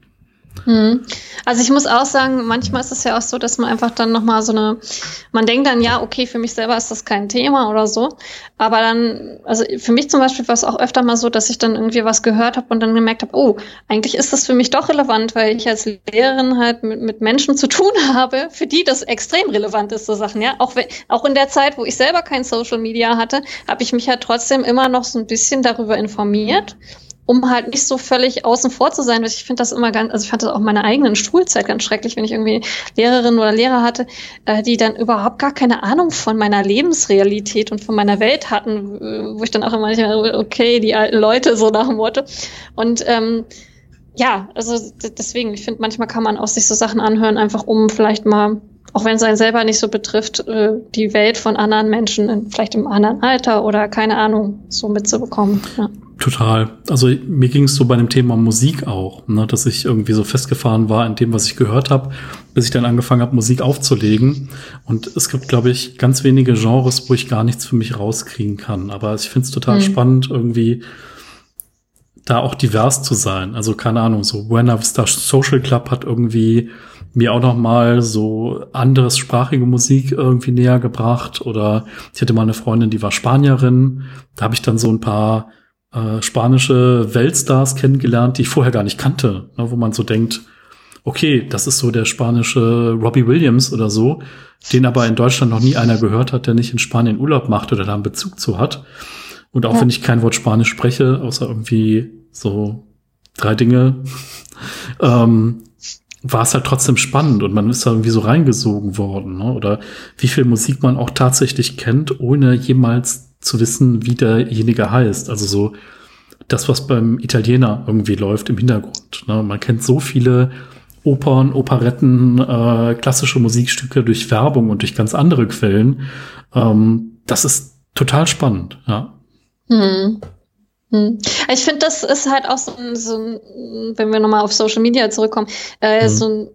Hm. Also ich muss auch sagen, manchmal ist es ja auch so, dass man einfach dann nochmal so eine, man denkt dann, ja, okay, für mich selber ist das kein Thema oder so. Aber dann, also für mich zum Beispiel war es auch öfter mal so, dass ich dann irgendwie was gehört habe und dann gemerkt habe, oh, eigentlich ist das für mich doch relevant, weil ich als Lehrerin halt mit, mit Menschen zu tun <laughs> habe, für die das extrem relevant ist, so Sachen, ja. Auch, wenn, auch in der Zeit, wo ich selber kein Social Media hatte, habe ich mich halt trotzdem immer noch so ein bisschen darüber informiert um halt nicht so völlig außen vor zu sein. Ich finde das immer ganz, also ich fand das auch meine eigenen Schulzeit ganz schrecklich, wenn ich irgendwie Lehrerinnen oder Lehrer hatte, äh, die dann überhaupt gar keine Ahnung von meiner Lebensrealität und von meiner Welt hatten, wo ich dann auch immer, okay, die alten Leute so nach dem Motto. Und ähm, ja, also deswegen, ich finde, manchmal kann man auch sich so Sachen anhören, einfach um vielleicht mal auch wenn es einen selber nicht so betrifft, äh, die Welt von anderen Menschen, vielleicht im anderen Alter oder keine Ahnung, so mitzubekommen. Ja. Total. Also mir ging es so bei dem Thema Musik auch, ne, dass ich irgendwie so festgefahren war in dem, was ich gehört habe, bis ich dann angefangen habe, Musik aufzulegen. Und es gibt, glaube ich, ganz wenige Genres, wo ich gar nichts für mich rauskriegen kann. Aber ich finde es total mhm. spannend, irgendwie da auch divers zu sein. Also keine Ahnung, so Buena Vista Social Club hat irgendwie mir auch noch mal so anderes sprachige Musik irgendwie näher gebracht. Oder ich hatte mal eine Freundin, die war Spanierin. Da habe ich dann so ein paar äh, spanische Weltstars kennengelernt, die ich vorher gar nicht kannte, ne, wo man so denkt, okay, das ist so der spanische Robbie Williams oder so, den aber in Deutschland noch nie einer gehört hat, der nicht in Spanien Urlaub macht oder da einen Bezug zu hat. Und auch ja. wenn ich kein Wort Spanisch spreche, außer irgendwie so drei Dinge, <laughs> ähm, war es halt trotzdem spannend und man ist da irgendwie so reingesogen worden. Ne? Oder wie viel Musik man auch tatsächlich kennt, ohne jemals zu wissen, wie derjenige heißt. Also so das, was beim Italiener irgendwie läuft im Hintergrund. Ne? Man kennt so viele Opern, Operetten, äh, klassische Musikstücke durch Werbung und durch ganz andere Quellen. Ähm, das ist total spannend, ja. Hm. Hm. Ich finde, das ist halt auch so ein, so ein wenn wir nochmal auf Social Media zurückkommen, äh, hm. so ein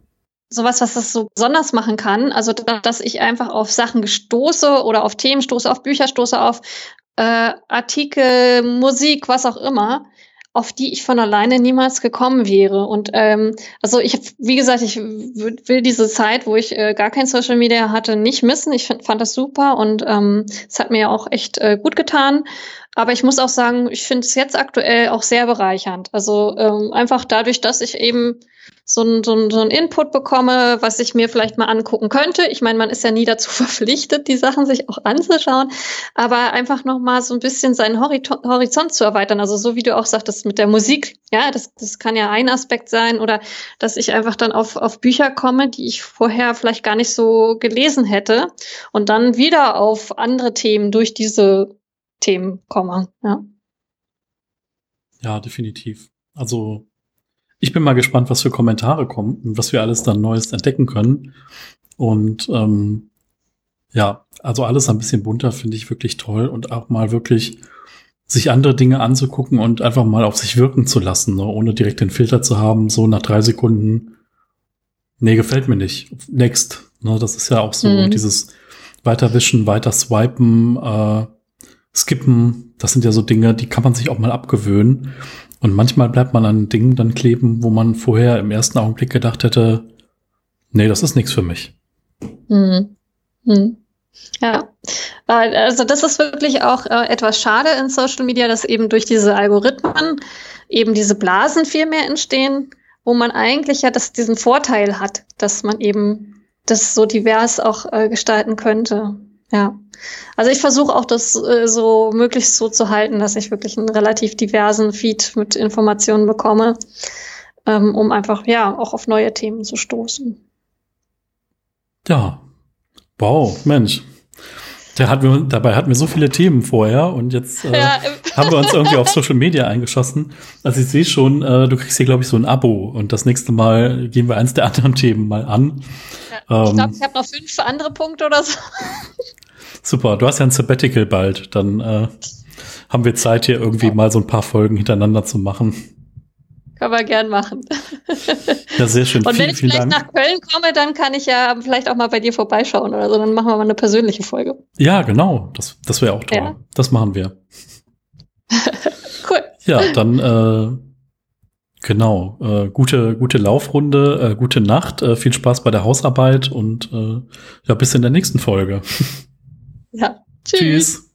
sowas, was das so besonders machen kann. Also, dass ich einfach auf Sachen gestoße oder auf Themen stoße, auf Bücher stoße, auf äh, Artikel, Musik, was auch immer, auf die ich von alleine niemals gekommen wäre. Und ähm, also ich, wie gesagt, ich will diese Zeit, wo ich äh, gar kein Social Media hatte, nicht missen. Ich find, fand das super und ähm, es hat mir ja auch echt äh, gut getan. Aber ich muss auch sagen, ich finde es jetzt aktuell auch sehr bereichernd. Also ähm, einfach dadurch, dass ich eben so ein, so, ein, so Input bekomme, was ich mir vielleicht mal angucken könnte. Ich meine, man ist ja nie dazu <laughs> verpflichtet, die Sachen sich auch anzuschauen, aber einfach noch mal so ein bisschen seinen Horizont zu erweitern. Also so wie du auch sagtest mit der Musik, ja, das, das kann ja ein Aspekt sein oder dass ich einfach dann auf, auf Bücher komme, die ich vorher vielleicht gar nicht so gelesen hätte und dann wieder auf andere Themen durch diese Themen komme. Ja, ja definitiv. Also ich bin mal gespannt, was für Kommentare kommen und was wir alles dann Neues entdecken können. Und ähm, ja, also alles ein bisschen bunter finde ich wirklich toll und auch mal wirklich sich andere Dinge anzugucken und einfach mal auf sich wirken zu lassen, ne, ohne direkt den Filter zu haben, so nach drei Sekunden, nee, gefällt mir nicht. Next. Ne, das ist ja auch so mhm. dieses Weiterwischen, weiter swipen, äh, skippen, das sind ja so Dinge, die kann man sich auch mal abgewöhnen. Und manchmal bleibt man an Dingen dann kleben, wo man vorher im ersten Augenblick gedacht hätte, nee, das ist nichts für mich. Hm. Hm. Ja, also das ist wirklich auch äh, etwas schade in Social Media, dass eben durch diese Algorithmen eben diese Blasen viel mehr entstehen, wo man eigentlich ja das, diesen Vorteil hat, dass man eben das so divers auch äh, gestalten könnte. Ja. Also ich versuche auch das äh, so möglichst so zu halten, dass ich wirklich einen relativ diversen Feed mit Informationen bekomme, ähm, um einfach ja auch auf neue Themen zu stoßen. Ja. Wow, Mensch. Der hat mir, dabei hatten wir so viele Themen vorher und jetzt äh, <laughs> ja. haben wir uns irgendwie auf Social Media eingeschossen. Also ich sehe schon, äh, du kriegst hier, glaube ich, so ein Abo und das nächste Mal gehen wir eins der anderen <laughs> Themen mal an. Ja, ich glaube, ähm, ich habe noch fünf andere Punkte oder so. Super, du hast ja ein Sabbatical bald. Dann äh, haben wir Zeit, hier irgendwie mal so ein paar Folgen hintereinander zu machen. Können wir gern machen. Ja, sehr schön. Und vielen, wenn ich vielleicht Dank. nach Köln komme, dann kann ich ja vielleicht auch mal bei dir vorbeischauen oder so. Dann machen wir mal eine persönliche Folge. Ja, genau. Das, das wäre auch toll. Ja. Das machen wir. <laughs> cool. Ja, dann äh, genau. Äh, gute, gute Laufrunde, äh, gute Nacht, äh, viel Spaß bei der Hausarbeit und äh, ja, bis in der nächsten Folge. Ja. <laughs> Tschüss. Tschüss.